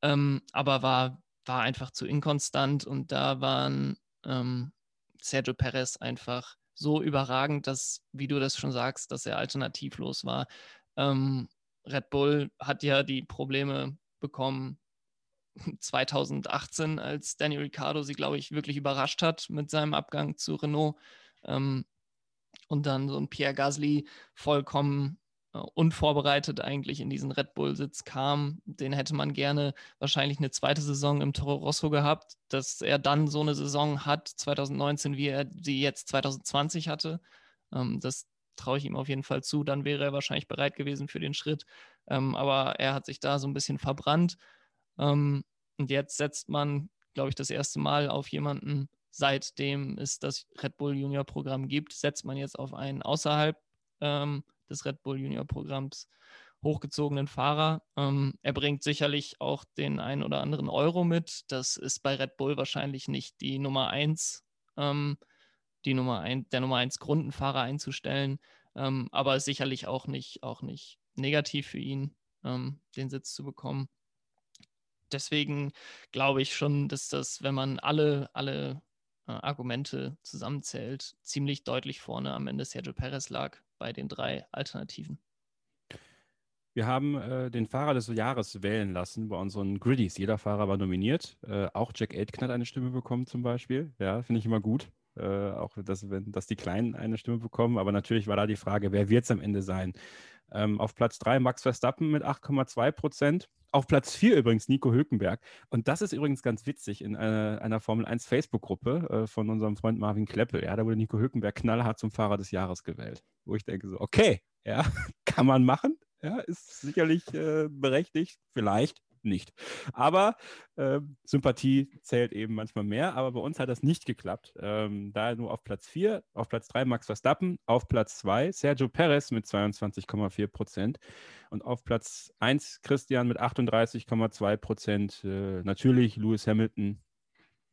L: ähm, aber war, war einfach zu inkonstant und da waren ähm, Sergio Perez einfach so überragend, dass, wie du das schon sagst, dass er alternativlos war. Ähm, Red Bull hat ja die Probleme bekommen 2018, als Daniel Ricciardo sie, glaube ich, wirklich überrascht hat mit seinem Abgang zu Renault. Ähm, und dann so ein Pierre Gasly vollkommen unvorbereitet eigentlich in diesen Red Bull-Sitz kam. Den hätte man gerne wahrscheinlich eine zweite Saison im Toro Rosso gehabt, dass er dann so eine Saison hat, 2019, wie er sie jetzt 2020 hatte. Ähm, das traue ich ihm auf jeden Fall zu. Dann wäre er wahrscheinlich bereit gewesen für den Schritt. Ähm, aber er hat sich da so ein bisschen verbrannt. Ähm, und jetzt setzt man, glaube ich, das erste Mal auf jemanden, seitdem es das Red Bull Junior Programm gibt, setzt man jetzt auf einen außerhalb ähm, des Red Bull Junior Programms hochgezogenen Fahrer. Ähm, er bringt sicherlich auch den einen oder anderen Euro mit. Das ist bei Red Bull wahrscheinlich nicht die Nummer eins, ähm, die Nummer ein, der Nummer eins Grundenfahrer einzustellen, ähm, aber sicherlich auch nicht, auch nicht negativ für ihn, ähm, den Sitz zu bekommen deswegen glaube ich schon, dass das, wenn man alle, alle äh, Argumente zusammenzählt, ziemlich deutlich vorne am Ende Sergio Perez lag bei den drei Alternativen.
C: Wir haben äh, den Fahrer des Jahres wählen lassen bei unseren Griddies. Jeder Fahrer war nominiert. Äh, auch Jack Aitken hat eine Stimme bekommen zum Beispiel. Ja, finde ich immer gut. Äh, auch, dass, wenn, dass die Kleinen eine Stimme bekommen. Aber natürlich war da die Frage, wer wird es am Ende sein? Ähm, auf Platz 3 Max Verstappen mit 8,2 Prozent. Auf Platz 4 übrigens Nico Hülkenberg. Und das ist übrigens ganz witzig in einer, einer Formel 1 Facebook-Gruppe äh, von unserem Freund Marvin Kleppel. Ja, da wurde Nico Hülkenberg knallhart zum Fahrer des Jahres gewählt. Wo ich denke so, okay, ja, kann man machen. Ja, ist sicherlich äh, berechtigt, vielleicht nicht. Aber äh, Sympathie zählt eben manchmal mehr. Aber bei uns hat das nicht geklappt. Ähm, da nur auf Platz 4, auf Platz 3 Max Verstappen, auf Platz 2 Sergio Perez mit 22,4 Prozent und auf Platz 1 Christian mit 38,2 Prozent. Äh, natürlich Lewis Hamilton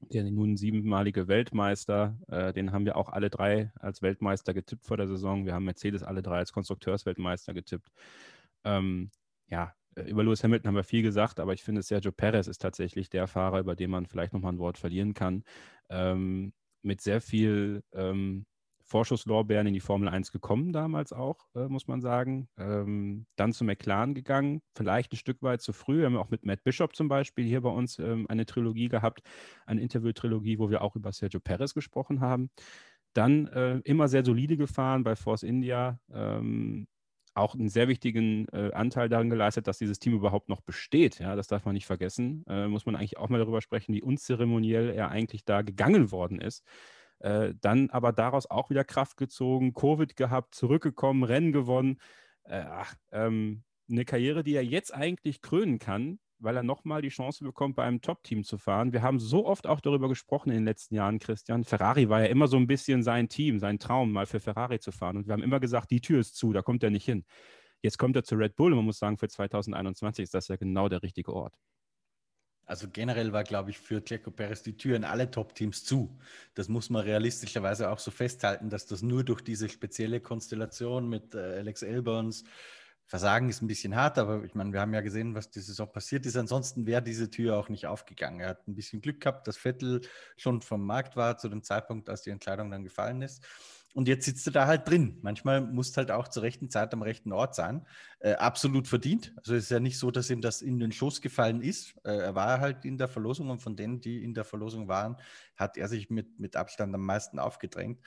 C: der nun siebenmalige Weltmeister, äh, den haben wir auch alle drei als Weltmeister getippt vor der Saison. Wir haben Mercedes alle drei als Konstrukteursweltmeister getippt. Ähm, ja, über Lewis Hamilton haben wir viel gesagt, aber ich finde, Sergio Perez ist tatsächlich der Fahrer, über den man vielleicht nochmal ein Wort verlieren kann. Ähm, mit sehr viel ähm, Vorschusslorbeeren in die Formel 1 gekommen, damals auch, äh, muss man sagen. Ähm, dann zu McLaren gegangen, vielleicht ein Stück weit zu früh. Wir haben auch mit Matt Bishop zum Beispiel hier bei uns ähm, eine Trilogie gehabt, eine Interview-Trilogie, wo wir auch über Sergio Perez gesprochen haben. Dann äh, immer sehr solide gefahren bei Force India. Ähm, auch einen sehr wichtigen äh, Anteil daran geleistet, dass dieses Team überhaupt noch besteht. Ja, das darf man nicht vergessen. Äh, muss man eigentlich auch mal darüber sprechen, wie unzeremoniell er eigentlich da gegangen worden ist. Äh, dann aber daraus auch wieder Kraft gezogen, Covid gehabt, zurückgekommen, Rennen gewonnen. Äh, ach, ähm, eine Karriere, die er jetzt eigentlich krönen kann, weil er nochmal die Chance bekommt, bei einem Top-Team zu fahren. Wir haben so oft auch darüber gesprochen in den letzten Jahren, Christian. Ferrari war ja immer so ein bisschen sein Team, sein Traum, mal für Ferrari zu fahren. Und wir haben immer gesagt, die Tür ist zu, da kommt er nicht hin. Jetzt kommt er zu Red Bull und man muss sagen, für 2021 ist das ja genau der richtige Ort.
D: Also generell war, glaube ich, für Checo Perez die Tür in alle Top-Teams zu. Das muss man realistischerweise auch so festhalten, dass das nur durch diese spezielle Konstellation mit äh, Alex Elbons, Versagen ist ein bisschen hart, aber ich meine, wir haben ja gesehen, was diese Saison passiert ist. Ansonsten wäre diese Tür auch nicht aufgegangen. Er hat ein bisschen Glück gehabt, dass Vettel schon vom Markt war zu dem Zeitpunkt, als die Entscheidung dann gefallen ist. Und jetzt sitzt er da halt drin. Manchmal muss halt auch zur rechten Zeit am rechten Ort sein. Äh, absolut verdient. Also es ist ja nicht so, dass ihm das in den Schoß gefallen ist. Äh, er war halt in der Verlosung und von denen, die in der Verlosung waren, hat er sich mit, mit Abstand am meisten aufgedrängt.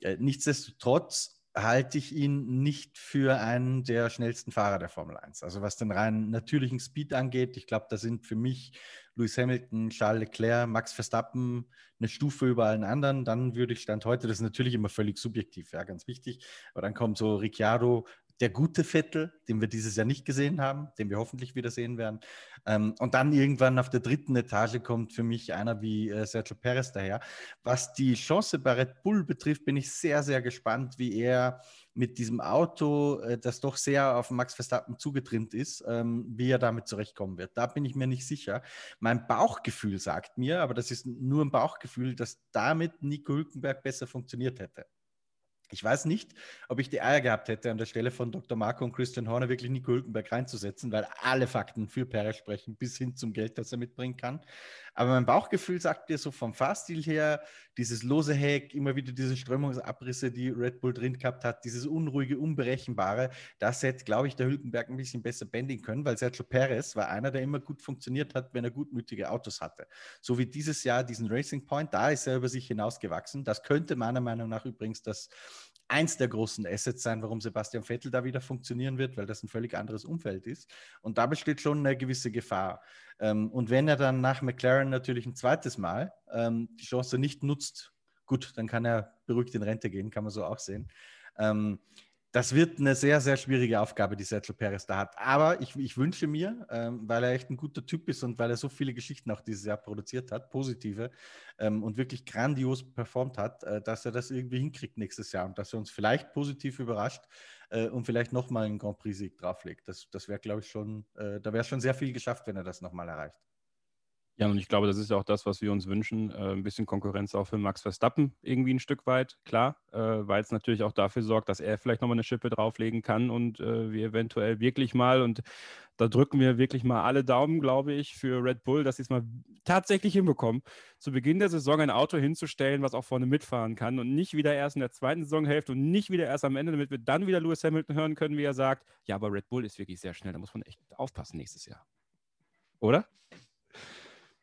D: Äh, nichtsdestotrotz halte ich ihn nicht für einen der schnellsten Fahrer der Formel 1. Also was den rein natürlichen Speed angeht, ich glaube, da sind für mich Lewis Hamilton, Charles Leclerc, Max Verstappen eine Stufe über allen anderen. Dann würde ich Stand heute, das ist natürlich immer völlig subjektiv, ja, ganz wichtig, aber dann kommt so Ricciardo, der gute Vettel, den wir dieses Jahr nicht gesehen haben, den wir hoffentlich wieder sehen werden. Ähm, und dann irgendwann auf der dritten Etage kommt für mich einer wie äh, Sergio Perez daher. Was die Chance bei Red Bull betrifft, bin ich sehr, sehr gespannt, wie er mit diesem Auto, äh, das doch sehr auf Max Verstappen zugetrimmt ist, ähm, wie er damit zurechtkommen wird. Da bin ich mir nicht sicher. Mein Bauchgefühl sagt mir, aber das ist nur ein Bauchgefühl, dass damit Nico Hülkenberg besser funktioniert hätte. Ich weiß nicht, ob ich die Eier gehabt hätte, an der Stelle von Dr. Marco und Christian Horner wirklich Nico Hülkenberg reinzusetzen, weil alle Fakten für Perez sprechen, bis hin zum Geld, das er mitbringen kann. Aber mein Bauchgefühl sagt mir so vom Fahrstil her, dieses lose Heck, immer wieder diese Strömungsabrisse, die Red Bull drin gehabt hat, dieses unruhige, unberechenbare, das hätte, glaube ich, der Hülkenberg ein bisschen besser bändigen können, weil Sergio Perez war einer, der immer gut funktioniert hat, wenn er gutmütige Autos hatte. So wie dieses Jahr diesen Racing Point, da ist er über sich hinausgewachsen. Das könnte meiner Meinung nach übrigens das eins der großen Assets sein, warum Sebastian Vettel da wieder funktionieren wird, weil das ein völlig anderes Umfeld ist. Und da besteht schon eine gewisse Gefahr. Ähm, und wenn er dann nach McLaren natürlich ein zweites Mal ähm, die Chance nicht nutzt, gut, dann kann er beruhigt in Rente gehen, kann man so auch sehen. Das wird eine sehr, sehr schwierige Aufgabe, die Sergio Perez da hat. Aber ich, ich wünsche mir, ähm, weil er echt ein guter Typ ist und weil er so viele Geschichten auch dieses Jahr produziert hat, positive ähm, und wirklich grandios performt hat, äh, dass er das irgendwie hinkriegt nächstes Jahr und dass er uns vielleicht positiv überrascht äh, und vielleicht nochmal einen Grand Prix-Sieg drauflegt. Das, das wäre, glaube ich, schon, äh, da wäre schon sehr viel geschafft, wenn er das nochmal erreicht.
C: Ja, und ich glaube, das ist ja auch das, was wir uns wünschen. Äh, ein bisschen Konkurrenz auch für Max Verstappen irgendwie ein Stück weit, klar, äh, weil es natürlich auch dafür sorgt, dass er vielleicht nochmal eine Schippe drauflegen kann und äh, wir eventuell wirklich mal, und da drücken wir wirklich mal alle Daumen, glaube ich, für Red Bull, dass sie es mal tatsächlich hinbekommen, zu Beginn der Saison ein Auto hinzustellen, was auch vorne mitfahren kann und nicht wieder erst in der zweiten Saisonhälfte und nicht wieder erst am Ende, damit wir dann wieder Lewis Hamilton hören können, wie er sagt, ja, aber Red Bull ist wirklich sehr schnell, da muss man echt aufpassen nächstes Jahr. Oder?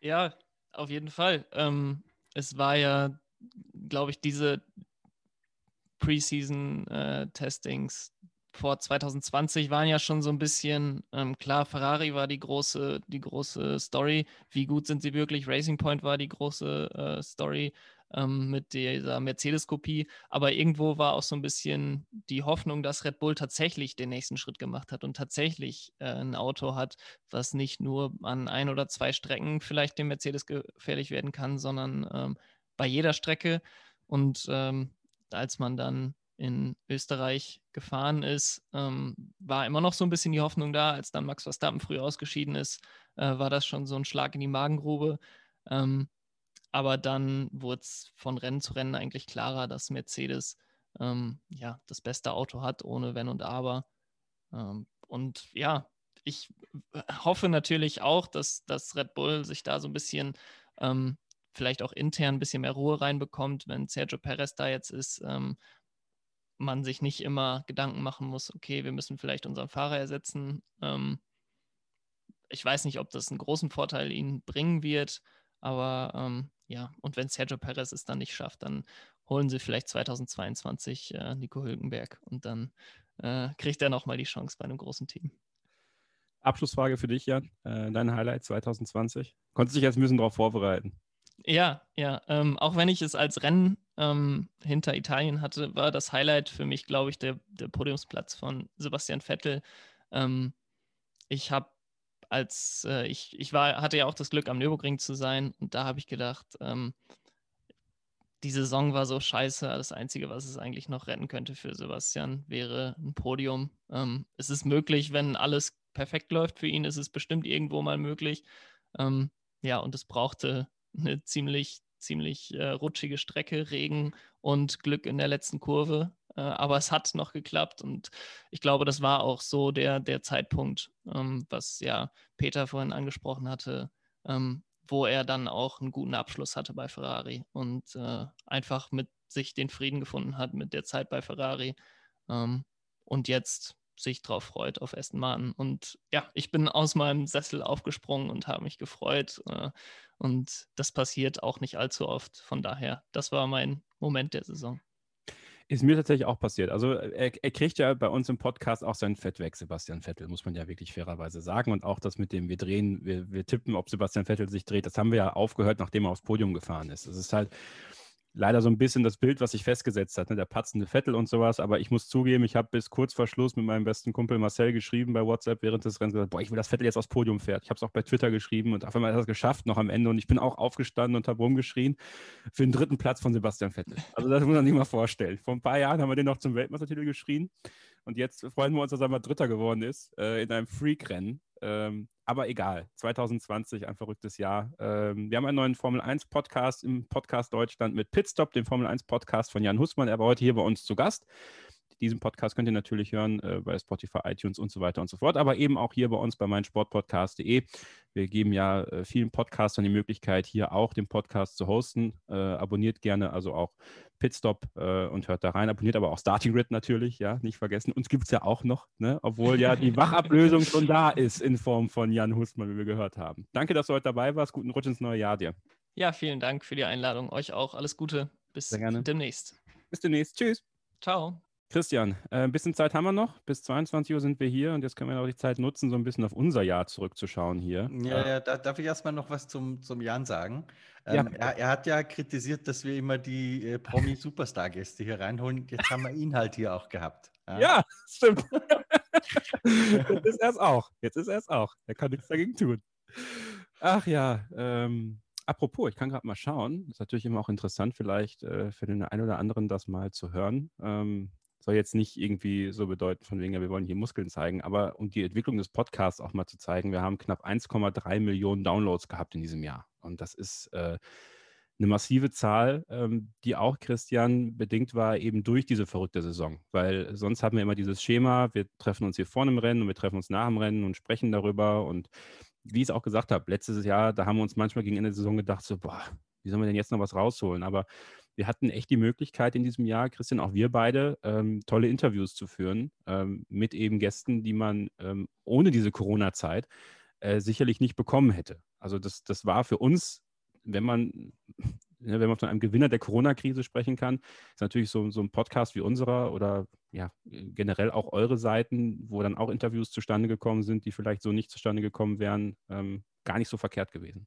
L: Ja, auf jeden Fall. Ähm, es war ja, glaube ich, diese Preseason-Testings äh, vor 2020 waren ja schon so ein bisschen ähm, klar. Ferrari war die große, die große Story. Wie gut sind sie wirklich? Racing Point war die große äh, Story ähm, mit dieser Mercedes-Kopie. Aber irgendwo war auch so ein bisschen die Hoffnung, dass Red Bull tatsächlich den nächsten Schritt gemacht hat und tatsächlich äh, ein Auto hat, was nicht nur an ein oder zwei Strecken vielleicht dem Mercedes gefährlich werden kann, sondern ähm, bei jeder Strecke. Und ähm, als man dann in Österreich gefahren ist, ähm, war immer noch so ein bisschen die Hoffnung da. Als dann Max Verstappen früh ausgeschieden ist, äh, war das schon so ein Schlag in die Magengrube. Ähm, aber dann wurde es von Rennen zu Rennen eigentlich klarer, dass Mercedes ähm, ja das beste Auto hat, ohne Wenn und Aber. Ähm, und ja, ich hoffe natürlich auch, dass, dass Red Bull sich da so ein bisschen ähm, vielleicht auch intern ein bisschen mehr Ruhe reinbekommt, wenn Sergio Perez da jetzt ist, ähm, man sich nicht immer Gedanken machen muss, okay, wir müssen vielleicht unseren Fahrer ersetzen. Ähm, ich weiß nicht, ob das einen großen Vorteil ihnen bringen wird, aber ähm, ja, und wenn Sergio Perez es dann nicht schafft, dann holen sie vielleicht 2022 äh, Nico Hülkenberg und dann äh, kriegt er nochmal die Chance bei einem großen Team.
C: Abschlussfrage für dich, Jan. Äh, dein Highlight 2020? Konntest du dich jetzt ein bisschen darauf vorbereiten?
L: Ja, ja. Ähm, auch wenn ich es als Rennen ähm, hinter Italien hatte, war das Highlight für mich, glaube ich, der, der Podiumsplatz von Sebastian Vettel. Ähm, ich habe als äh, ich, ich war, hatte ja auch das Glück, am Nürburgring zu sein und da habe ich gedacht, ähm, die Saison war so scheiße. Das Einzige, was es eigentlich noch retten könnte für Sebastian, wäre ein Podium. Ähm, es ist möglich, wenn alles perfekt läuft für ihn, ist es bestimmt irgendwo mal möglich. Ähm, ja, und es brauchte eine ziemlich, ziemlich äh, rutschige Strecke, Regen und Glück in der letzten Kurve. Äh, aber es hat noch geklappt und ich glaube, das war auch so der, der Zeitpunkt, ähm, was ja Peter vorhin angesprochen hatte, ähm, wo er dann auch einen guten Abschluss hatte bei Ferrari und äh, einfach mit sich den Frieden gefunden hat mit der Zeit bei Ferrari ähm, und jetzt sich drauf freut auf Aston Martin. Und ja, ich bin aus meinem Sessel aufgesprungen und habe mich gefreut. Äh, und das passiert auch nicht allzu oft. Von daher, das war mein Moment der Saison.
C: Ist mir tatsächlich auch passiert. Also er, er, kriegt ja bei uns im Podcast auch sein Fett weg, Sebastian Vettel, muss man ja wirklich fairerweise sagen. Und auch das mit dem, wir drehen, wir, wir tippen, ob Sebastian Vettel sich dreht, das haben wir ja aufgehört, nachdem er aufs Podium gefahren ist. Das ist halt, leider so ein bisschen das Bild, was sich festgesetzt hat, ne? der patzende Vettel und sowas. Aber ich muss zugeben, ich habe bis kurz vor Schluss mit meinem besten Kumpel Marcel geschrieben bei WhatsApp während des Rennens, gesagt, boah, ich will, dass Vettel jetzt aufs Podium fährt. Ich habe es auch bei Twitter geschrieben und auf einmal hat er es geschafft, noch am Ende. Und ich bin auch aufgestanden und habe rumgeschrien für den dritten Platz von Sebastian Vettel. Also das muss man sich mal vorstellen. Vor ein paar Jahren haben wir den noch zum Weltmeistertitel geschrien. Und jetzt freuen wir uns, dass er mal Dritter geworden ist äh, in einem Freak-Rennen. Ähm, aber egal, 2020, ein verrücktes Jahr. Ähm, wir haben einen neuen Formel 1 Podcast im Podcast Deutschland mit Pitstop, dem Formel 1 Podcast von Jan Hussmann. Er war heute hier bei uns zu Gast. Diesen Podcast könnt ihr natürlich hören äh, bei Spotify, iTunes und so weiter und so fort, aber eben auch hier bei uns bei meinsportpodcast.de. Wir geben ja äh, vielen Podcastern die Möglichkeit, hier auch den Podcast zu hosten. Äh, abonniert gerne also auch Pitstop äh, und hört da rein. Abonniert aber auch Starting Grid natürlich, ja, nicht vergessen. Uns gibt es ja auch noch, ne? obwohl ja die Wachablösung schon da ist in Form von Jan Hustmann, wie wir gehört haben. Danke, dass du heute dabei warst. Guten Rutsch ins neue Jahr dir.
L: Ja, vielen Dank für die Einladung. Euch auch. Alles Gute. Bis demnächst.
C: Bis demnächst. Tschüss.
L: Ciao.
C: Christian, äh, ein bisschen Zeit haben wir noch. Bis 22 Uhr sind wir hier und jetzt können wir auch die Zeit nutzen, so ein bisschen auf unser Jahr zurückzuschauen hier.
D: Ja, ja da, darf ich erstmal noch was zum, zum Jan sagen? Ähm, ja. er, er, hat ja kritisiert, dass wir immer die äh, Promi-Superstar-Gäste hier reinholen. Jetzt haben wir ihn halt hier auch gehabt.
C: Ja, ja stimmt. Jetzt ist er es auch. Jetzt ist er es auch. Er kann nichts dagegen tun. Ach ja, ähm, apropos, ich kann gerade mal schauen. Ist natürlich immer auch interessant, vielleicht äh, für den einen oder anderen das mal zu hören. Ähm, soll jetzt nicht irgendwie so bedeuten, von wegen, ja, wir wollen hier Muskeln zeigen, aber um die Entwicklung des Podcasts auch mal zu zeigen, wir haben knapp 1,3 Millionen Downloads gehabt in diesem Jahr. Und das ist äh, eine massive Zahl, ähm, die auch Christian bedingt war, eben durch diese verrückte Saison. Weil sonst haben wir immer dieses Schema, wir treffen uns hier vorne im Rennen und wir treffen uns nach dem Rennen und sprechen darüber. Und wie ich es auch gesagt habe, letztes Jahr, da haben wir uns manchmal gegen Ende der Saison gedacht, so, boah, wie sollen wir denn jetzt noch was rausholen? Aber wir hatten echt die Möglichkeit in diesem Jahr, Christian, auch wir beide, ähm, tolle Interviews zu führen ähm, mit eben Gästen, die man ähm, ohne diese Corona-Zeit äh, sicherlich nicht bekommen hätte. Also das, das war für uns, wenn man, wenn man von einem Gewinner der Corona-Krise sprechen kann, ist natürlich so, so ein Podcast wie unserer oder ja, generell auch eure Seiten, wo dann auch Interviews zustande gekommen sind, die vielleicht so nicht zustande gekommen wären, ähm, gar nicht so verkehrt gewesen.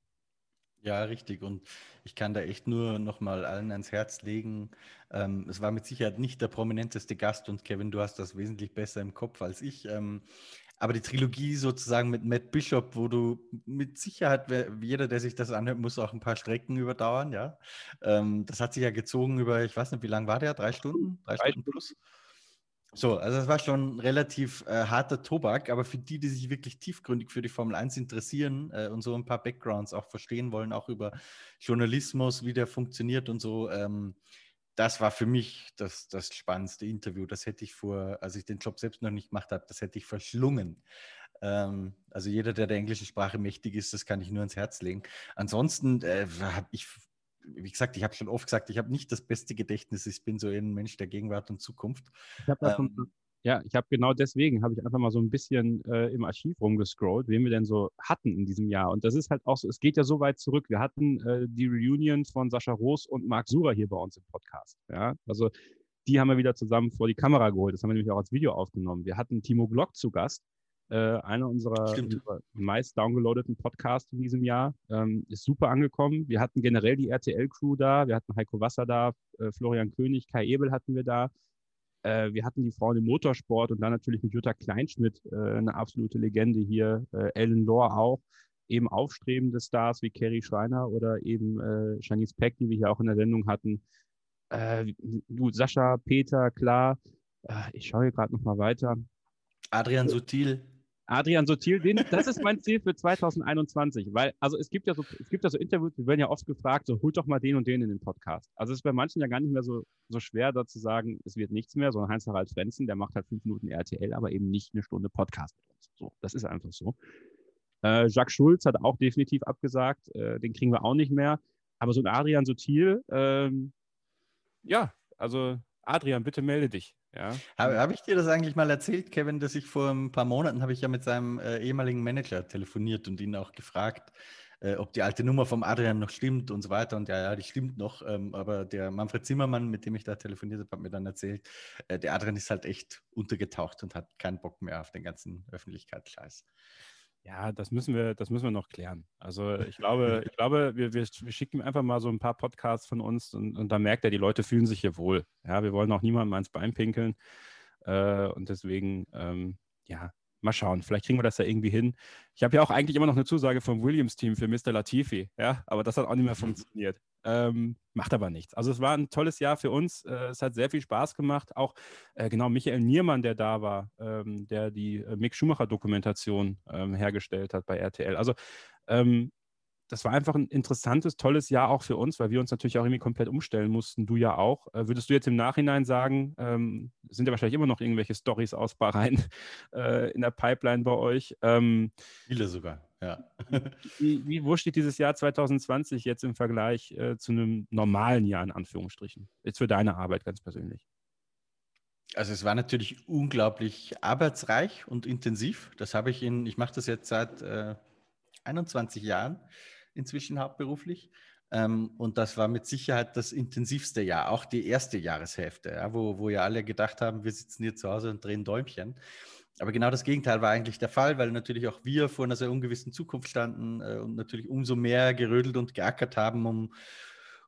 D: Ja, richtig. Und ich kann da echt nur nochmal allen ans Herz legen. Ähm, es war mit Sicherheit nicht der prominenteste Gast und Kevin, du hast das wesentlich besser im Kopf als ich. Ähm, aber die Trilogie sozusagen mit Matt Bishop, wo du mit Sicherheit, jeder, der sich das anhört, muss auch ein paar Strecken überdauern, ja. Ähm, das hat sich ja gezogen über, ich weiß nicht, wie lange war der? Drei Stunden? Drei, Drei Stunden plus? So, also das war schon relativ äh, harter Tobak, aber für die, die sich wirklich tiefgründig für die Formel 1 interessieren äh, und so ein paar Backgrounds auch verstehen wollen, auch über Journalismus, wie der funktioniert und so, ähm, das war für mich das, das spannendste Interview. Das hätte ich vor, als ich den Job selbst noch nicht gemacht habe, das hätte ich verschlungen. Ähm, also jeder, der der englischen Sprache mächtig ist, das kann ich nur ins Herz legen. Ansonsten äh, habe ich wie gesagt, ich habe schon oft gesagt, ich habe nicht das beste Gedächtnis. Ich bin so ein Mensch der Gegenwart und Zukunft.
C: Ich ähm, ja, ich habe genau deswegen, habe ich einfach mal so ein bisschen äh, im Archiv rumgescrollt, wen wir denn so hatten in diesem Jahr. Und das ist halt auch so, es geht ja so weit zurück. Wir hatten äh, die Reunion von Sascha Roos und Marc Sura hier bei uns im Podcast. Ja, also die haben wir wieder zusammen vor die Kamera geholt. Das haben wir nämlich auch als Video aufgenommen. Wir hatten Timo Glock zu Gast, äh, einer unserer, unserer meist downgeloadeten Podcasts in diesem Jahr. Ähm, ist super angekommen. Wir hatten generell die RTL-Crew da. Wir hatten Heiko Wasser da, äh, Florian König, Kai Ebel hatten wir da. Äh, wir hatten die Frauen im Motorsport und dann natürlich mit Jutta Kleinschmidt, äh, eine absolute Legende hier. Äh, Ellen Lohr auch. Eben aufstrebende Stars wie Kerry Schreiner oder eben äh, Shanice Peck, die wir hier auch in der Sendung hatten. Äh, du, Sascha, Peter, klar. ich schaue hier gerade nochmal weiter.
D: Adrian Sutil.
C: Adrian Sotil, den, das ist mein Ziel für 2021, weil, also es gibt ja so, es gibt ja so Interviews, wir werden ja oft gefragt, so holt doch mal den und den in den Podcast. Also es ist bei manchen ja gar nicht mehr so, so schwer, da zu sagen, es wird nichts mehr, sondern Heinz-Harald Frenzen, der macht halt fünf Minuten RTL, aber eben nicht eine Stunde Podcast mit uns. So, das ist einfach so. Äh, Jacques Schulz hat auch definitiv abgesagt, äh, den kriegen wir auch nicht mehr. Aber so ein Adrian Sotil, ähm, ja, also Adrian, bitte melde dich. Ja.
D: Habe hab ich dir das eigentlich mal erzählt, Kevin, dass ich vor ein paar Monaten habe ich ja mit seinem äh, ehemaligen Manager telefoniert und ihn auch gefragt, äh, ob die alte Nummer vom Adrian noch stimmt und so weiter. Und ja, ja, die stimmt noch. Ähm, aber der Manfred Zimmermann, mit dem ich da telefoniert habe, hat mir dann erzählt, äh, der Adrian ist halt echt untergetaucht und hat keinen Bock mehr auf den ganzen Öffentlichkeitsscheiß.
C: Ja, das müssen wir, das müssen wir noch klären. Also ich glaube, ich glaube, wir, wir, wir schicken ihm einfach mal so ein paar Podcasts von uns und, und da merkt er, die Leute fühlen sich hier wohl. Ja, wir wollen auch niemandem ans Bein pinkeln. Äh, und deswegen, ähm, ja, mal schauen. Vielleicht kriegen wir das ja irgendwie hin. Ich habe ja auch eigentlich immer noch eine Zusage vom Williams-Team für Mr. Latifi, ja, aber das hat auch nicht mehr mhm. funktioniert. Ähm, macht aber nichts. Also es war ein tolles Jahr für uns. Äh, es hat sehr viel Spaß gemacht. Auch äh, genau Michael Niermann, der da war, ähm, der die äh, Mick Schumacher-Dokumentation ähm, hergestellt hat bei RTL. Also ähm, das war einfach ein interessantes, tolles Jahr auch für uns, weil wir uns natürlich auch irgendwie komplett umstellen mussten. Du ja auch. Äh, würdest du jetzt im Nachhinein sagen, ähm, sind ja wahrscheinlich immer noch irgendwelche Stories aus Bahrain äh, in der Pipeline bei euch? Ähm,
D: Viele sogar, ja.
C: wie, wie, wo steht dieses Jahr 2020 jetzt im Vergleich äh, zu einem normalen Jahr in Anführungsstrichen? Jetzt für deine Arbeit ganz persönlich.
D: Also es war natürlich unglaublich arbeitsreich und intensiv. Das habe ich in, ich mache das jetzt seit 21 äh, Jahren inzwischen hauptberuflich. Ähm, und das war mit Sicherheit das intensivste Jahr, auch die erste Jahreshälfte, ja, wo, wo ja alle gedacht haben, wir sitzen hier zu Hause und drehen Däumchen. Aber genau das Gegenteil war eigentlich der Fall, weil natürlich auch wir vor einer sehr ungewissen Zukunft standen äh, und natürlich umso mehr gerödelt und geackert haben, um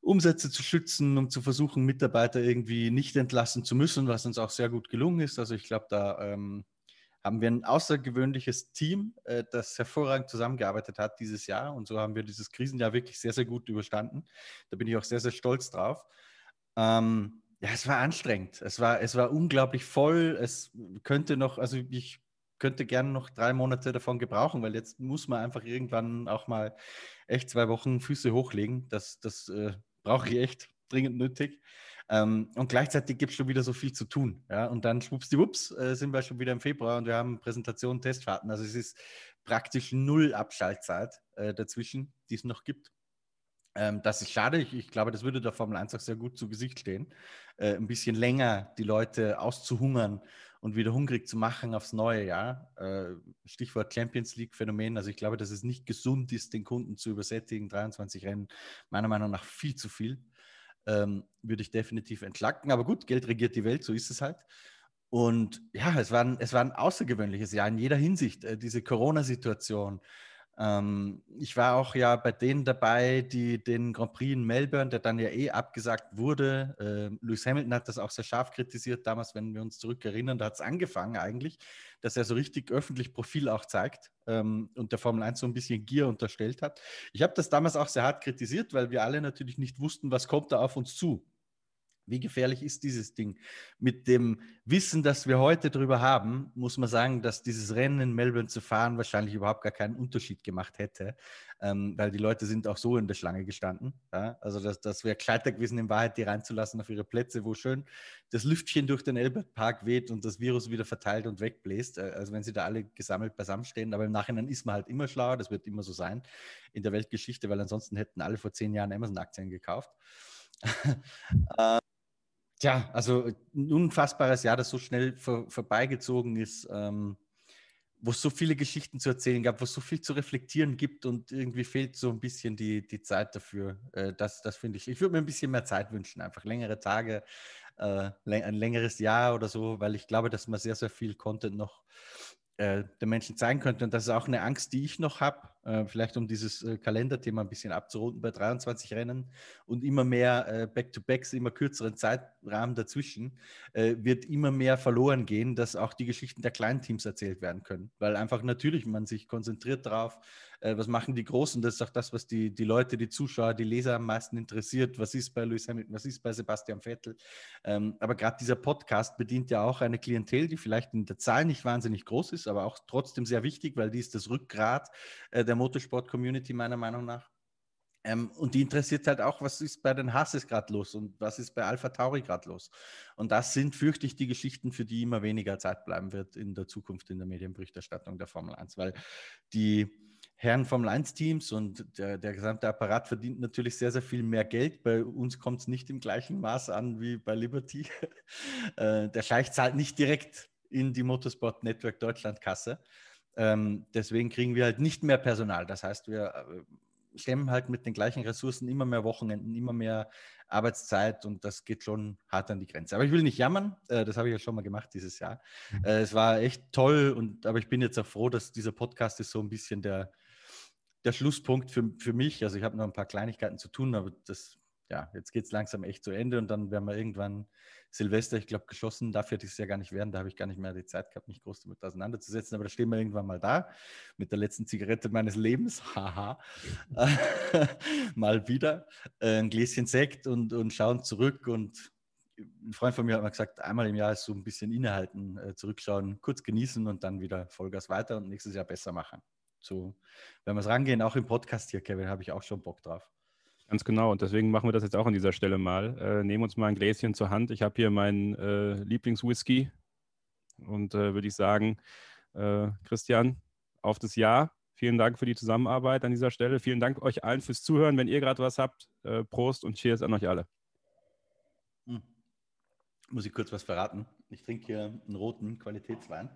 D: Umsätze zu schützen, um zu versuchen, Mitarbeiter irgendwie nicht entlassen zu müssen, was uns auch sehr gut gelungen ist. Also ich glaube, da ähm, haben wir ein außergewöhnliches Team, äh, das hervorragend zusammengearbeitet hat dieses Jahr. Und so haben wir dieses Krisenjahr wirklich sehr, sehr gut überstanden. Da bin ich auch sehr, sehr stolz drauf. Ähm, ja, es war anstrengend. Es war, es war unglaublich voll. Es könnte noch, also ich könnte gerne noch drei Monate davon gebrauchen, weil jetzt muss man einfach irgendwann auch mal echt zwei Wochen Füße hochlegen. Das, das äh, brauche ich echt dringend nötig. Ähm, und gleichzeitig gibt es schon wieder so viel zu tun. Ja? Und dann schwuppsdiwupps äh, sind wir schon wieder im Februar und wir haben Präsentationen, Testfahrten. Also es ist praktisch null Abschaltzeit äh, dazwischen, die es noch gibt. Ähm, das ist schade. Ich, ich, glaube, das würde der Formel 1 auch sehr gut zu Gesicht stehen. Äh, ein bisschen länger die Leute auszuhungern und wieder hungrig zu machen aufs neue Jahr. Äh, Stichwort Champions League-Phänomen. Also ich glaube, dass es nicht gesund ist, den Kunden zu übersättigen. 23 Rennen, meiner Meinung nach viel zu viel ähm, würde ich definitiv entlacken. Aber gut, Geld regiert die Welt, so ist es halt. Und ja, es war ein, es war ein außergewöhnliches Jahr in jeder Hinsicht. Äh, diese Corona-Situation, ähm, ich war auch ja bei denen dabei, die den Grand Prix in Melbourne, der dann ja eh abgesagt wurde. Äh, Lewis Hamilton hat das auch sehr scharf kritisiert damals, wenn wir uns zurückerinnern. Da hat es angefangen eigentlich, dass er so richtig öffentlich Profil auch zeigt ähm, und der Formel 1 so ein bisschen Gier unterstellt hat. Ich habe das damals auch sehr hart kritisiert, weil wir alle natürlich nicht wussten, was kommt da auf uns zu. Wie gefährlich ist dieses Ding? Mit dem Wissen, das wir heute darüber haben, muss man sagen, dass dieses Rennen in Melbourne zu fahren wahrscheinlich überhaupt gar keinen Unterschied gemacht hätte, ähm, weil die Leute sind auch so in der Schlange gestanden. Ja? Also das, das wäre kleiner gewesen, in Wahrheit die reinzulassen auf ihre Plätze, wo schön das Lüftchen durch den Albert Park weht und das Virus wieder verteilt und wegbläst. Äh, also wenn sie da alle gesammelt beisammen stehen. Aber im Nachhinein ist man halt immer schlauer, das wird immer so sein in der Weltgeschichte, weil ansonsten hätten alle vor zehn Jahren Amazon-Aktien gekauft. äh, Tja, also ein unfassbares Jahr, das so schnell vor, vorbeigezogen ist, ähm, wo es so viele Geschichten zu erzählen gab, wo es so viel zu reflektieren gibt und irgendwie fehlt so ein bisschen die, die Zeit dafür. Äh, das das finde ich. Ich würde mir ein bisschen mehr Zeit wünschen, einfach längere Tage, äh, ein längeres Jahr oder so, weil ich glaube, dass man sehr, sehr viel Content noch äh, den Menschen zeigen könnte. Und das ist auch eine Angst, die ich noch habe, äh, vielleicht um dieses äh, Kalenderthema ein bisschen abzurunden bei 23 Rennen und immer mehr äh, Back-to-Backs, immer kürzeren Zeitrahmen dazwischen, äh, wird immer mehr verloren gehen, dass auch die Geschichten der kleinen Teams erzählt werden können. Weil einfach natürlich man sich konzentriert darauf, äh, was machen die Großen? Das ist auch das, was die, die Leute, die Zuschauer, die Leser am meisten interessiert. Was ist bei Lewis Hamilton? Was ist bei Sebastian Vettel? Ähm, aber gerade dieser Podcast bedient ja auch eine Klientel, die vielleicht in der Zahl nicht wahnsinnig groß ist, aber auch trotzdem sehr wichtig, weil die ist das Rückgrat äh, der Motorsport-Community meiner Meinung nach. Ähm, und die interessiert halt auch, was ist bei den Hasses gerade los und was ist bei Alpha Tauri gerade los. Und das sind, fürchte ich, die Geschichten, für die immer weniger Zeit bleiben wird in der Zukunft in der Medienberichterstattung der Formel 1, weil die Herren Formel 1-Teams und der, der, gesamte Apparat verdient natürlich sehr, sehr viel mehr Geld. Bei uns kommt es nicht im gleichen Maß an wie bei Liberty. äh, der Scheich zahlt nicht direkt in die Motorsport Network Deutschland Kasse. Ähm, deswegen kriegen wir halt nicht mehr Personal. Das heißt, wir äh, stemmen halt mit den gleichen Ressourcen immer mehr Wochenenden, immer mehr Arbeitszeit und das geht schon hart an die Grenze. Aber ich will nicht jammern, äh, das habe ich ja schon mal gemacht dieses Jahr. Mhm. Es war echt toll und aber ich bin jetzt auch froh, dass dieser Podcast ist so ein bisschen der, der Schlusspunkt für, für mich. Also ich habe noch ein paar Kleinigkeiten zu tun, aber das, ja, jetzt geht es langsam echt zu Ende und dann werden wir irgendwann Silvester, ich glaube, geschlossen darf ja dieses Jahr gar nicht werden. Da habe ich gar nicht mehr die Zeit gehabt, mich groß damit auseinanderzusetzen. Aber da stehen wir irgendwann mal da mit der letzten Zigarette meines Lebens. Haha. mal wieder. Äh, ein Gläschen Sekt und, und schauen zurück. Und ein Freund von mir hat mal gesagt, einmal im Jahr ist so ein bisschen innehalten, äh, zurückschauen, kurz genießen und dann wieder Vollgas weiter und nächstes Jahr besser machen. So, wenn wir es rangehen, auch im Podcast hier, Kevin, habe ich auch schon Bock drauf.
C: Ganz genau. Und deswegen machen wir das jetzt auch an dieser Stelle mal. Äh, nehmen uns mal ein Gläschen zur Hand. Ich habe hier meinen äh, Lieblingswhisky. Und äh, würde ich sagen, äh, Christian, auf das Jahr. Vielen Dank für die Zusammenarbeit an dieser Stelle. Vielen Dank euch allen fürs Zuhören. Wenn ihr gerade was habt, äh, Prost und Cheers an euch alle.
D: Hm. Muss ich kurz was verraten? Ich trinke hier einen roten Qualitätswein.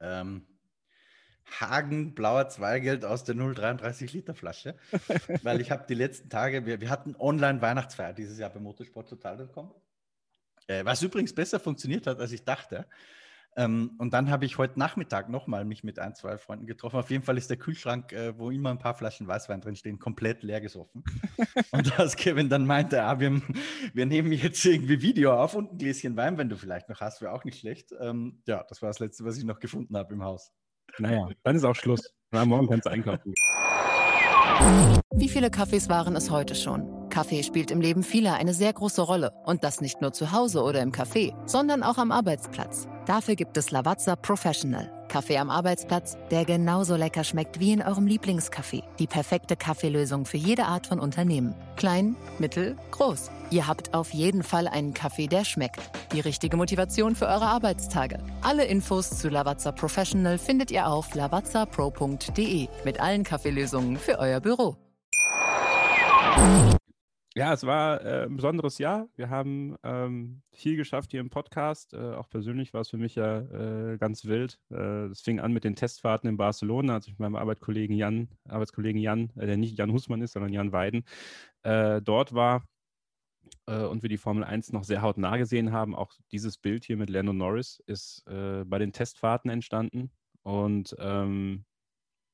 D: Ähm, Hagen blauer Zweigeld aus der 0,33 Liter Flasche, weil ich habe die letzten Tage, wir, wir hatten Online-Weihnachtsfeier dieses Jahr bei motorsporttotal.com, äh, was übrigens besser funktioniert hat, als ich dachte. Ähm, und dann habe ich heute Nachmittag nochmal mich mit ein, zwei Freunden getroffen. Auf jeden Fall ist der Kühlschrank, äh, wo immer ein paar Flaschen Weißwein drin stehen, komplett leer gesoffen. und als Kevin dann meinte, ah, wir, wir, nehmen jetzt irgendwie Video auf und ein Gläschen Wein, wenn du vielleicht noch hast, wäre auch nicht schlecht. Ähm, ja, das war das Letzte, was ich noch gefunden habe im Haus.
C: Naja, dann ist auch Schluss. Na, morgen kannst du einkaufen.
G: Wie viele Kaffees waren es heute schon? Kaffee spielt im Leben vieler eine sehr große Rolle. Und das nicht nur zu Hause oder im Café, sondern auch am Arbeitsplatz. Dafür gibt es Lavazza Professional. Kaffee am Arbeitsplatz, der genauso lecker schmeckt wie in eurem Lieblingscafé. Die perfekte Kaffeelösung für jede Art von Unternehmen. Klein, mittel, groß. Ihr habt auf jeden Fall einen Kaffee, der schmeckt. Die richtige Motivation für eure Arbeitstage. Alle Infos zu Lavazza Professional findet ihr auf lavazzapro.de mit allen Kaffeelösungen für euer Büro.
C: Ja, es war äh, ein besonderes Jahr. Wir haben ähm, viel geschafft hier im Podcast. Äh, auch persönlich war es für mich ja äh, ganz wild. Es äh, fing an mit den Testfahrten in Barcelona, als ich mit meinem Arbeitskollegen Jan, Arbeitskollegen Jan, äh, der nicht Jan Husmann ist, sondern Jan Weiden, äh, dort war und wir die Formel 1 noch sehr hautnah gesehen haben. Auch dieses Bild hier mit Lando Norris ist bei den Testfahrten entstanden. Und ähm,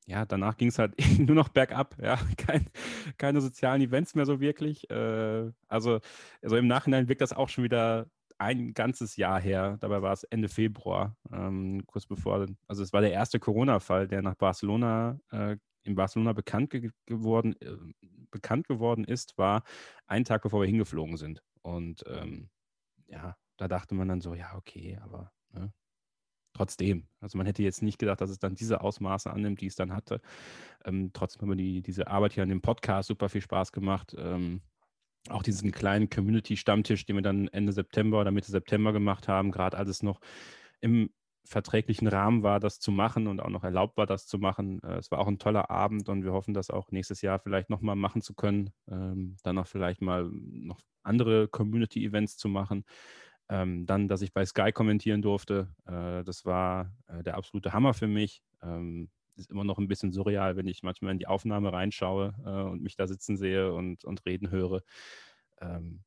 C: ja, danach ging es halt nur noch bergab, ja, Kein, keine sozialen Events mehr so wirklich. Äh, also, also im Nachhinein wirkt das auch schon wieder ein ganzes Jahr her. Dabei war es Ende Februar, ähm, kurz bevor, also es war der erste Corona-Fall, der nach Barcelona, äh, in Barcelona bekannt ge geworden, äh, bekannt geworden ist, war ein Tag bevor wir hingeflogen sind. Und ähm, ja, da dachte man dann so, ja, okay, aber ne, trotzdem. Also man hätte jetzt nicht gedacht, dass es dann diese Ausmaße annimmt, die es dann hatte. Ähm, trotzdem haben wir die, diese Arbeit hier an dem Podcast super viel Spaß gemacht. Ähm, auch diesen kleinen Community-Stammtisch, den wir dann Ende September oder Mitte September gemacht haben, gerade als es noch im verträglichen Rahmen war, das zu machen und auch noch erlaubt war, das zu machen. Äh, es war auch ein toller Abend und wir hoffen, das auch nächstes Jahr vielleicht nochmal machen zu können. Ähm, dann auch vielleicht mal noch andere Community-Events zu machen. Ähm, dann, dass ich bei Sky kommentieren durfte, äh, das war äh, der absolute Hammer für mich. Ähm, ist immer noch ein bisschen surreal, wenn ich manchmal in die Aufnahme reinschaue äh, und mich da sitzen sehe und, und reden höre. Ähm,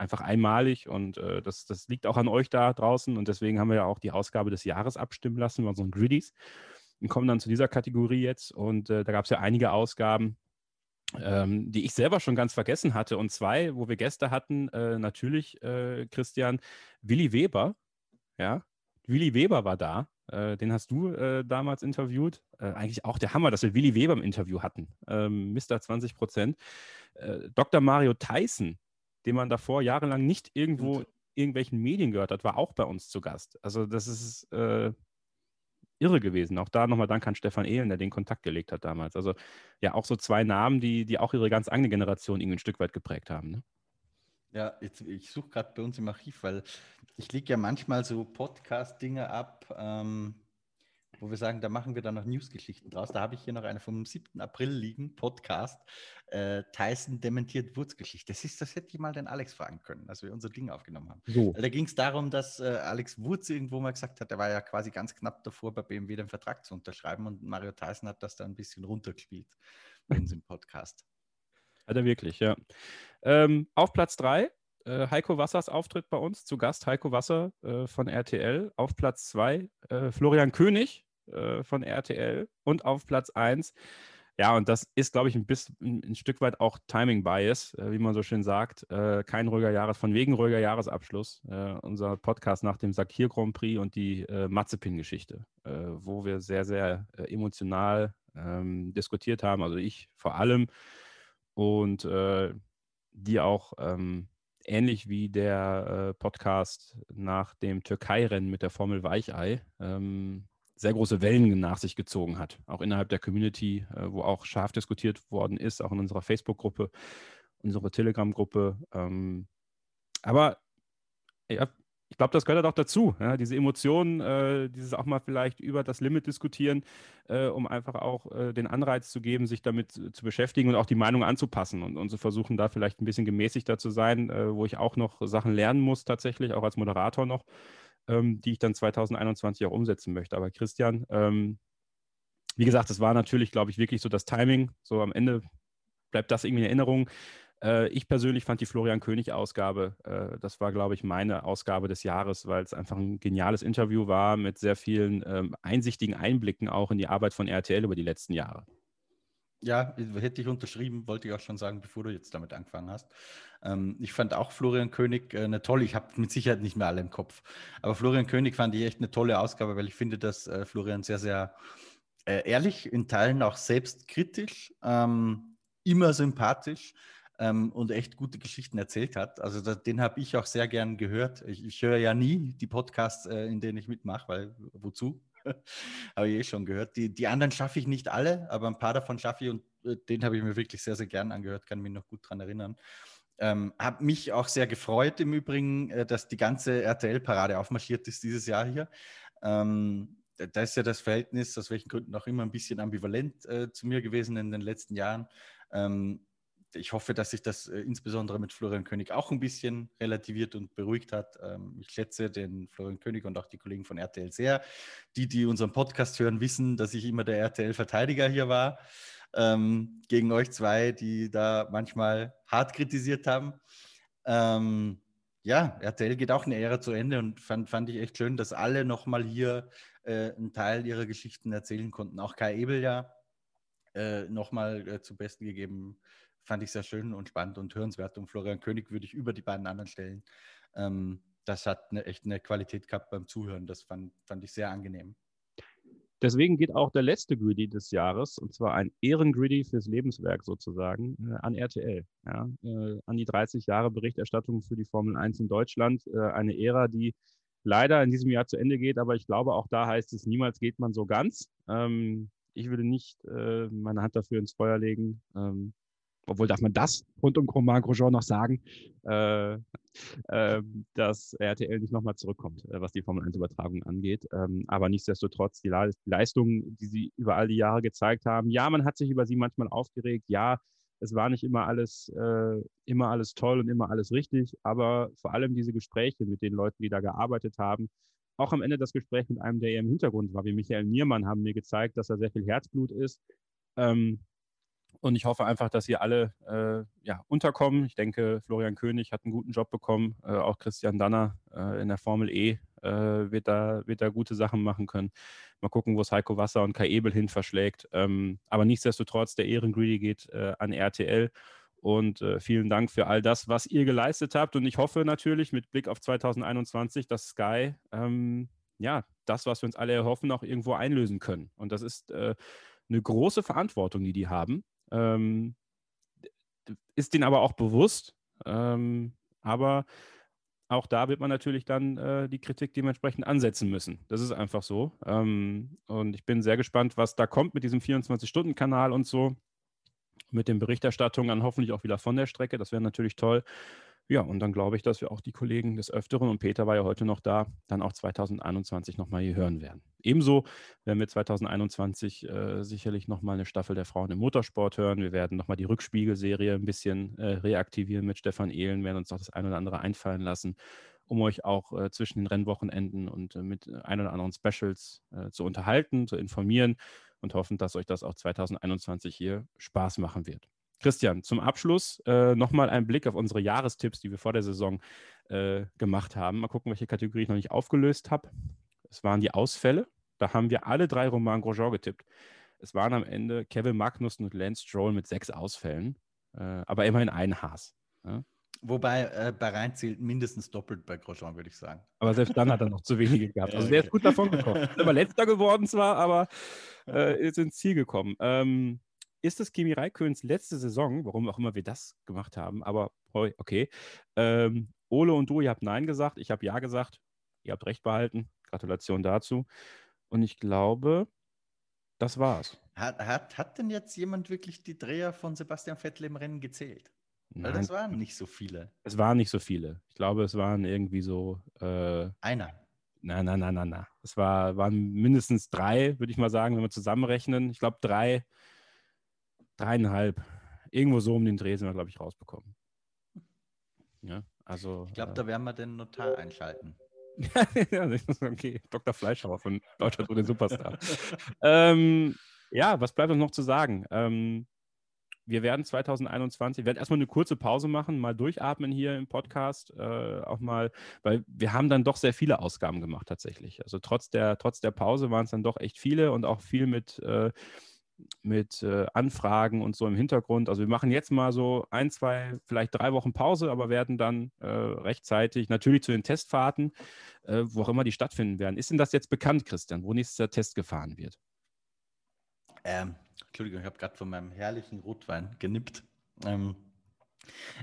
C: einfach einmalig und äh, das, das liegt auch an euch da draußen und deswegen haben wir ja auch die Ausgabe des Jahres abstimmen lassen bei unseren Griddies und kommen dann zu dieser Kategorie jetzt und äh, da gab es ja einige Ausgaben, ähm, die ich selber schon ganz vergessen hatte. Und zwei, wo wir Gäste hatten, äh, natürlich, äh, Christian, Willi Weber. Ja, Willi Weber war da. Äh, den hast du äh, damals interviewt. Äh, eigentlich auch der Hammer, dass wir Willi Weber im Interview hatten. Ähm, Mr. 20 Prozent. Äh, Dr. Mario Tyson, den man davor jahrelang nicht irgendwo in irgendwelchen Medien gehört hat, war auch bei uns zu Gast. Also das ist irre gewesen. Auch da nochmal Dank an Stefan Ehlen, der den Kontakt gelegt hat damals. Also ja, auch so zwei Namen, die, die auch ihre ganz eigene Generation irgendwie ein Stück weit geprägt haben. Ne?
D: Ja, jetzt, ich suche gerade bei uns im Archiv, weil ich lege ja manchmal so Podcast-Dinge ab, ähm, wo wir sagen, da machen wir dann noch Newsgeschichten draus. Da habe ich hier noch eine vom 7. April liegen, Podcast. Äh, Tyson dementiert Wurzgeschichte. Das, ist, das hätte ich mal den Alex fragen können, als wir unser Ding aufgenommen haben. So. Da ging es darum, dass äh, Alex Wurz irgendwo mal gesagt hat, er war ja quasi ganz knapp davor, bei BMW den Vertrag zu unterschreiben und Mario Tyson hat das da ein bisschen runtergespielt. bei uns im Podcast.
C: Hat er wirklich, ja. Ähm, auf Platz 3 äh, Heiko Wassers Auftritt bei uns, zu Gast Heiko Wasser äh, von RTL. Auf Platz 2 äh, Florian König äh, von RTL. Und auf Platz 1 ja, und das ist, glaube ich, ein, bisschen, ein, Stück weit auch Timing-Bias, äh, wie man so schön sagt. Äh, kein ruhiger Jahres, von wegen ruhiger Jahresabschluss. Äh, unser Podcast nach dem Sakir Grand Prix und die äh, Mazepin-Geschichte, äh, wo wir sehr, sehr äh, emotional ähm, diskutiert haben. Also ich vor allem. Und die auch ähm, ähnlich wie der Podcast nach dem Türkei-Rennen mit der Formel Weichei ähm, sehr große Wellen nach sich gezogen hat, auch innerhalb der Community, äh, wo auch scharf diskutiert worden ist, auch in unserer Facebook-Gruppe, unserer Telegram-Gruppe. Ähm, aber ja, ich glaube, das gehört auch dazu, ja, diese Emotionen, äh, dieses auch mal vielleicht über das Limit diskutieren, äh, um einfach auch äh, den Anreiz zu geben, sich damit zu, zu beschäftigen und auch die Meinung anzupassen und, und zu versuchen, da vielleicht ein bisschen gemäßigter zu sein, äh, wo ich auch noch Sachen lernen muss, tatsächlich, auch als Moderator noch ähm, die ich dann 2021 auch umsetzen möchte. Aber Christian, ähm, wie gesagt, das war natürlich, glaube ich, wirklich so das Timing. So am Ende bleibt das irgendwie in Erinnerung. Äh, ich persönlich fand die Florian König-Ausgabe, äh, das war, glaube ich, meine Ausgabe des Jahres, weil es einfach ein geniales Interview war mit sehr vielen ähm, einsichtigen Einblicken auch in die Arbeit von RTL über die letzten Jahre.
D: Ja, hätte ich unterschrieben, wollte ich auch schon sagen, bevor du jetzt damit angefangen hast. Ähm, ich fand auch Florian König äh, eine tolle, ich habe mit Sicherheit nicht mehr alle im Kopf, aber Florian König fand ich echt eine tolle Ausgabe, weil ich finde, dass äh, Florian sehr, sehr äh, ehrlich, in Teilen auch selbstkritisch, ähm, immer sympathisch ähm, und echt gute Geschichten erzählt hat. Also da, den habe ich auch sehr gern gehört. Ich, ich höre ja nie die Podcasts, äh, in denen ich mitmache, weil wozu? habe ich eh schon gehört. Die, die anderen schaffe ich nicht alle, aber ein paar davon schaffe ich und äh, den habe ich mir wirklich sehr, sehr gern angehört, kann mich noch gut daran erinnern. Ähm, habe mich auch sehr gefreut im Übrigen, äh, dass die ganze RTL-Parade aufmarschiert ist dieses Jahr hier. Ähm, da ist ja das Verhältnis, aus welchen Gründen auch immer, ein bisschen ambivalent äh, zu mir gewesen in den letzten Jahren. Ähm, ich hoffe, dass sich das äh, insbesondere mit Florian König auch ein bisschen relativiert und beruhigt hat. Ähm, ich schätze den Florian König und auch die Kollegen von RTL sehr. Die, die unseren Podcast hören, wissen, dass ich immer der RTL-Verteidiger hier war. Ähm, gegen euch zwei, die da manchmal hart kritisiert haben. Ähm, ja, RTL geht auch eine Ära zu Ende und fand, fand ich echt schön, dass alle nochmal hier äh, einen Teil ihrer Geschichten erzählen konnten. Auch Kai Ebel ja äh, nochmal äh, zu Besten gegeben fand ich sehr schön und spannend und hörenswert. Und Florian König würde ich über die beiden anderen stellen. Ähm, das hat eine, echt eine Qualität gehabt beim Zuhören. Das fand, fand ich sehr angenehm.
C: Deswegen geht auch der letzte Griddy des Jahres, und zwar ein Ehrengriddy fürs Lebenswerk sozusagen, äh, an RTL. Ja, äh, an die 30 Jahre Berichterstattung für die Formel 1 in Deutschland. Äh, eine Ära, die leider in diesem Jahr zu Ende geht, aber ich glaube, auch da heißt es, niemals geht man so ganz. Ähm, ich würde nicht äh, meine Hand dafür ins Feuer legen. Ähm, obwohl darf man das rund um Romain Grosjean noch sagen, äh, äh, dass RTL nicht nochmal zurückkommt, was die Formel 1-Übertragung angeht. Ähm, aber nichtsdestotrotz, die, Le Leistungen, die sie über all die Jahre gezeigt haben, ja, man hat sich über sie manchmal aufgeregt, ja, es war nicht immer alles, äh, immer alles toll und immer alles richtig, aber vor allem diese Gespräche mit den Leuten, die da gearbeitet haben, auch am Ende das Gespräch mit einem, der eher im Hintergrund war, wie Michael Niermann, haben mir gezeigt, dass er sehr viel Herzblut ist. Ähm, und ich hoffe einfach, dass ihr alle äh, ja, unterkommen. Ich denke, Florian König hat einen guten Job bekommen. Äh, auch Christian Danner äh, in der Formel E äh, wird, da, wird da gute Sachen machen können. Mal gucken, wo es Heiko Wasser und Kai Ebel hin verschlägt. Ähm, aber nichtsdestotrotz, der Ehrengreedy geht äh, an RTL. Und äh, vielen Dank für all das, was ihr geleistet habt. Und ich hoffe natürlich mit Blick auf 2021, dass Sky ähm, ja das, was wir uns alle erhoffen, auch irgendwo einlösen können. Und das ist eine große Verantwortung, die die haben. Ähm, ist denen aber auch bewusst. Ähm, aber auch da wird man natürlich dann äh, die Kritik dementsprechend ansetzen müssen. Das ist einfach so. Ähm, und ich bin sehr gespannt, was da kommt mit diesem 24-Stunden-Kanal und so. Mit den Berichterstattungen dann hoffentlich auch wieder von der Strecke. Das wäre natürlich toll. Ja, und dann glaube ich, dass wir auch die Kollegen des Öfteren, und Peter war ja heute noch da, dann auch 2021 nochmal hier hören werden. Ebenso werden wir 2021 äh, sicherlich nochmal eine Staffel der Frauen im Motorsport hören. Wir werden nochmal die Rückspiegelserie ein bisschen äh, reaktivieren mit Stefan Ehlen, werden uns noch das ein oder andere einfallen lassen, um euch auch äh, zwischen den Rennwochenenden und äh, mit ein oder anderen Specials äh, zu unterhalten, zu informieren und hoffen, dass euch das auch 2021 hier Spaß machen wird. Christian, zum Abschluss äh, nochmal ein Blick auf unsere Jahrestipps, die wir vor der Saison äh, gemacht haben. Mal gucken, welche Kategorie ich noch nicht aufgelöst habe. Es waren die Ausfälle. Da haben wir alle drei Roman Grosjean getippt. Es waren am Ende Kevin Magnussen und Lance Stroll mit sechs Ausfällen, äh, aber immerhin ein Haas. Ja?
D: Wobei äh, Bahrain zählt mindestens doppelt bei Grosjean, würde ich sagen.
C: Aber selbst dann hat er noch zu wenige gehabt. Also der ist gut davon gekommen. Ist immer letzter geworden zwar, aber äh, ist ins Ziel gekommen. Ähm, ist es Kimi Raiköns letzte Saison, warum auch immer wir das gemacht haben, aber okay. Ähm, Ole und du, ihr habt Nein gesagt, ich habe Ja gesagt. Ihr habt recht behalten. Gratulation dazu. Und ich glaube, das war's.
D: Hat, hat, hat denn jetzt jemand wirklich die Dreher von Sebastian Vettel im Rennen gezählt? Weil das waren nicht so viele.
C: Es waren nicht so viele. Ich glaube, es waren irgendwie so. Äh,
D: Einer.
C: Nein, nein, nein, nein, nein. Es war, waren mindestens drei, würde ich mal sagen, wenn wir zusammenrechnen. Ich glaube, drei, dreieinhalb. Irgendwo so um den Dreh sind wir, glaube ich, rausbekommen. Ja, also.
D: Ich glaube, äh, da werden wir den Notar einschalten.
C: ja, okay. Dr. Fleischhauer von Deutschland ohne Superstar. ähm, ja, was bleibt uns noch zu sagen? Ähm, wir werden 2021, wir werden erstmal eine kurze Pause machen, mal durchatmen hier im Podcast, äh, auch mal, weil wir haben dann doch sehr viele Ausgaben gemacht tatsächlich. Also trotz der, trotz der Pause waren es dann doch echt viele und auch viel mit, äh, mit äh, Anfragen und so im Hintergrund. Also wir machen jetzt mal so ein, zwei, vielleicht drei Wochen Pause, aber werden dann äh, rechtzeitig natürlich zu den Testfahrten, äh, wo auch immer die stattfinden werden. Ist denn das jetzt bekannt, Christian, wo nächster Test gefahren wird?
D: Ähm, Entschuldigung, ich habe gerade von meinem herrlichen Rotwein genippt. Ähm,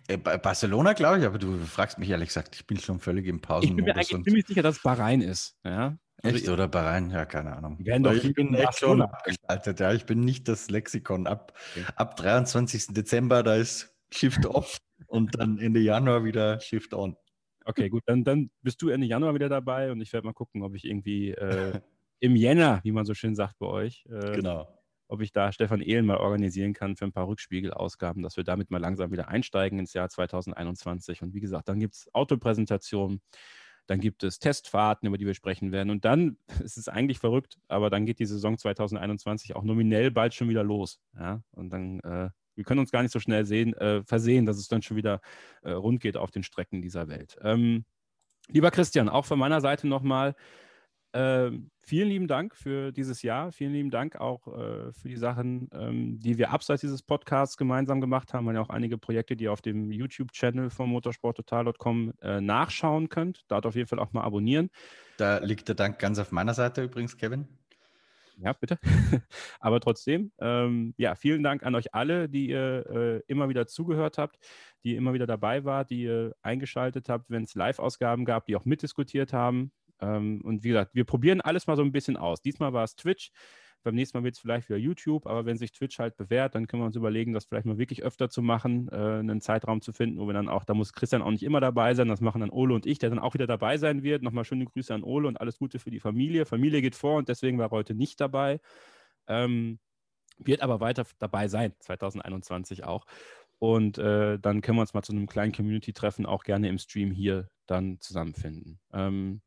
D: äh, Barcelona, glaube ich, aber du fragst mich ehrlich gesagt, ich bin schon völlig im Pausenmodus.
C: Ich bin mir eigentlich ziemlich sicher, dass es Bahrain ist. Ja?
D: Also echt oder Bahrain? Ja, keine Ahnung.
C: Doch
D: ich bin echt schon abgeschaltet. Ja, ich bin nicht das Lexikon. Ab, okay. ab 23. Dezember, da ist Shift Off und dann Ende Januar wieder Shift On.
C: Okay, gut, dann, dann bist du Ende Januar wieder dabei und ich werde mal gucken, ob ich irgendwie äh, im Jänner, wie man so schön sagt bei euch, äh,
D: genau
C: ob ich da Stefan Ehlen mal organisieren kann für ein paar Rückspiegelausgaben, dass wir damit mal langsam wieder einsteigen ins Jahr 2021. Und wie gesagt, dann gibt es Autopräsentationen, dann gibt es Testfahrten, über die wir sprechen werden. Und dann, es ist eigentlich verrückt, aber dann geht die Saison 2021 auch nominell bald schon wieder los. Ja? Und dann, äh, wir können uns gar nicht so schnell sehen, äh, versehen, dass es dann schon wieder äh, rund geht auf den Strecken dieser Welt. Ähm, lieber Christian, auch von meiner Seite nochmal ähm, vielen lieben Dank für dieses Jahr. Vielen lieben Dank auch äh, für die Sachen, ähm, die wir abseits dieses Podcasts gemeinsam gemacht haben. Wir haben ja auch einige Projekte, die ihr auf dem YouTube-Channel von motorsporttotal.com äh, nachschauen könnt. Dort auf jeden Fall auch mal abonnieren.
D: Da liegt der Dank ganz auf meiner Seite übrigens, Kevin.
C: Ja, bitte. Aber trotzdem, ähm, ja, vielen Dank an euch alle, die ihr äh, immer wieder zugehört habt, die immer wieder dabei wart, die ihr eingeschaltet habt, wenn es Live-Ausgaben gab, die auch mitdiskutiert haben. Ähm, und wie gesagt, wir probieren alles mal so ein bisschen aus. Diesmal war es Twitch. Beim nächsten Mal wird es vielleicht wieder YouTube, aber wenn sich Twitch halt bewährt, dann können wir uns überlegen, das vielleicht mal wirklich öfter zu machen, äh, einen Zeitraum zu finden, wo wir dann auch, da muss Christian auch nicht immer dabei sein, das machen dann Ole und ich, der dann auch wieder dabei sein wird. Nochmal schöne Grüße an Ole und alles Gute für die Familie. Familie geht vor und deswegen war er heute nicht dabei. Ähm, wird aber weiter dabei sein, 2021 auch. Und äh, dann können wir uns mal zu einem kleinen Community-Treffen auch gerne im Stream hier dann zusammenfinden. Ähm,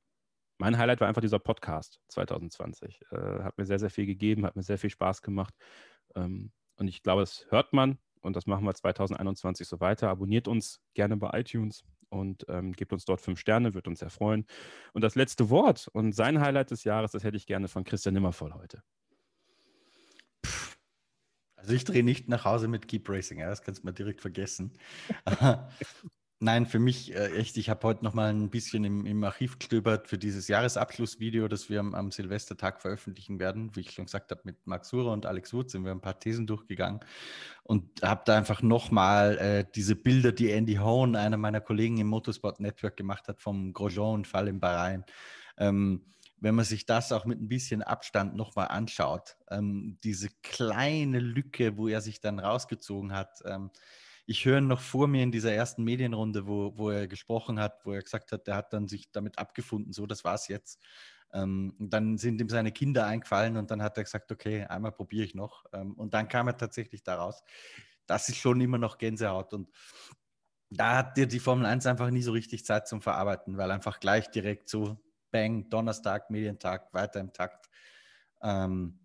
C: mein Highlight war einfach dieser Podcast 2020. Äh, hat mir sehr, sehr viel gegeben, hat mir sehr viel Spaß gemacht. Ähm, und ich glaube, das hört man und das machen wir 2021 so weiter. Abonniert uns gerne bei iTunes und ähm, gebt uns dort fünf Sterne, wird uns sehr freuen. Und das letzte Wort und sein Highlight des Jahres, das hätte ich gerne von Christian Nimmervoll heute.
D: Also ich drehe nicht nach Hause mit Keep Racing, ja, das kannst du mal direkt vergessen. Nein, für mich äh, echt, ich habe heute noch mal ein bisschen im, im, Archiv gestöbert für dieses Jahresabschlussvideo, das wir am, am Silvestertag veröffentlichen werden. Wie ich schon gesagt habe, mit Max Surer und Alex Wutz sind wir ein paar Thesen durchgegangen und habe da einfach noch mal äh, diese Bilder, die Andy Hone, einer meiner Kollegen im Motorsport Network gemacht hat, vom Grosjean-Unfall in Bahrain. Ähm, wenn man sich das auch mit ein bisschen Abstand nochmal anschaut, ähm, diese kleine Lücke, wo er sich dann rausgezogen hat, ähm, ich höre noch vor mir in dieser ersten Medienrunde, wo, wo er gesprochen hat, wo er gesagt hat, er hat dann sich damit abgefunden, so, das war's jetzt. Ähm, dann sind ihm seine Kinder eingefallen und dann hat er gesagt, okay, einmal probiere ich noch. Ähm, und dann kam er tatsächlich daraus. Das ist schon immer noch Gänsehaut. Und da hat dir die Formel 1 einfach nie so richtig Zeit zum Verarbeiten, weil einfach gleich direkt so, bang, Donnerstag, Medientag, weiter im Takt. Ähm,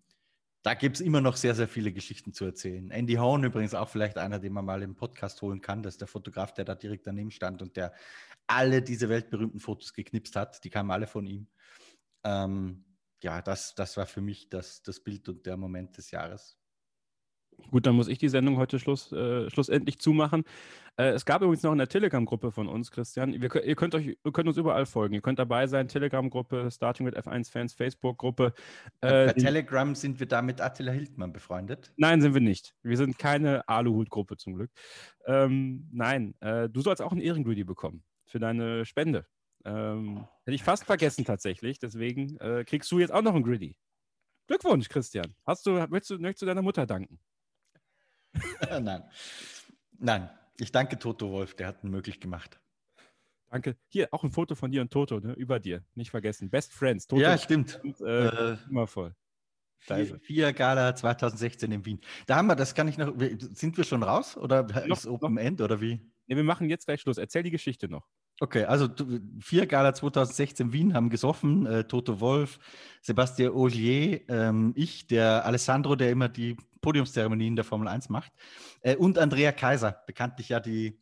D: da gibt es immer noch sehr, sehr viele Geschichten zu erzählen. Andy Horn übrigens auch vielleicht einer, den man mal im Podcast holen kann. Das ist der Fotograf, der da direkt daneben stand und der alle diese weltberühmten Fotos geknipst hat. Die kamen alle von ihm. Ähm, ja, das, das war für mich das, das Bild und der Moment des Jahres.
C: Gut, dann muss ich die Sendung heute Schluss, äh, schlussendlich zumachen. Äh, es gab übrigens noch eine Telegram-Gruppe von uns, Christian. Wir, ihr, könnt euch, ihr könnt uns überall folgen. Ihr könnt dabei sein. Telegram-Gruppe, Starting with F1-Fans, Facebook-Gruppe.
D: Äh, Bei Telegram sind wir da mit Attila Hildmann befreundet?
C: Nein, sind wir nicht. Wir sind keine Aluhut-Gruppe zum Glück. Ähm, nein, äh, du sollst auch einen Ehrengreedy bekommen für deine Spende. Ähm, hätte ich fast vergessen tatsächlich. Deswegen äh, kriegst du jetzt auch noch einen Griddy. Glückwunsch, Christian. Hast du, möchtest, du, möchtest du deiner Mutter danken?
D: Nein. Nein. Ich danke Toto Wolf, der hat ihn möglich gemacht.
C: Danke. Hier auch ein Foto von dir und Toto, ne? über dir. Nicht vergessen. Best Friends. Toto
D: ja, stimmt. Und,
C: äh, äh, immer voll.
D: Vier, vier, Gala 2016 in Wien. Da haben wir, das kann ich noch. Sind wir schon raus oder noch, ist Open noch. End oder wie?
C: Ne, wir machen jetzt gleich Schluss. Erzähl die Geschichte noch.
D: Okay, also vier Gala 2016 Wien haben gesoffen. Äh, Toto Wolf, Sebastian Ogier, ähm, ich, der Alessandro, der immer die Podiumszeremonien der Formel 1 macht, äh, und Andrea Kaiser, bekanntlich ja die,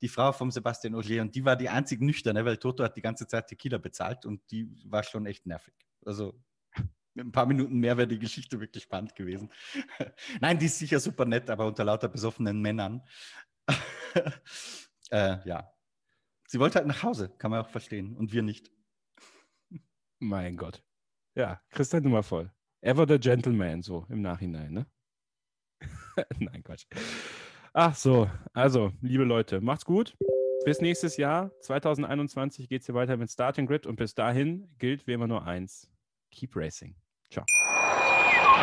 D: die Frau vom Sebastian Ogier. Und die war die einzig nüchterne, weil Toto hat die ganze Zeit Tequila bezahlt und die war schon echt nervig. Also mit ein paar Minuten mehr wäre die Geschichte wirklich spannend gewesen. Nein, die ist sicher super nett, aber unter lauter besoffenen Männern. äh, ja, Sie wollte halt nach Hause, kann man auch verstehen. Und wir nicht.
C: Mein Gott. Ja, Christian Nummer voll. Ever the Gentleman, so im Nachhinein, ne? Nein, Quatsch. Ach so, also, liebe Leute, macht's gut. Bis nächstes Jahr, 2021, geht's hier weiter mit Starting Grid und bis dahin gilt wie immer nur eins: Keep Racing. Ciao.